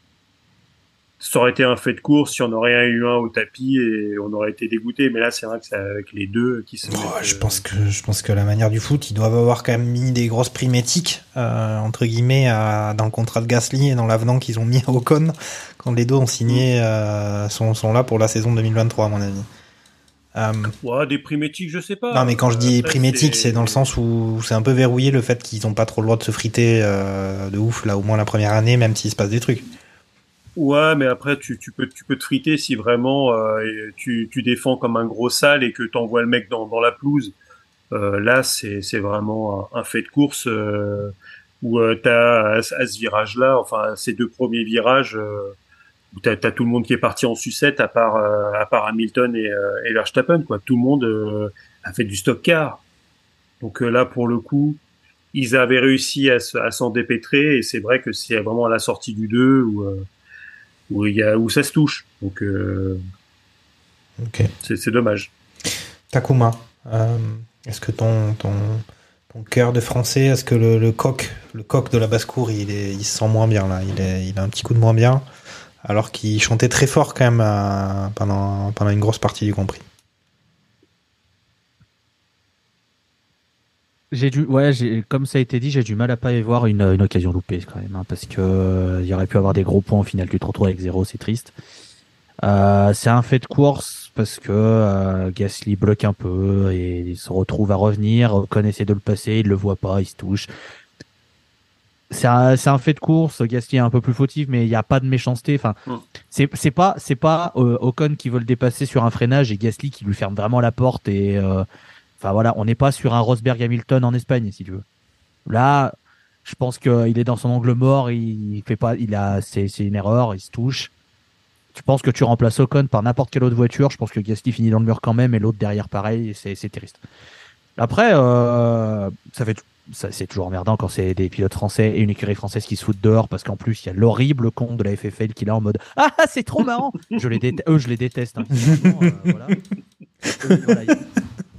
Ça aurait été un fait de course, si on aurait eu un au tapis et on aurait été dégoûté. Mais là, c'est vrai que c'est avec les deux qui se. Oh, mettent, je euh, pense que je pense que la manière du foot, ils doivent avoir quand même mis des grosses primes éthiques euh, entre guillemets à- dans le contrat de Gasly et dans l'avenant qu'ils ont mis à Ocon quand les deux ont signé euh, sont, sont là pour la saison 2023 à mon avis. Euh, Ouais, des primes éthiques, je sais pas. non mais quand je dis éthique, c'est dans le sens où c'est un peu verrouillé le fait qu'ils ont pas trop le droit de se friter de ouf là au moins la première année même s'il se passe des trucs. Ouais, mais après tu, tu peux tu peux te friter si vraiment euh, tu, tu défends comme un gros sale et que t'envoies le mec dans, dans la pelouse. Euh, là, c'est vraiment un, fait de course euh, où euh, t'as à, ce virage-là, enfin ces deux premiers virages, euh, où t'as as tout le monde qui est parti en sucette à part euh, à part Hamilton et, et Verstappen quoi. Tout le monde a fait du stock car. Donc là, pour le coup, ils avaient réussi à, se- à s'en dépêtrer et c'est vrai que c'est vraiment à la sortie du 2 où où il y a où ça se touche. Donc euh, Ok. c'est c'est dommage. Takuma, euh, est-ce que ton, ton, ton cœur de français, est-ce que le, le coq, le coq de la basse-cour, il, est, il se sent moins bien là? Il, est, il a un petit coup de moins bien, alors qu'il chantait très fort quand même euh, pendant, pendant une grosse partie du Grand Prix. J'ai dû, ouais, j'ai, comme ça a été dit, j'ai du mal à pas y voir une, une occasion loupée quand même, hein, parce que euh, il y aurait pu avoir des gros points au final. Tu te retrouves avec zéro, c'est triste. Euh, c'est un fait de course parce que euh, Gasly bloque un peu et il se retrouve à revenir. Ocon essaie de le passer, il le voit pas, il se touche. C'est un, c'est un fait de course. Gasly est un peu plus fautif, mais il n'y a pas de méchanceté. Enfin, Mm. c'est c'est pas c'est pas euh, Ocon qui veut le dépasser sur un freinage et Gasly qui lui ferme vraiment la porte et euh, Enfin voilà, on n'est pas sur un Rosberg Hamilton en Espagne, si tu veux. Là, je pense qu'il est dans son angle mort, il, fait pas, il a, c'est, une erreur, il se touche. Tu penses que tu remplaces Ocon par n'importe quelle autre voiture, je pense que Gasly finit dans le mur quand même, et l'autre derrière pareil, c'est, triste. Après, euh, ça fait, c'est toujours emmerdant quand c'est des pilotes français et une écurie française qui se foutent dehors, parce qu'en plus, il y a l'horrible con de la FFL qui est là en mode Ah, c'est trop marrant je les déteste, Eux, je les déteste. hein. Voilà, il-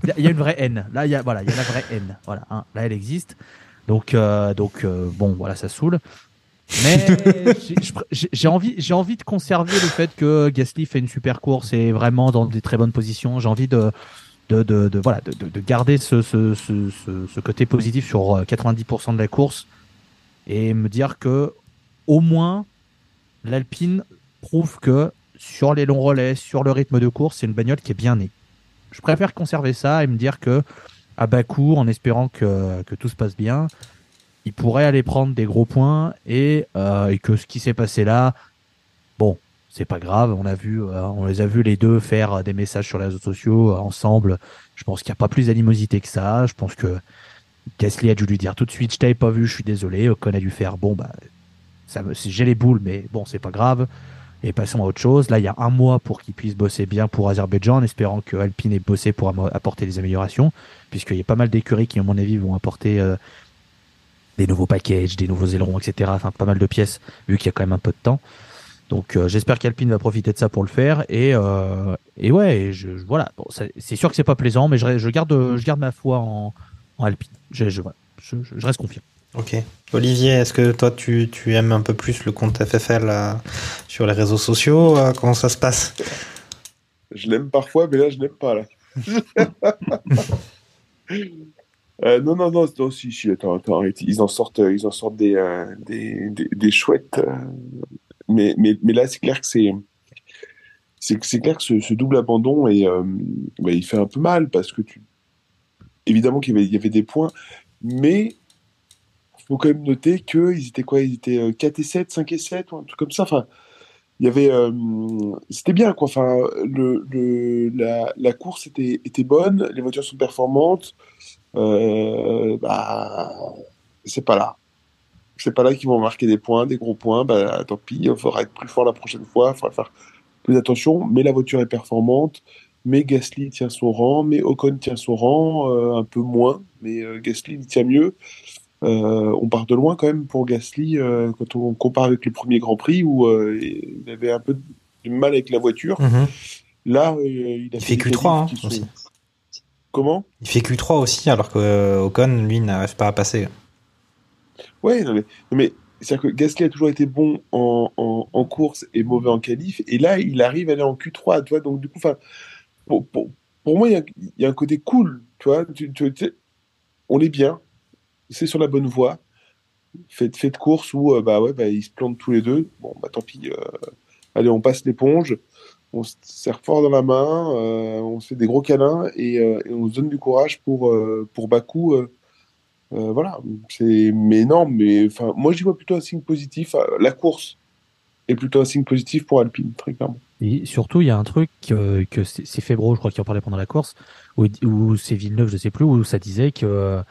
il y a- il y a une vraie haine. Là, il y a, voilà, il y a la vraie haine. Voilà, hein. là, elle existe. Donc, euh, donc, euh, bon, voilà, ça saoule. Mais j'ai- envie, j'ai envie de conserver le fait que Gasly fait une super course et vraiment dans des très bonnes positions. J'ai envie de, de, de, de- voilà, de, de- de garder ce, ce, ce, ce, côté positif sur euh, 90% de la course et me dire que au moins l'Alpine prouve que sur les longs relais, sur le rythme de course, c'est une bagnole qui est bien née. Je préfère conserver ça et me dire que à bas coût, en espérant que, tout se passe bien, il pourrait aller prendre des gros points et, euh, que ce qui s'est passé là, bon, c'est pas grave. On a vu, euh, on les a vus les deux faire des messages sur les réseaux sociaux euh, ensemble. Je pense qu'il n'y a pas plus d'animosité que ça. Je pense que Gasly a dû lui dire tout de suite, je t'avais pas vu, je suis désolé. Ocon a dû faire, bon bah, ça j'ai les boules, mais bon, c'est pas grave. Et passons à autre chose. Là, il y a un mois pour qu'ils puissent bosser bien pour Azerbaïdjan, en espérant que Alpine ait bossé pour apporter des améliorations, puisqu'il y a pas mal d'écuries qui, à mon avis, vont apporter euh, des nouveaux packages, des nouveaux ailerons, etc. Enfin, pas mal de pièces, vu qu'il y a quand même un peu de temps. Donc, euh, j'espère qu'Alpine va profiter de ça pour le faire. Et, euh, et ouais, je, je- voilà. Bon, c'est sûr que c'est pas plaisant, mais je, garde, je garde ma foi en, en Alpine. Je, je- je reste confiant. Ok. Olivier, est-ce que toi tu, tu aimes un peu plus le compte FFL euh, sur les réseaux sociaux euh, Comment ça se passe? Je l'aime parfois, mais là, je l'aime pas, là. Euh, non, non, non, non, si, si, attends, attends. Ils en sortent, ils en sortent des, des, des, des chouettes. mais, mais, mais là, c'est clair que c'est, c'est, clair que ce, ce double abandon est, bah, il fait un peu mal parce que tu, évidemment qu'il y y avait des points, mais faut quand même noter qu'ils étaient quoi? Ils étaient euh, 4 et 7, 5 et 7, ou un truc comme ça. Enfin, il y avait, euh, c'était bien, quoi. Enfin, le, la, la course était, était bonne, les voitures sont performantes. Euh, bah, c'est pas là. C'est pas là qu'ils vont marquer des points, des gros points. Bah, tant pis, il faudra être plus fort la prochaine fois, il faudra faire plus attention. Mais la voiture est performante. Mais Gasly tient son rang, mais Ocon tient son rang, euh, un peu moins, mais euh, Gasly tient mieux. Euh, on part de loin quand même pour Gasly euh, quand on compare avec le premier Grand Prix où euh, il avait un peu de mal avec la voiture. Mhm. Là, il a Il fait des Q3 hein, qualifs qui sont- aussi. Comment? Il fait Q3 aussi, alors que Ocon, lui, n'arrive pas à passer. Ouais, non mais, c'est-à-dire que Gasly a toujours été bon en, en, en course et mauvais en qualif, et là il arrive à aller en Q3, tu vois, donc du coup, enfin, pour, pour, pour moi il y a, il y a un côté cool, tu vois, tu, tu- on est bien, c'est sur la bonne voie, fait, fait de course où euh, bah ouais, bah, ils se plantent tous les deux, bon bah tant pis, euh, allez on passe l'éponge, on se serre fort dans la main, euh, on se fait des gros câlins et, on se donne du courage pour, pour Bakou. voilà, c'est mais non, mais enfin, moi j'y vois plutôt un signe positif. La course est plutôt un signe positif pour Alpine, très clairement. Et surtout, il y a un truc que c'est Febro, je crois, qui en parlait pendant la course, ou, ou c'est Villeneuve, je sais plus, où ça disait que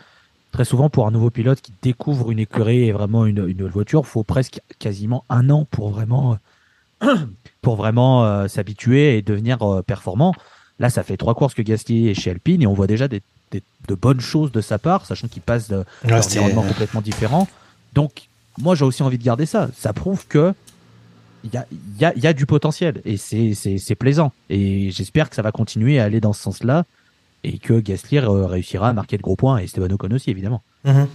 très souvent, pour un nouveau pilote qui découvre une écurie et vraiment une, une nouvelle voiture, faut presque quasiment un an pour vraiment, pour vraiment euh, s'habituer et devenir euh, performant. Là, ça fait trois courses que Gasly est chez Alpine et on voit déjà des, des- de bonnes choses de sa part, sachant qu'il passe d'un Ouais, environnement complètement différent. Donc, moi, j'ai aussi envie de garder ça. Ça prouve que il y a, y, a, il y a du potentiel et c'est plaisant. Et j'espère que ça va continuer à aller dans ce sens-là et que Gasly réussira à marquer de gros points et Esteban Ocon aussi, évidemment. Mhm.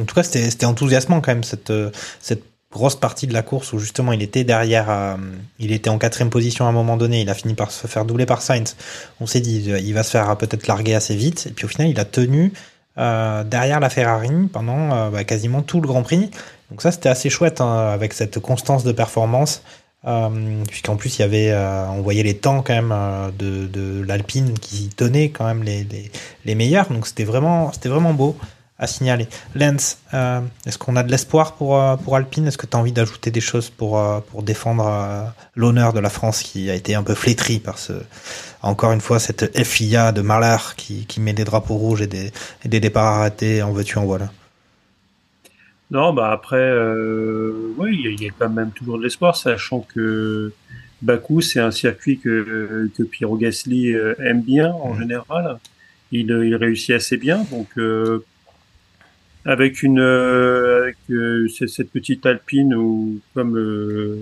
En tout cas, c'était enthousiasmant quand même cette euh, cette grosse partie de la course où justement il était derrière, euh, il était en quatrième position à un moment donné, il a fini par se faire doubler par Sainz. On s'est dit euh, il va se faire peut-être larguer assez vite et puis au final il a tenu derrière la Ferrari pendant bah, quasiment tout le Grand Prix. Donc ça c'était assez chouette hein, avec cette constance de performance. Euh, puisqu'en plus il y avait euh, on voyait les temps quand même euh, de, de l'Alpine qui tenait quand même les, les, les meilleurs. Donc c'était vraiment c'était vraiment beau à signaler. Lens, euh, est-ce qu'on a de l'espoir pour, pour Alpine? Est-ce que tu as envie d'ajouter des choses pour, pour défendre l'honneur de la France qui a été un peu flétri par ce, encore une fois, cette FIA de malheur qui, qui met des drapeaux rouges et des, et des départs arrêtés en veux-tu, en voilà Non, bah après, euh, oui, il y, a- il y a quand même toujours de l'espoir, sachant que Bakou, c'est un circuit que, que Piero Gasly euh, aime bien en général. Il, euh, il réussit assez bien, donc euh, avec une euh, avec euh, cette petite Alpine ou comme euh,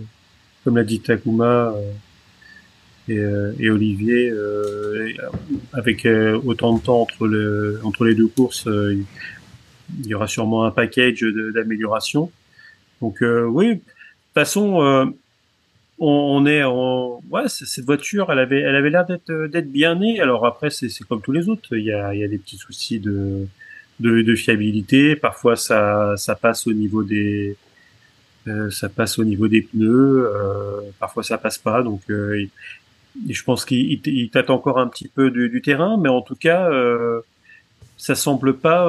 comme l'a dit Takuma et, et Olivier, avec autant de temps entre le entre les deux courses. Euh, il- y aura sûrement un package d'amélioration. Donc euh, oui, de toute façon, euh, on, on est en ouais, cette voiture, elle avait, elle avait l'air d'être d'être bien née. Alors après, c'est comme tous les autres. Il y a, il y a des petits soucis de de, de fiabilité. Parfois, ça ça passe au niveau des euh, ça passe au niveau des pneus. euh, parfois, ça passe pas. Donc euh, il- et je pense qu'il tâte encore un petit peu du, du terrain, mais en tout cas, euh, ça semble pas.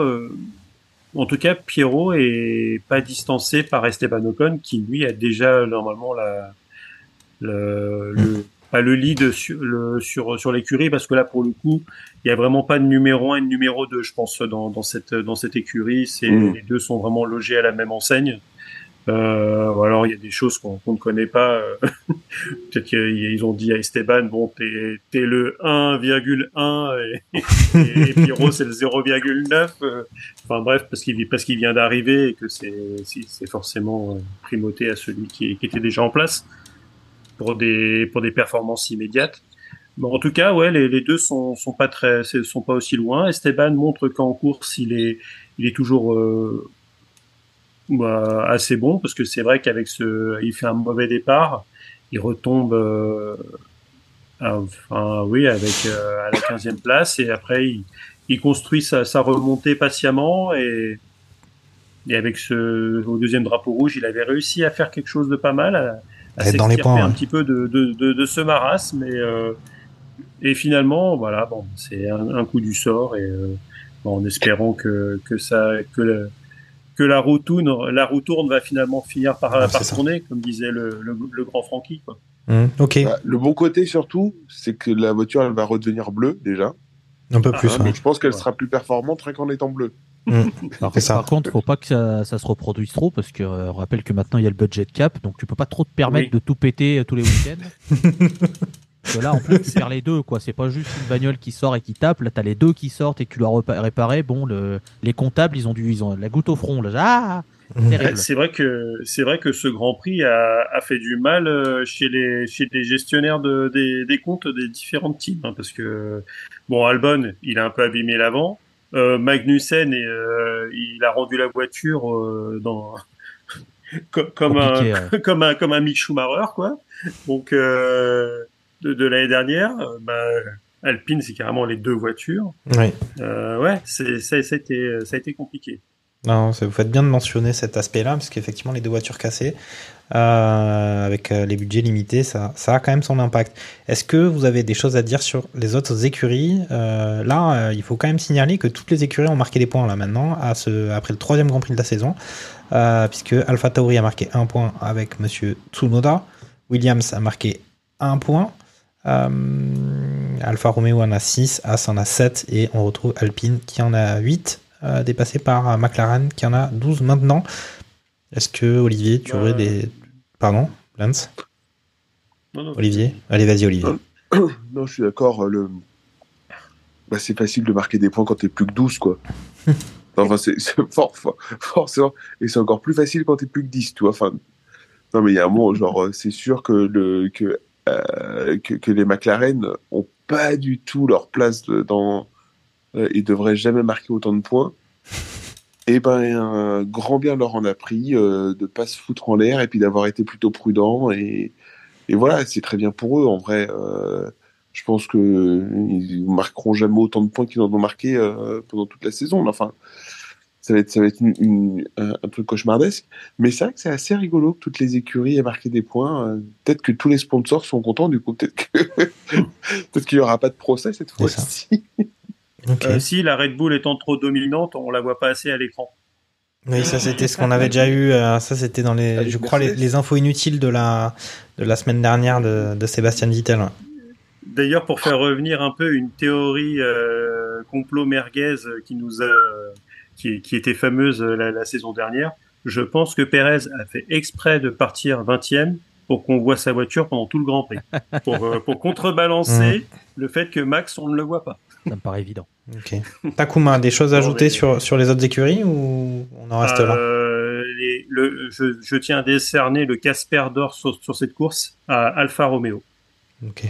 En tout cas, Pierrot est pas distancé par Esteban Ocon, qui lui a déjà normalement la le, le, pas le lead sur, le, sur, sur l'écurie parce que là, pour le coup, il y a vraiment pas de numéro 1 et de numéro 2, je pense, dans, dans cette, dans cette écurie. C'est, Mm. les deux sont vraiment logés à la même enseigne. Euh, alors il y a des choses qu'on ne connaît pas. euh, Peut-être qu'ils ont dit à Esteban, bon, t'es t'es le 1,1 et, et, Pierrot c'est le 0,9. euh, Enfin bref, parce qu'il parce vient d'arriver et que c'est forcément euh, primauté à celui qui, qui était déjà en place pour des pour des performances immédiates. Bon, en tout cas, ouais, les, les deux sont sont pas très sont pas aussi loin. Esteban montre qu'en course il est il est toujours euh, bah, assez bon parce que c'est vrai qu'avec ce, il fait un mauvais départ, il retombe, euh, à- enfin oui, avec euh, à la 15e place et après il, il construit sa, sa remontée patiemment et et avec ce au deuxième drapeau rouge, il avait réussi à faire quelque chose de pas mal, à, à Être dans les un petit peu de, de, de, de ce marasme et euh, et finalement voilà bon c'est un, un coup du sort et euh, bon, en espérant que que ça que le, que la roue tourne, la roue tourne va finalement finir par, par ça. tourner, comme disait le, le, le grand Francky. Quoi. Ok, Bah, le bon côté surtout, c'est que la voiture, elle va redevenir bleue déjà. un peu Ah, plus. Hein, donc je pense qu'elle Ouais. sera plus performante rien qu'en étant bleue. Par, C'est ça. par contre, faut pas que ça, ça se reproduise trop parce que euh, on rappelle que maintenant il y a le budget cap, donc tu peux pas trop te permettre Oui. de tout péter euh, tous les week-ends. Parce que là, en plus, tu perds les deux, quoi. C'est pas juste une bagnole qui sort et qui tape. Là, t'as les deux qui sortent et que tu dois réparer. Bon, le, les comptables, ils ont dû, ils ont la goutte au front. Là. Ah. C'est vrai que c'est vrai que ce Grand Prix a, a fait du mal euh, chez les chez les gestionnaires de, des, des comptes des différentes teams, hein, parce que bon Albon, il a un peu abîmé l'avant. Euh, Magnussen, et, euh, il a rendu la voiture euh, dans comme, un comme un comme un Mick Schumacher quoi. Donc de, de l'année dernière, euh, bah, Alpine c'est carrément les deux voitures. Oui. Euh, ouais, c'est ça, ça a été ça a été compliqué. Non, ça- vous faites bien de mentionner cet aspect-là, parce qu'effectivement, les deux voitures cassées, euh, avec les budgets limités, ça, ça a quand même son impact. Est-ce que vous avez des choses à dire sur les autres écuries? Euh, Là, euh, il faut quand même signaler que toutes les écuries ont marqué des points là maintenant, à ce, après le troisième Grand Prix de la saison, puisque Alpha Tauri a marqué un point avec Monsieur Tsunoda, Williams a marqué un point. Euh, Alfa Romeo en a 6, As en a 7 et on retrouve Alpine qui en a 8, euh, dépassé par McLaren qui en a 12 maintenant. Est-ce que Olivier, tu aurais Euh. des... Pardon, Lance Non, non, Olivier Allez, vas-y Olivier. non, je suis d'accord. Le... Bah, c'est facile de marquer des points quand t'es plus que 12, quoi. enfin, c'est fort, fort- forcément. Et c'est encore plus facile quand t'es plus que 10, tu vois. Enfin, non, mais il y a un moment, genre, c'est sûr que, le, que, euh, que, que les McLaren ont pas du tout leur place de- dans. Euh, ils devraient jamais marquer autant de points. Et ben, un grand bien leur en a pris euh, de pas se foutre en l'air et puis d'avoir été plutôt prudent. Et, et voilà, c'est très bien pour eux. En vrai, euh, je pense que ils marqueront jamais autant de points qu'ils en ont marqué euh, pendant toute la saison. Enfin, ça va être, ça va être une, une- un, un truc cauchemardesque. Mais c'est vrai que c'est assez rigolo que toutes les écuries aient marqué des points. Euh, Peut-être que tous les sponsors sont contents. Du coup, peut-être que peut-être qu'il y aura pas de procès cette fois-ci. Ok. Euh, si la Red Bull étant trop dominante, on la voit pas assez à l'écran. Oui, ça c'était ce qu'on avait déjà eu. euh, ça c'était dans les, Avec je crois, les, infos inutiles de la, de la semaine dernière de, de Sébastien Vittel. ouais. D'ailleurs, pour faire revenir un peu une théorie euh, complot merguez euh, qui nous a, qui, qui était fameuse euh, la, la saison dernière, je pense que Pérez a fait exprès de partir 20e pour qu'on voit sa voiture pendant tout le Grand Prix, pour, euh, pour contrebalancer le fait que Max on ne le voit pas. Ça me paraît évident. Ok. Takuma, des choses à ajouter sur, sur les autres écuries ou on en reste là? Euh, les- le, je, je tiens à décerner le Casper d'or sur, sur cette course à Alfa Romeo. Ok.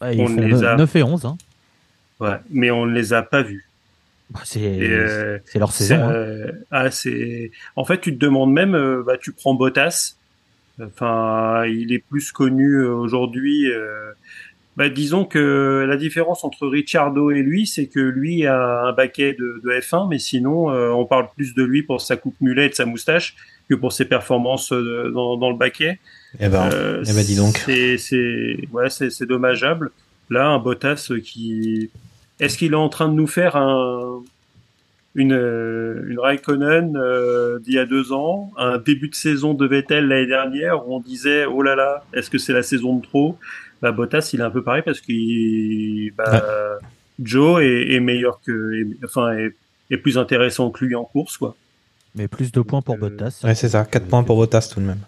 Ouais, il On fait les le a- 9 et 11. Hein. Ouais, mais on ne les a pas vus. Bah, c'est euh, c'est leur saison. hein. euh, ah, c'est. En fait, tu te demandes même, euh, bah, tu prends Bottas. Enfin, il est plus connu euh, aujourd'hui. euh, bah, disons que la différence entre Ricciardo et lui, c'est que lui a un baquet de, de F1, mais sinon, euh, on parle plus de lui pour sa coupe mulet et de sa moustache que pour ses performances dans, dans le baquet. Eh ben, Euh, eh ben, dis donc. C'est, c'est, ouais, c'est, c'est dommageable. Là, un Bottas qui, est-ce qu'il est en train de nous faire un, une, euh, une Raikkonen euh, d'il y a deux ans, un début de saison de Vettel l'année dernière où on disait oh là là, est-ce que c'est la saison de trop? Bah, Bottas, il est un peu pareil parce qu'il bah, Joe est, est meilleur que, est- enfin, est, est plus intéressant que lui en course, quoi. Mais plus de points pour Bottas. Ouais, c'est ça. 4 points pour Bottas tout de même.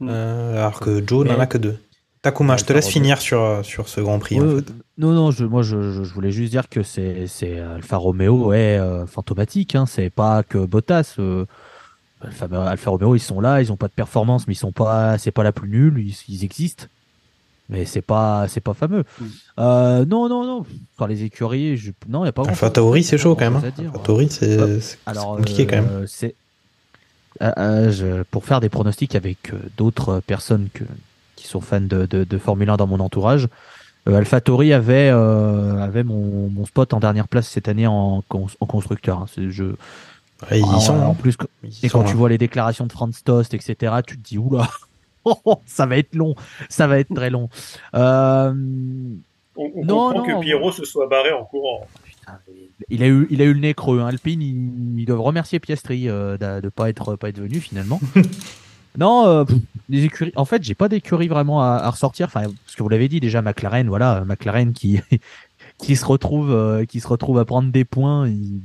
Mm. Euh, alors que Joe n'en a que 2. Takuma, je te laisse Alfa finir sur, euh, sur ce Grand Prix. en fait. Non, non, je, moi je, voulais juste dire que c'est c'est Alfa Romeo est euh, fantomatique. Hein, c'est pas que Bottas. euh, Alfa, Alfa Romeo, ils sont là, ils ont pas de performance, mais ils sont pas, c'est pas la plus nulle, ils, ils existent. Mais c'est pas, c'est pas fameux. Mm. Euh, non, non, non. Enfin, les écuries, je, non, y a pas. Alpha grand-chose- Tauri, c'est chaud quand même. hein. Alpha Tauri, c'est compliqué quand même. euh, euh, euh, je- pour faire des pronostics avec euh, d'autres personnes que, qui sont fans de, de, de Formule 1 dans mon entourage. Euh, AlphaTauri avait avait avait mon, mon spot en dernière place cette année en, cons- en constructeur. hein. C'est- Je, Ouais, ils en, sont. en hein. plus, Ils y et quand sont, tu hein. vois les déclarations de Franz Tost, etc., tu te dis oula, ça va être long, ça va être très long. Euh, On, on Non, comprend non, que Pierrot se soit barré en courant. il a eu, il a eu le nez creux. Hein. Alpine, ils, ils doivent remercier Piastri euh, de pas être, pas être venu finalement. non, euh, pff, les écuries. En fait, j'ai pas d'écurie vraiment à, à ressortir. Enfin, parce que vous l'avez dit déjà, McLaren, voilà, McLaren qui qui se retrouve, euh, qui se retrouve à prendre des points. Ils,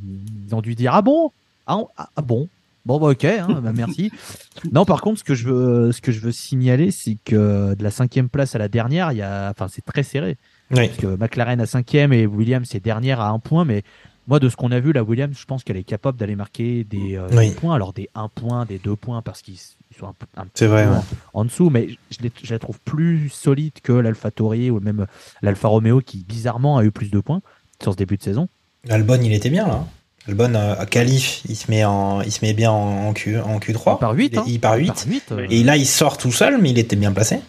ils ont dû dire ah bon, ah, ah, ah bon? Bon bah ok, hein, bah, merci. Non, par contre, ce que je veux, ce que je veux signaler, c'est que de la cinquième place à la dernière, il y a, enfin, c'est très serré. Oui. Parce que McLaren à cinquième et Williams est dernière à un point, mais moi de ce qu'on a vu, la Williams, je pense qu'elle est capable d'aller marquer des, euh, Oui. des points, alors des 1 point, des 2 points, parce qu'ils ils sont un, peu- un petit C'est vrai, peu ouais. en, en dessous, mais je, la trouve plus solide que l'Alpha Tauri ou même l'Alfa Romeo qui bizarrement a eu plus de points sur ce début de saison. Albon, il était bien là. Albon, euh, à qualif, il se met, en, il se met bien en, en Q, en Q3. Il part huit, Il, est- hein. il part 8. Par huit, euh, Et là, il sort tout seul, mais il était bien placé.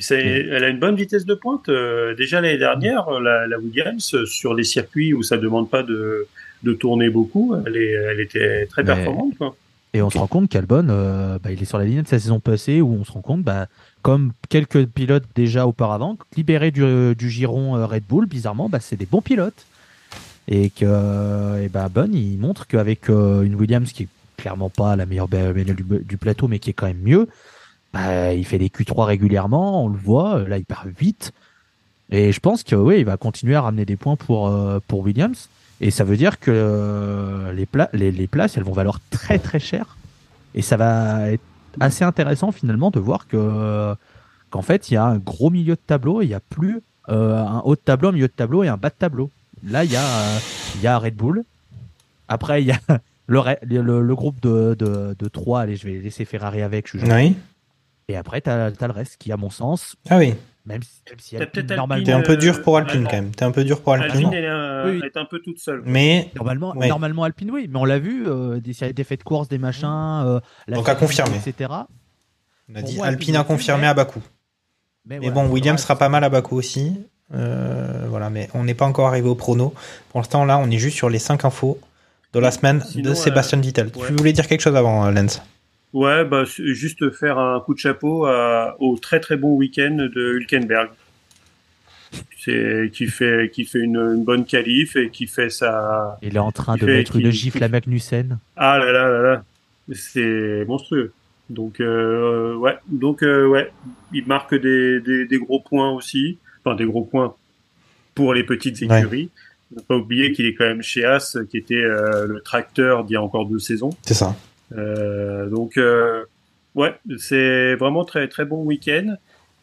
C'est- Elle a une bonne vitesse de pointe. Euh, déjà l'année dernière, la, la Williams, euh, sur les circuits où ça demande pas de, de tourner beaucoup, elle, est, elle était très Mais- performante. Quoi. Et on se rend compte qu'Albon, euh, bah, il est sur la ligne de sa saison passée où on se rend compte, bah, comme quelques pilotes déjà auparavant, libérés du, du giron Red Bull, bizarrement, bah, c'est des bons pilotes. Et que et bah, Albon, il montre qu'avec euh, une Williams qui est clairement pas la meilleure bagnole du, du plateau, mais qui est quand même mieux, bah, il fait des Q3 régulièrement, on le voit, là il part vite. Et je pense que oui, il va continuer à ramener des points pour, euh, pour Williams. Et ça veut dire que euh, les, pla- les, places, elles vont valoir très très cher. Et ça va être assez intéressant finalement de voir que qu'en fait, il y a un gros milieu de tableau, il y a plus euh, un haut de tableau, un milieu de tableau et un bas de tableau. Là, il y a, euh, il y a Red Bull. Après, il y a le, le, le groupe de, de, de 3. Allez, je vais laisser Ferrari avec. Je. Oui. Et après, tu as, le reste qui, à mon sens, Ah oui. même si, même si Alpine, normalement, T'es un peu euh, dur pour Alpine Alpine. quand même. T'es un peu dur pour Alpine. Alpine, elle est, un, Oui. elle est un peu toute seule. Mais Normalement, Ouais. normalement Alpine, oui, mais on l'a vu, euh, des séries d'effets de course, des machins, euh, la Donc à confirmer. etc. on a dit moi, Alpine Alpine a confirmé mais- à Bakou. Mais, Mais voilà, bon, Williams sera pas mal à Bakou aussi. Euh, voilà, mais on n'est pas encore arrivé au prono. Pour l'instant, là, on est juste sur les 5 infos de la semaine Sinon, de Sébastien euh, Vittel. ouais. Tu voulais dire quelque chose avant, euh, Lens? Ouais, bah, juste faire un coup de chapeau à- au très très bon week-end de Hülkenberg. C'est qui fait qui fait une, une bonne qualif et qui fait sa Il est en train de fait- mettre qui- une gifle à Magnussen. ah là là là là c'est monstrueux. Donc euh, ouais donc euh, ouais il marque des, des des gros points aussi enfin des gros points pour les petites Ouais. écuries. Ne pas oublier qu'il est quand même chez As qui était euh, le tracteur d'il y a encore deux saisons. C'est ça. Euh, donc, euh, ouais, c'est vraiment très très bon week-end.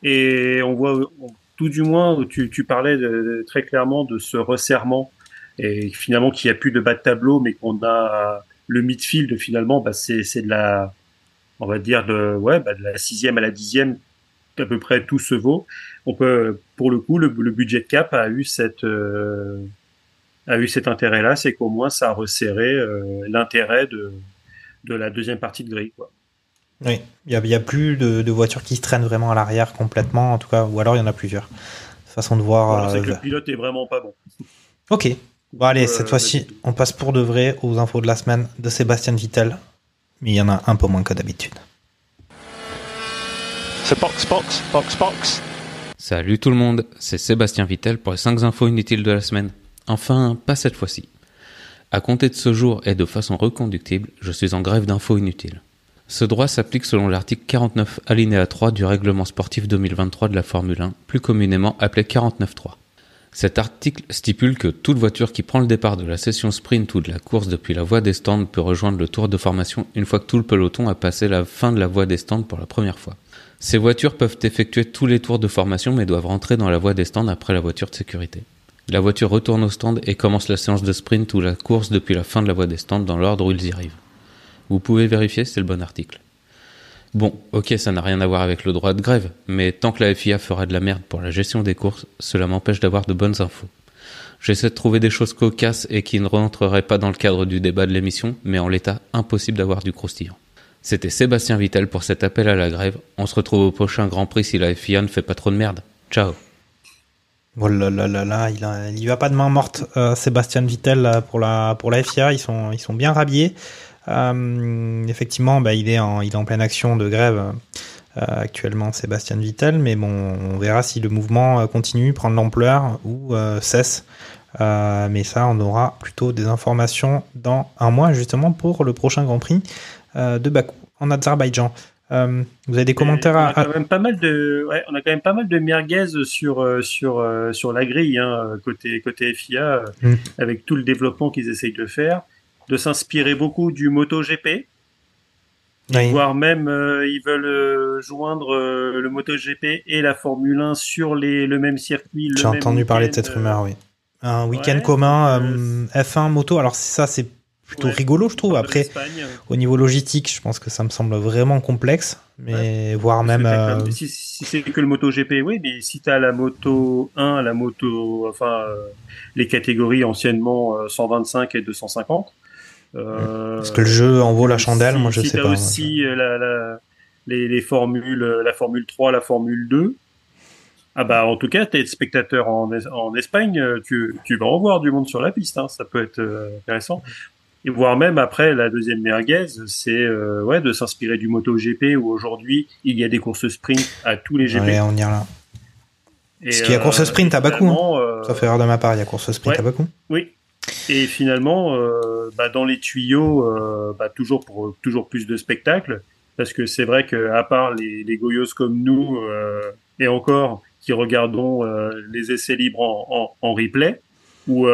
Et on voit, tout du moins, tu, tu parlais de- de- très clairement de ce resserrement et finalement qu'il n'y a plus de bas de tableau, mais qu'on a le midfield finalement, bah, c'est de la, on va dire de ouais, bah, de la sixième à la dixième, à peu près tout se vaut. On peut, pour le coup, le, le budget cap a eu cette euh, a eu cet intérêt-là, c'est qu'au moins ça a resserré euh, l'intérêt de de la deuxième partie de grille. Quoi. Oui, il n'y a, il y a plus de, de voitures qui se traînent vraiment à l'arrière complètement, en tout cas, ou alors il y en a plusieurs. Façon de voir. Alors, c'est euh, que le pilote est vraiment pas bon. Ok. Bon, allez, Euh, cette fois-ci, on passe pour de vrai aux infos de la semaine de Sébastien Vittel. Mais il y en a un peu moins que d'habitude. C'est box, box, box, box. Salut tout le monde, c'est Sébastien Vittel pour les 5 infos inutiles de la semaine. Enfin, pas cette fois-ci. À compter de ce jour et de façon reconductible, je suis en grève d'infos inutiles. Ce droit s'applique selon l'article 49 alinéa 3 du règlement sportif 2023 de la Formule 1, plus communément appelé 49.3. Cet article stipule que toute voiture qui prend le départ de la session sprint ou de la course depuis la voie des stands peut rejoindre le tour de formation une fois que tout le peloton a passé la fin de la voie des stands pour la première fois. Ces voitures peuvent effectuer tous les tours de formation mais doivent rentrer dans la voie des stands après la voiture de sécurité. La voiture retourne au stand et commence la séance de sprint ou la course depuis la fin de la voie des stands dans l'ordre où ils y arrivent. Vous pouvez vérifier, c'est le bon article. Bon, ok, ça n'a rien à voir avec le droit de grève, mais tant que la FIA fera de la merde pour la gestion des courses, cela m'empêche d'avoir de bonnes infos. J'essaie de trouver des choses cocasses et qui ne rentreraient pas dans le cadre du débat de l'émission, mais en l'état, impossible d'avoir du croustillant. C'était Sébastien Vittel pour cet appel à la grève. On se retrouve au prochain Grand Prix si la FIA ne fait pas trop de merde. Ciao. Oh là là il, a, va pas de main morte, euh, Sébastien Vittel là, pour la FIA. Ils sont bien rhabillés. Euh, effectivement, bah, il est en pleine action de grève euh, actuellement, Sébastien Vittel. Mais bon, on verra si le mouvement euh, continue, prend de l'ampleur ou euh, cesse. Euh, mais ça, on aura plutôt des informations dans un mois justement pour le prochain Grand Prix euh, de Bakou en Azerbaïdjan. Euh, vous avez des commentaires on à, a quand même pas mal de, ouais, on a quand même pas mal de merguez sur euh, sur euh, sur la grille hein, côté côté FIA Mm. avec tout le développement qu'ils essayent de faire, de s'inspirer beaucoup du MotoGP, Oui. voire même euh, ils veulent euh, joindre euh, le MotoGP et la Formule 1 sur les le même circuit. J'ai entendu parler de cette rumeur, oui. Un week-end ouais, commun, euh, euh, F1 moto. Alors ça, c'est plutôt Ouais. rigolo, je trouve. Après, l'Espagne. au niveau logistique, je pense que ça me semble vraiment complexe, mais voire Parce même. euh, Si, si c'est que le MotoGP, oui, mais si t'as la moto 1, la moto, enfin, euh, les catégories anciennement euh, 125 et 250. Euh, Parce que le jeu en vaut la chandelle, si- moi je si sais t'as pas. aussi euh, la, la- les, les formules, euh, la Formule 3, la Formule 2. Ah bah en tout cas, t'es spectateur en, en Espagne, euh, tu, tu vas en voir du monde sur la piste, hein, ça peut être euh, intéressant. Et voire même après la deuxième merguez, c'est euh, ouais de s'inspirer du MotoGP où aujourd'hui il y a des courses sprint à tous les GP. Ouais, on y est là. Parce qu'il y a course euh, sprint à Bakou. hein. euh, Ça fait erreur de ma part, il y a course sprint ouais. à Bakou. Oui. Et finalement, euh, bah, dans les tuyaux, euh, bah, toujours pour toujours plus de spectacles, parce que c'est vrai que à part les, les goyos comme nous euh, et encore qui regardons les essais libres en, en, en replay ou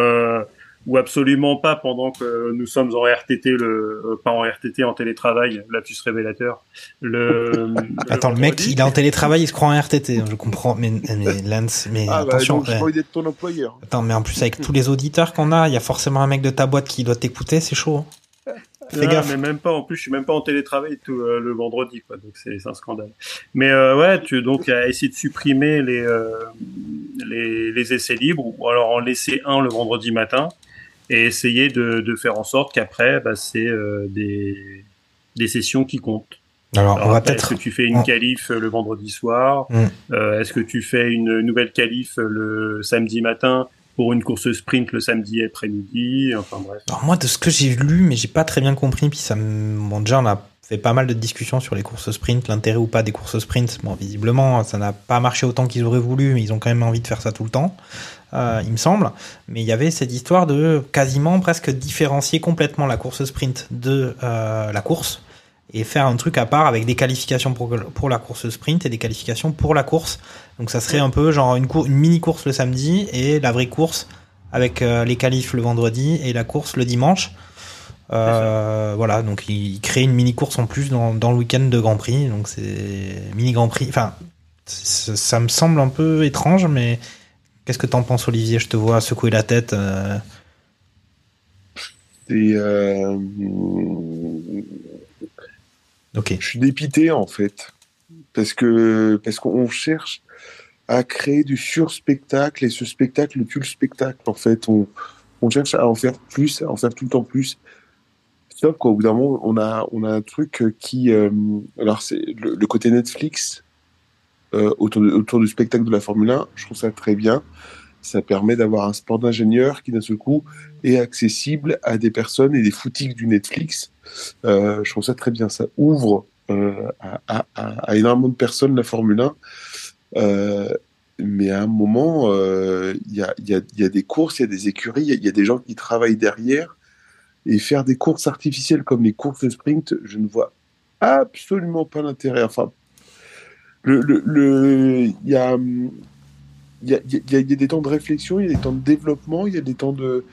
ou absolument pas pendant que nous sommes en RTT le euh, pas en RTT en télétravail lapsus révélateur le, Attends, le mec, il est en télétravail, il se croit en RTT. hein, Je comprends, mais, mais Lance, mais Ah, bah, attention. donc, ouais. ton employeur. Attends, mais en plus, avec tous les auditeurs qu'on a, il y a forcément un mec de ta boîte qui doit t'écouter, c'est chaud. hein. Fais Non, gaffe. mais même pas. En plus, je suis même pas en télétravail tout euh, le vendredi, quoi. Donc c'est c'est un scandale. Mais euh, ouais, tu donc à essayer de supprimer les euh, les, les essais libres ou alors en laisser un le vendredi matin et essayer de, de faire en sorte qu'après, bah, c'est euh, des des sessions qui comptent. Alors, on va après, peut-être. Est-ce que tu fais une qualif euh, le vendredi soir Mm. Euh, Est-ce que tu fais une nouvelle qualif euh, le samedi matin pour une course sprint le samedi après-midi? Enfin bref. Alors moi, de ce que j'ai lu, mais j'ai pas très bien compris, puis ça me... Bon, déjà, on a fait pas mal de discussions sur les courses sprint, l'intérêt ou pas des courses sprint. Bon, visiblement, ça n'a pas marché autant qu'ils auraient voulu, mais ils ont quand même envie de faire ça tout le temps, euh, il me semble. Mais il y avait cette histoire de quasiment presque différencier complètement la course sprint de euh, la course et faire un truc à part avec des qualifications pour, pour la course sprint et des qualifications pour la course. Donc ça serait un peu genre une, mini course le samedi et la vraie course avec euh, les qualifs le vendredi et la course le dimanche. Euh, voilà, donc il crée une mini course en plus dans, dans le week-end de Grand Prix. Donc c'est mini Grand Prix. Enfin, ça me semble un peu étrange, mais qu'est-ce que t'en penses, Olivier? Je te vois secouer la tête. euh. Euh. Je suis dépité en fait, parce que parce qu'on cherche à créer du sur-spectacle et ce spectacle tue le spectacle. En fait, on, on cherche à en faire plus, à en faire tout le temps plus. Sauf qu'au bout d'un moment, on a on a un truc qui, euh, alors c'est le, le côté Netflix euh, autour, autour du spectacle de la Formule 1. Je trouve ça très bien. Ça permet d'avoir un sport d'ingénieur qui d'un seul coup est accessible à des personnes et des foutiques du Netflix. Euh, je trouve ça très bien. Ça ouvre euh, à, énormément de personnes la Formule 1. Euh, mais à un moment, il y, a, des courses, il y a des écuries, il y y, a des gens qui travaillent derrière Et faire des courses artificielles comme les courses de sprint, je ne vois absolument pas l'intérêt. Enfin, le, le, le, il y a, il y, a, il y a des temps de réflexion, il y a des temps de développement, il y a des temps de,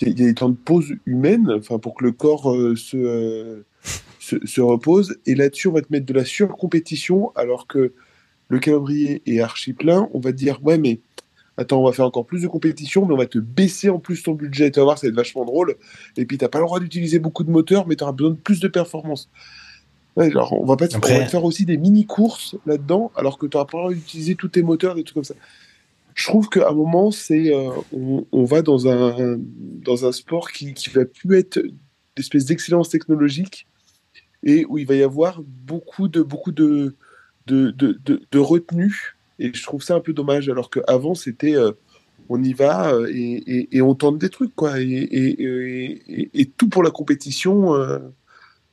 il y a, y des temps de pause humaine, enfin pour que le corps euh, se, euh, se, se repose. Et là-dessus, on va te mettre de la surcompétition, alors que le calendrier est archi plein. On va te dire ouais, mais attends, on va faire encore plus de compétition, mais on va te baisser en plus ton budget. Tu vas voir, ça va être vachement drôle. Et puis, t'as pas le droit d'utiliser beaucoup de moteurs, mais tu auras besoin de plus de performance. Ouais, alors, on va pas te, Après- on va te faire aussi des mini-courses là-dedans, alors que tu n'auras pas d'utiliser tous tes moteurs, des trucs comme ça. Je trouve qu'à un moment, c'est, euh, on, on va dans un, dans un sport qui, qui va plus être d'espèce d'excellence technologique et où il va y avoir beaucoup de, beaucoup de, de, de, de, de retenue. Et je trouve ça un peu dommage, alors qu'avant, c'était euh, on y va euh, et, et, et on tente des trucs, quoi. Et, et, et, et- et tout pour la compétition. euh,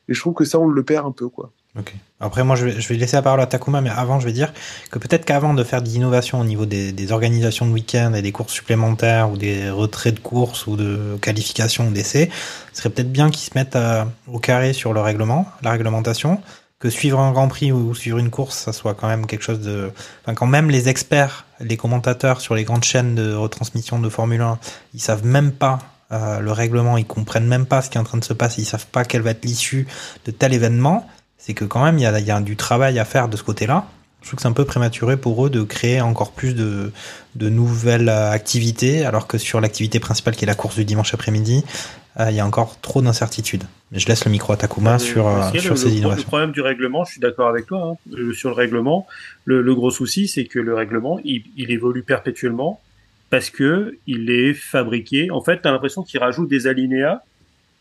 et je trouve que ça, on le perd un peu, quoi. Ok. Après, moi, je vais, laisser la parole à Takuma, mais avant, je vais dire que peut-être qu'avant de faire des innovations au niveau des, organisations de week-end et des courses supplémentaires ou des retraits de courses ou de qualifications ou d'essais, ce serait peut-être bien qu'ils se mettent à- au carré sur le règlement, la réglementation, que suivre un Grand Prix ou suivre une course, ça soit quand même quelque chose de... Enfin, quand même les experts, les commentateurs sur les grandes chaînes de retransmission de Formule 1, ils savent même pas euh, le règlement, ils comprennent même pas ce qui est en train de se passer, ils savent pas quelle va être l'issue de tel événement, c'est que quand même il y a, il y a du travail à faire de ce côté-là. Je trouve que c'est un peu prématuré pour eux de créer encore plus de, de nouvelles euh, activités, alors que sur l'activité principale qui est la course du dimanche après-midi, euh, il y a encore trop d'incertitudes. Je laisse le micro à Takuma sur, euh, le, ces le- le innovations. problème du règlement, je suis d'accord avec toi, hein, sur le règlement, le, le gros souci, c'est que le règlement, il, il évolue perpétuellement parce que il est fabriqué. En fait, tu as l'impression qu'il rajoute des alinéas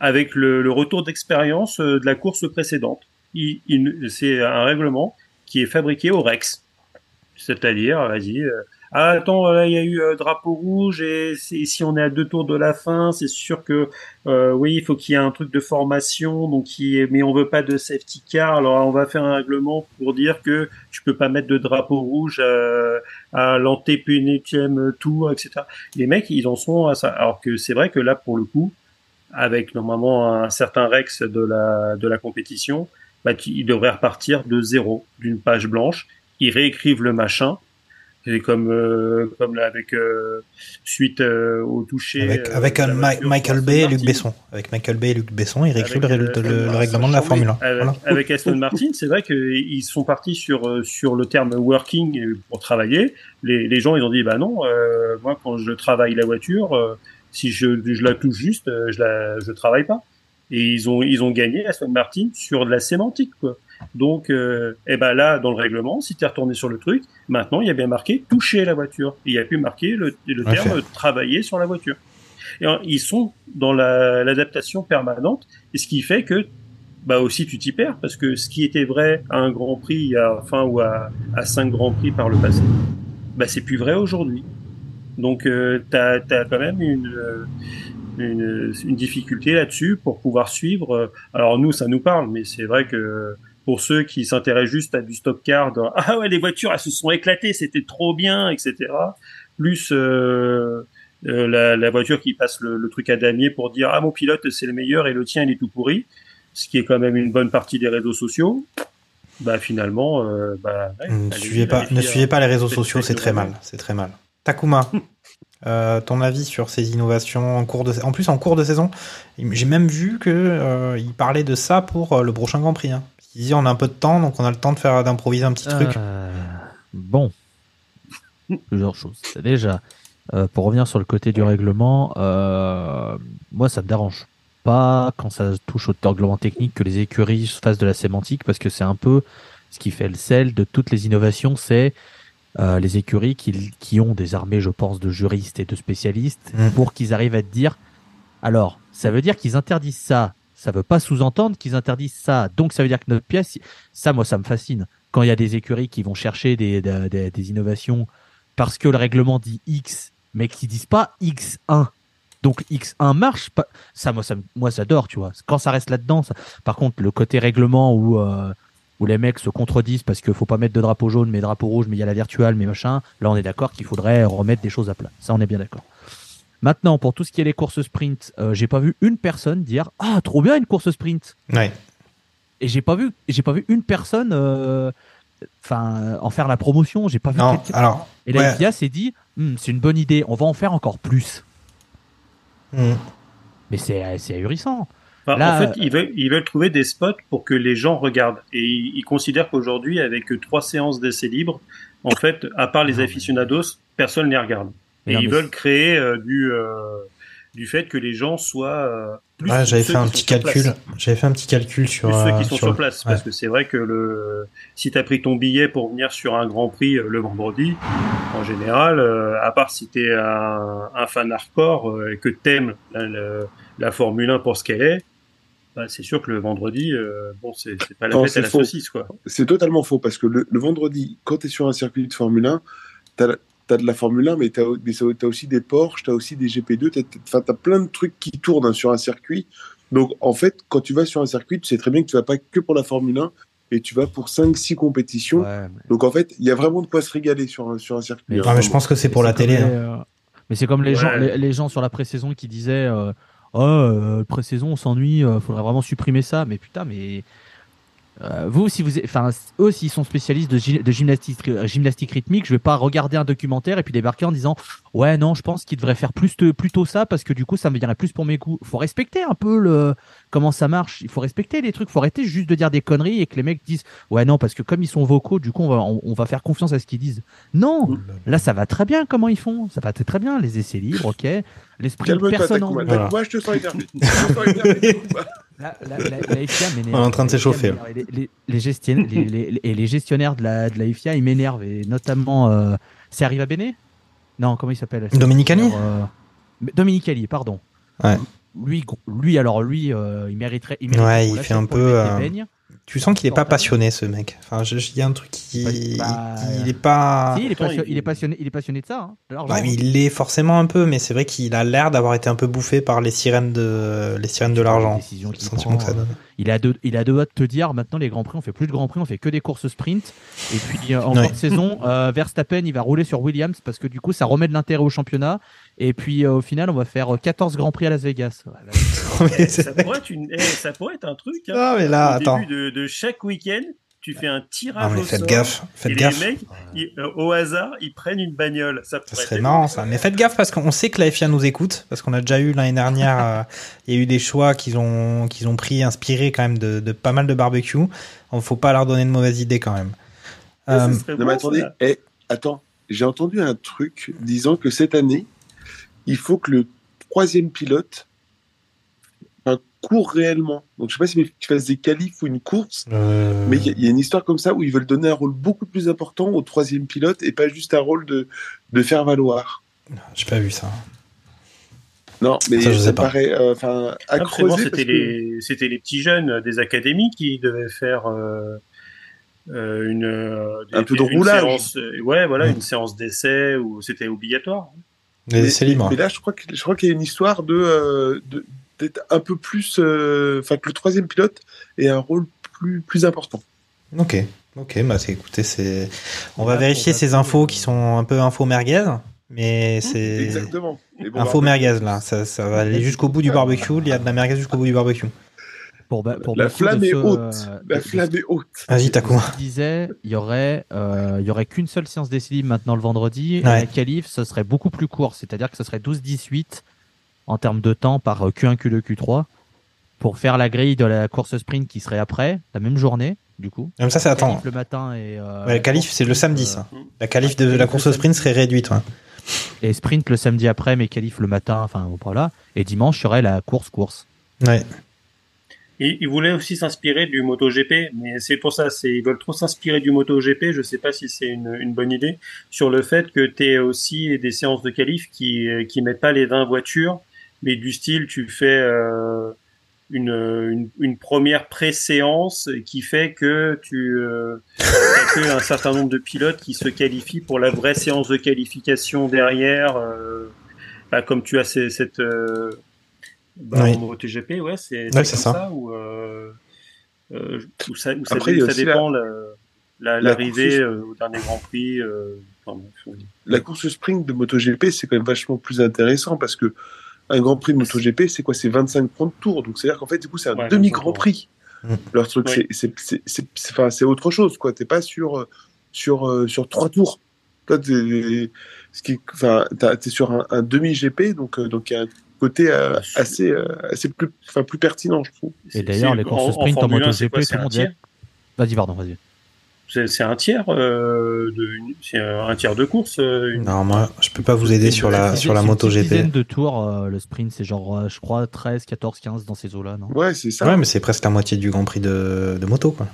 avec le, retour d'expérience euh, de la course précédente. C'est un règlement qui est fabriqué au Rex. C'est-à-dire, vas-y, euh, ah, attends, là, il y a eu euh, drapeau rouge et si on est à deux tours de la fin, c'est sûr que euh, oui, il faut qu'il y ait un truc de formation, donc mais on veut pas de safety car. Alors on va faire un règlement pour dire que tu peux pas mettre de drapeau rouge euh, à l'antépénultième tour, etc. Les mecs, ils en sont à ça. Alors que c'est vrai que là, pour le coup, avec normalement un certain Rex de la de la compétition, bah, ils devraient repartir de zéro, d'une page blanche. Ils réécrivent le machin. Et comme euh, comme là avec euh, suite euh, au toucher Avec, euh, avec un Ma- Michael Bay et Luc. Besson. Avec Michael Bay et Luc Besson, ils réécrivent le, euh, le- le Aston règlement de la Martin, Formule 1. Avec, Voilà. avec Aston Martin, c'est vrai qu'ils sont partis sur sur le terme working pour travailler. Les, les gens ils ont dit bah non, euh, moi quand je travaille la voiture, euh, si je, je la touche juste, euh, je la je travaille pas. Et ils ont ils ont gagné Aston Martin sur de la sémantique quoi. Donc euh, eh ben là dans le règlement, si tu es retourné sur le truc, maintenant il y a bien marqué toucher la voiture. Il y a plus marqué le, terme travailler sur la voiture. Et alors, ils sont dans la- l'adaptation permanente, et ce qui fait que bah aussi tu t'y perds parce que ce qui était vrai à un Grand Prix a enfin ou à, à cinq Grands Prix par le passé, bah c'est plus vrai aujourd'hui. Donc euh, t'as as quand même une, euh, une une difficulté là-dessus pour pouvoir suivre. euh, Alors nous ça nous parle, mais c'est vrai que pour ceux qui s'intéressent juste à du stock car, dans, ah ouais les voitures elles se sont éclatées, c'était trop bien, etc. Plus euh, euh, la, la voiture qui passe le, le truc à damier pour dire ah mon pilote c'est le meilleur et le tien il est tout pourri, ce qui est quand même une bonne partie des réseaux sociaux. Bah finalement, euh, bah, ouais, Ne allez-y, suivez pas, vérifiez, ne suivez pas les réseaux sociaux, c'est très mal, c'est très mal. Takuma, euh, ton avis sur ces innovations en cours de, en plus en cours de saison, j'ai même vu que euh, il parlait de ça pour euh, le prochain Grand Prix. Hein. Il on a un peu de temps, donc on a le temps de faire d'improviser un petit truc. Euh, bon, plusieurs choses. Déjà, euh, pour revenir sur le côté du règlement, euh, moi ça me dérange pas quand ça touche au règlement technique que les écuries fassent de la sémantique parce que c'est un peu ce qui fait le sel de toutes les innovations, c'est euh, les écuries qui, qui ont des armées, je pense, de juristes et de spécialistes Mm. pour qu'ils arrivent à te dire alors, ça veut dire qu'ils interdisent ça. Ça veut pas sous-entendre qu'ils interdisent ça. Donc, ça veut dire que notre pièce, ça, moi, ça me fascine. Quand il y a des écuries qui vont chercher des, innovations parce que le règlement dit X, mais qui disent pas X1. Donc X1 marche pas. Ça, moi, ça, moi, j'adore, tu vois. Quand ça reste là-dedans, par contre, le côté règlement où, euh, où les mecs se contredisent parce qu'il faut pas mettre de drapeau jaune, mais drapeau rouge, mais il y a la virtuelle, mais machin. Là, on est d'accord qu'il faudrait remettre des choses à plat. Ça, on est bien d'accord. Maintenant, pour tout ce qui est les courses sprint, euh, j'ai pas vu une personne dire ah trop bien une course sprint. Ouais. Et j'ai pas vu, j'ai pas vu une personne, euh, enfin, en faire la promotion. J'ai pas vu. Non, quelqu'un- alors, Et la ouais. FIA s'est dit, Hmm, c'est une bonne idée, on va en faire encore plus. Hmm. Mais c'est c'est ahurissant. Enfin, Là, en fait, euh, ils veulent, ils veulent trouver des spots pour que les gens regardent. Et ils, ils considèrent qu'aujourd'hui, avec trois séances d'essais libres, en fait, à part les aficionados, personne ne les regarde. Et non, ils mais veulent créer euh, du, euh, du fait que les gens soient euh, plus Ouais, j'avais fait un petit calcul. place. J'avais fait un petit calcul sur. Plus ceux qui sont sur, place, ouais. parce que c'est vrai que le, si tu as pris ton billet pour venir sur un Grand Prix le vendredi, en général, euh, à part si tu es un, un fan hardcore euh, et que t'aimes la, la, la Formule 1 pour ce qu'elle est, bah, c'est sûr que le vendredi, euh, bon, c'est pas la Non, fête à c'est la faux. saucisse, quoi. C'est totalement faux parce que le, le vendredi, quand tu es sur un circuit de Formule 1, tu as, de la Formule 1, mais tu as, aussi des Porsche, tu as aussi des GP2, tu as, plein de trucs qui tournent hein, sur un circuit. Donc en fait, quand tu vas sur un circuit, tu sais très bien que tu vas pas que pour la Formule 1 et tu vas pour 5-6 compétitions. Ouais, mais- Donc en fait, il y a vraiment de quoi se régaler sur un, sur un circuit. Mais- Ah, mais je pense que c'est pour la télé. les, hein. euh, Mais c'est comme les Ouais. gens, les, les gens sur la pré-saison qui disaient, euh, oh, euh, pré-saison, on s'ennuie, euh, faudrait vraiment supprimer ça. Mais putain, mais euh, vous, si vous, enfin, eux, s'ils sont spécialistes de, gy- de gymnastique, euh, gymnastique rythmique, je vais pas regarder un documentaire et puis débarquer en disant, ouais, non, je pense qu'ils devraient faire plus de, plutôt ça parce que du coup, ça me viendrait plus pour mes goûts. Faut respecter un peu le comment ça marche. Il faut respecter les trucs. Faut arrêter juste de dire des conneries et que les mecs disent, ouais, non, parce que comme ils sont vocaux, du coup, on va, on, on va faire confiance à ce qu'ils disent. Non, là, ça va très bien. Comment ils font Ça va très très bien. Les essais libres, ok. L'esprit Calme-toi, personne en. Voilà. Takuma, je te sens énervé. La, la, la, la FIA m'énerve. On est en train de s'échauffer, Les, les, gestionnaires de la, de la FIA, ils m'énervent. Et notamment, euh, c'est Arriva Bene? Non, comment il s'appelle? Dominicali Euh, Dominicali, pardon. Ouais. Lui, lui, alors lui, euh, il mériterait. Il Ouais, mériterait il qu'on fait un peu, euh. Tu sens qu'il est pas passionné, ce mec. Enfin, je- il y a un truc qui. Bah, il est pas. Si, il est, Pourtant, passio- il- il est passionné, il est passionné de ça. Hein, de. Bah, il l'est forcément un peu, mais c'est vrai qu'il a l'air d'avoir été un peu bouffé par les sirènes de, les sirènes de l'argent. Donne. Il a deux, il a deux doigts de te dire maintenant les grands prix, on fait plus de grands prix, on fait que des courses sprint. Et puis euh, en Ouais. fin de saison, euh, Verstappen il va rouler sur Williams parce que du coup ça remet de l'intérêt au championnat. Et puis euh, au final, on va faire euh, 14 grands prix à Las Vegas. Voilà. Mais Eh, ça, pourrait être une, eh, ça pourrait être un truc. Hein. Non, mais là, Au attends. début de, de chaque week-end, tu fais un tirage mais au faites sort. gaffe, et faites les gaffe. mecs, ils- euh, au hasard, ils prennent une bagnole. Ça, serait être- marrant ça. Mais faites gaffe parce qu'on sait que la FIA nous écoute, parce qu'on a déjà eu l'année dernière, euh, il y a eu des choix qu'ils ont, qu'ils ont pris, inspirés quand même de, de pas mal de barbecue. On faut pas leur donner de mauvaises idées quand même. Ouais, Euh, Non, bon, mais attendez, eh, attends, j'ai entendu un truc disant que cette année, il faut que le troisième pilote enfin, court réellement. Donc je sais pas si tu fasses des qualifs ou une course, euh, mais il y, a- il y a une histoire comme ça où ils veulent donner un rôle beaucoup plus important au troisième pilote et pas juste un rôle de, de faire valoir. J'ai pas vu ça. Non, mais Ça, je ça, sais pas. paraît euh, enfin bon, c'était que- les, c'était les petits jeunes des académies qui devaient faire euh, euh, une, euh, Un peu de une roulage. séance, euh, ouais, voilà, une séance d'essai où c'était obligatoire. Libres. Mais là, je crois qu'il y a une histoire de euh, de- d'être un peu plus, euh, enfin que le troisième pilote ait un rôle plus plus important. Ok. Ok, bah c'est, écoutez, c'est. On va Là, vérifier ces infos euh, qui sont un peu info merguez, mais c'est. Exactement. Bon, Info bah, merguez là, ça, ça va aller jusqu'au bout du barbecue. Il y a de la merguez jusqu'au bout du barbecue. Pour, La flamme est haute. euh, La flamme est haute. Vas-y, Takuma. Il disait, il y aurait, euh, il y aurait qu'une seule séance libre maintenant le vendredi. Et la qualif, ce serait beaucoup plus court. C'est-à-dire que ce serait 12-18 en termes de temps par euh, Q1, Q2, Q3 pour faire la grille de la course sprint qui serait après, la même journée, du coup. Comme ça, c'est. Qualif le matin et. euh, Ouais, le qualif, c'est le samedi, euh, ça. La qualif de la course sprint serait réduite. ouais. Et sprint le samedi après, mais qualif le matin, enfin voilà. Et dimanche serait la course-course. Ouais. Et ils voulaient aussi s'inspirer du MotoGP, mais c'est pour ça, c'est ils veulent trop s'inspirer du MotoGP. Je sais pas si c'est une, une bonne idée sur le fait que tu aussi des séances de qualif qui euh, qui mettent pas les 20 voitures, mais du style tu fais euh, une, une première pré-séance qui fait que tu euh, un certain nombre de pilotes qui se qualifient pour la vraie séance de qualification derrière. Euh, bah, comme tu as cette euh, bah, Oui. en MotoGP, ouais, c'est Ouais, ça. euh, où ça, Après, ça dépend la- la- la l'arrivée euh, au dernier Grand Prix. euh. La course sprint de MotoGP, c'est quand même vachement plus intéressant parce que un Grand Prix de MotoGP, c'est quoi? C'est 25 points de tour. Donc, c'est-à-dire qu'en fait, du coup, c'est un Ouais, demi-Grand 25 Prix. Mm. Leur truc, Oui. c'est- autre chose, quoi. T'es pas sur, euh, sur, sur trois tours. Toi, t'es ce qui, enfin, t'as- t'es sur un, un demi-GP, donc, donc il y a un côté euh, assez, euh, assez plus, enfin, plus pertinent, je trouve. Et d'ailleurs, C'est- les courses en- en sprint en, Formule 1, c'est MotoGP, tout le un monde est. Vas-y, pardon, vas-y. C'est un tiers euh, de une- c'est un tiers de course. euh, une- Non, moi, je peux pas vous aider sur la, sur la une MotoGP. dizaine de tours, euh, le sprint, c'est genre, euh, je crois, 13, 14, 15 dans ces eaux-là, non? Ouais, c'est ça. Ouais, mais c'est presque la moitié du Grand Prix de, de moto, quoi.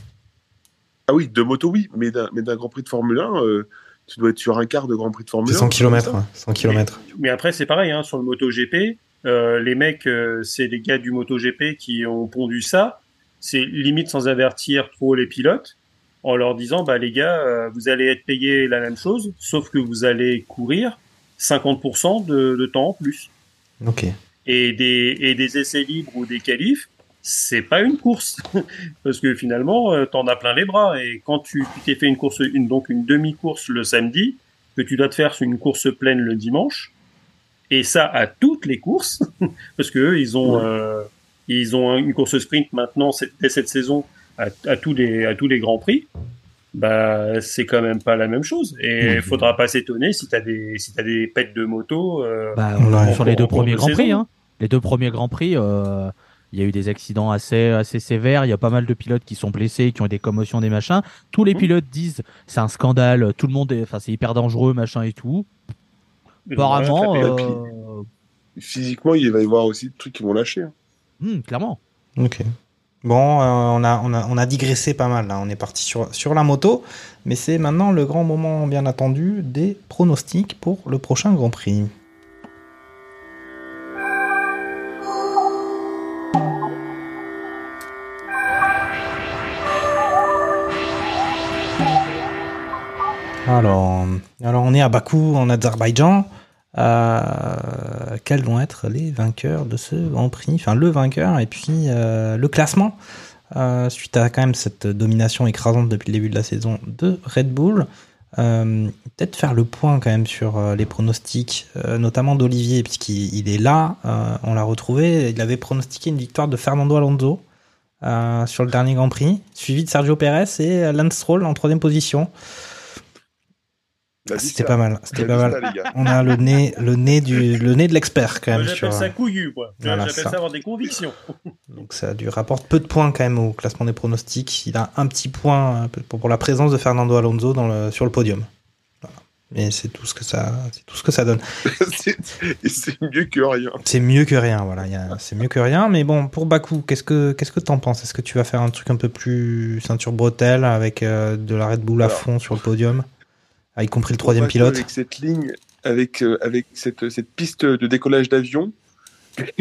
Ah oui, de moto, oui, mais d'un mais d'un Grand Prix de Formule 1, euh, tu dois être sur un quart de Grand Prix de Formule C'est 1. 100 km, comme ça. ouais, 100 km. Mais après, c'est pareil, hein, sur le MotoGP, euh, les mecs, euh, c'est les gars du MotoGP qui ont pondu ça. C'est limite sans avertir trop les pilotes, en leur disant, bah les gars, euh, vous allez être payés la même chose, sauf que vous allez courir 50% de, de temps en plus. Ok. Et des, et des essais libres ou des qualifs, c'est pas une course. Parce que finalement, euh, t'en as plein les bras. Et quand tu t'es fait une course, une, donc une demi-course le samedi, que tu dois te faire une course pleine le dimanche, et ça à toutes les courses, parce que eux, ils ont, euh, ils ont une course sprint maintenant, dès cette saison, à, à tous les, à tous les grands prix. Bah, c'est quand même pas la même chose. Et Mhm. faudra pas s'étonner si t'as des, si t'as des pètes de moto. euh, Bah, sur les En- deux en premiers de Grands Prix, hein. Les deux premiers Grands Prix, euh, il y a eu des accidents assez, assez sévères. Il y a pas mal de pilotes qui sont blessés, qui ont eu des commotions, des machins. Tous les pilotes disent c'est un scandale, tout le monde est, enfin, c'est hyper dangereux, machin et tout. Apparemment, voilà, euh, Physiquement, il va y avoir aussi des trucs qui vont lâcher. hein. hmm, clairement. Ok. Bon, euh, on, a, on, a, on a digressé pas mal là. On est parti sur, sur la moto, mais c'est maintenant le grand moment bien attendu des pronostics pour le prochain Grand Prix. Alors, alors on est à Bakou en Azerbaïdjan. Quels vont être les vainqueurs de ce Grand Prix Enfin, le vainqueur et puis euh, le classement. Euh, suite à quand même cette domination écrasante depuis le début de la saison de Red Bull. Euh, Peut-être faire le point quand même sur euh, les pronostics, notamment d'Olivier, puisqu'il il est là. on l'a retrouvé. Il avait pronostiqué une victoire de Fernando Alonso sur le dernier Grand Prix, suivi de Sergio Perez et Lance Stroll en troisième position. Ah, C'était pas mal. C'était pas mal. les gars. On a le nez, le nez du, le nez de l'expert quand Moi, même. j'appelle sur, ça couillu, quoi. Tu vois, Voilà, j'appelle ça. ça. avoir des convictions. Donc ça lui rapporte peu de points quand même au classement des pronostics. Il a un petit point pour, la présence de Fernando Alonso dans le, sur le podium. Mais c'est tout ce que ça, c'est tout ce que ça donne. c'est mieux que rien. C'est mieux que rien, voilà. C'est mieux que rien. Mais bon, pour Bakou, qu'est-ce que qu'est-ce que t'en penses? Est-ce que tu vas faire un truc un peu plus ceinture bretelle avec euh, de la Red Bull à Alors. fond sur le podium, Ah, y compris le troisième pilote Avec cette ligne, avec, euh, avec cette, cette piste de décollage d'avion,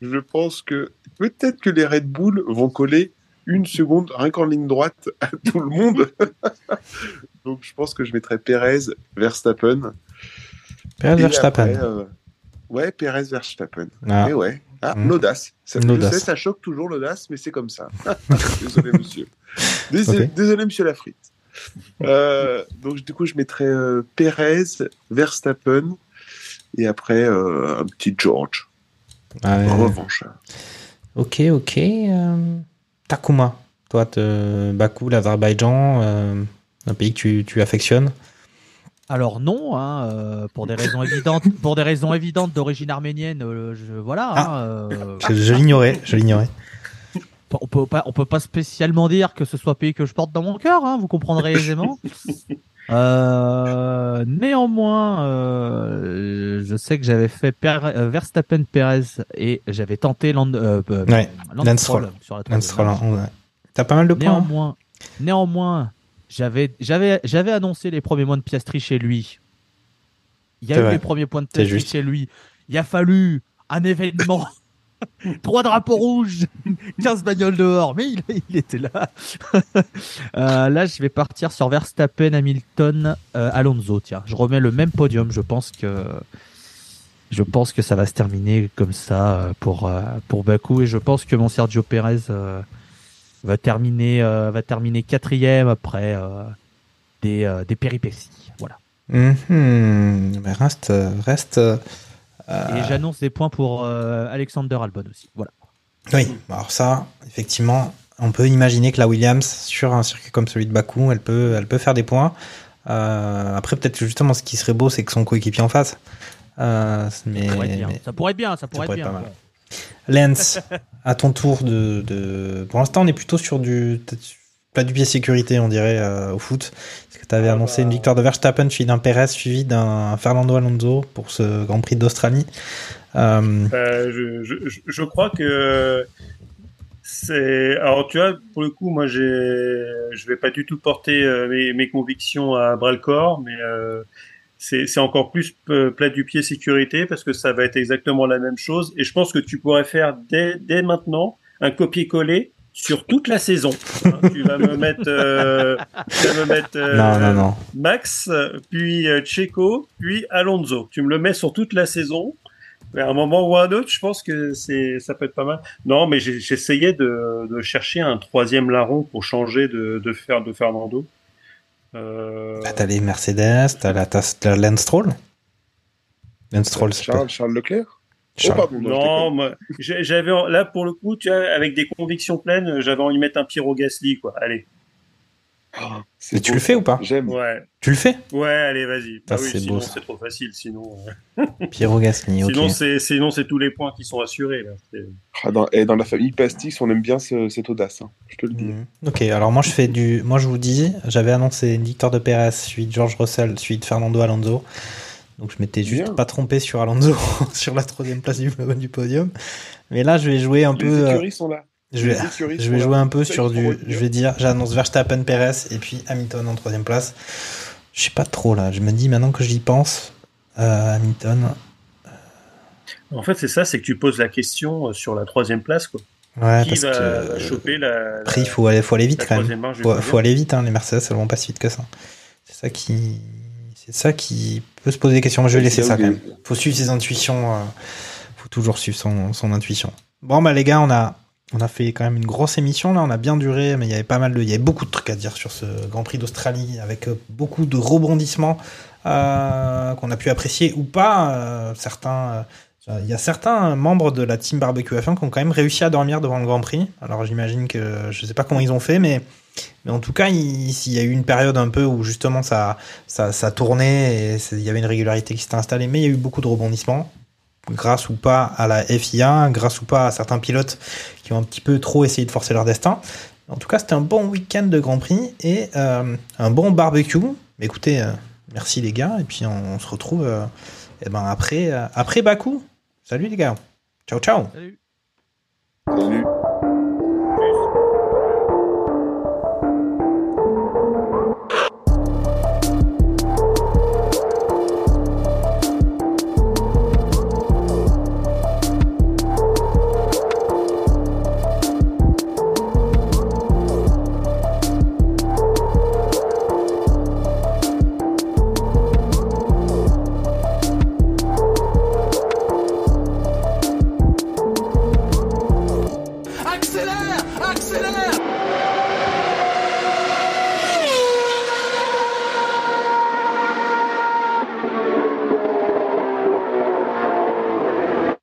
je pense que peut-être que les Red Bull vont coller une seconde rien qu'en ligne droite à tout le monde. Donc je pense que je mettrai Perez, Verstappen. Perez, Verstappen. après, euh, Ouais, Perez, Verstappen. Ah. Et ouais. Ah, Mm. l'audace. Ça, L'audace. sais, ça choque toujours l'audace, mais c'est comme ça. Désolé, monsieur. Désolé, monsieur Lafrite. Euh, donc, du coup, je mettrais euh, Perez, Verstappen, et après, euh, un petit George. Ouais. Revanche. Ok, ok. euh, Takuma, toi, te... Bakou, l'Azerbaïdjan, euh, un pays que tu, tu affectionnes? Alors non, hein, euh, pour des raisons évidentes, pour des raisons évidentes d'origine arménienne, euh, je, voilà. Ah. hein, euh, Je, je l'ignorais, je l'ignorais. On peut pas, on peut pas spécialement dire que ce soit pays que je porte dans mon cœur, hein, vous comprendrez aisément. Euh, néanmoins, euh, je sais que j'avais fait Per- euh, Verstappen Perez et j'avais tenté Land, euh, Ouais, Lance sur la T'as pas mal de points. hein Néanmoins, néanmoins, j'avais, j'avais, j'avais annoncé les premiers mois de Piastri chez lui. Il y a eu vrai. les premiers points de Piastri chez lui. Il a fallu un événement. Trois drapeaux rouges, 15 bagnoles dehors, mais il, était là. Euh, là, je vais partir sur Verstappen, Hamilton, euh, Alonso. Tiens, je remets le même podium. Je pense que je pense que ça va se terminer comme ça euh, pour pour Bakou et je pense que mon Sergio Perez euh, va terminer va terminer quatrième après des des péripéties. Voilà. Mhm. Mais reste, reste. Euh, Et j'annonce des points pour euh, Alexander Albon aussi. Voilà. Oui, alors ça, effectivement, on peut imaginer que la Williams, sur un circuit comme celui de Bakou, elle peut, elle peut faire des points. Euh, après, peut-être que justement, ce qui serait beau, c'est que son coéquipier en face. Euh, mais, Ça pourrait être bien. mais- Ça pourrait être bien. Ça pourrait être pourrait être bien. pas mal. Lens, à ton tour de, de- Pour l'instant, on est plutôt sur du. Pas du pied sécurité, on dirait, euh, au foot. Parce que tu avais annoncé une victoire de Verstappen, suivi d'un Perez, suivi d'un Fernando Alonso pour ce Grand Prix d'Australie. Euh, Euh, je, je, je- je crois que c'est. Alors, tu vois, pour le coup, moi, j'ai, je vais pas du tout porter mes, mes convictions à bras le corps, mais c'est, c'est encore plus plat du pied sécurité parce que ça va être exactement la même chose. Et je pense que tu pourrais faire dès, dès maintenant un copier-coller sur toute la saison. Hein, tu vas me mettre, euh, tu vas me mettre euh, Non, non, non. Max, puis euh, Checo, puis Alonso. Tu me le mets sur toute la saison. Mais à un moment ou à un autre, je pense que c'est, ça peut être pas mal. Non, mais j'ai- j'essayais de, de chercher un troisième larron pour changer de, de faire de Fernando. Euh, bah, t'as les Mercedes, t'as la, t'as la Lance Stroll. Lance Stroll, c'est Charles, Charles Leclerc? Oh, pardon, non, je non, j'avais là pour le coup, tu vois, avec des convictions pleines, j'avais envie de mettre un Pyro Gasly, quoi. Allez, C'est Et tu le fais ou pas J'aime. ouais, Tu le fais ouais, allez, vas-y. Ça, Ah oui, c'est sinon c'est trop facile, sinon. euh, Piero Gasly. Sinon c'est, sinon c'est tous les points qui sont assurés là. Ah, dans, et dans la famille Pastix, on aime bien ce- cette audace. hein, je te le dis. Mhm. Ok, alors moi je fais du. Moi je vous dis, j'avais annoncé une victoire de Perez, suite de George Russell, suite de Fernando Alonso. Donc je m'étais juste Bien. pas trompé sur Alonso sur la troisième place du, du podium. Mais là je vais jouer un Les peu. euh, écuries sont là. je vais, je là. jouer un peu sur du. Je vais dire, j'annonce Verstappen, Perez et puis Hamilton en troisième place. Je sais pas trop là. Je me dis maintenant que j'y pense, euh, Hamilton. En fait, c'est ça, c'est que tu poses la question euh, sur la troisième place, quoi. Ouais, qui parce va, que. choper la, Après, il faut aller, faut aller vite quand même. Faut, faut aller vite, hein, les Mercedes, elles vont pas si vite que ça. C'est ça qui, c'est ça qui peut se poser des questions. Je vais laisser ça quand même. Faut suivre ses intuitions. euh, faut toujours suivre son, son intuition. Bon bah les gars, on a, on a fait quand même une grosse émission là. On a bien duré, mais il y avait pas mal de, il y avait beaucoup de trucs à dire sur ce Grand Prix d'Australie avec euh, beaucoup de rebondissements euh, qu'on a pu apprécier ou pas. euh, certains. Euh, il y a certains membres de la team barbecue F1 qui ont quand même réussi à dormir devant le Grand Prix. Alors j'imagine que je sais pas comment ils ont fait, mais, mais en tout cas, il, y a eu une période un peu où justement ça, ça, tournait et il y avait une régularité qui s'était installée, mais il y a eu beaucoup de rebondissements, grâce ou pas à la FIA, grâce ou pas à certains pilotes qui ont un petit peu trop essayé de forcer leur destin. En tout cas, c'était un bon week-end de Grand Prix et euh, un bon barbecue. Écoutez, euh, merci les gars, et puis on, se retrouve euh, eh ben après, après Bakou. Salut les gars. Ciao, ciao. Salut. Salut.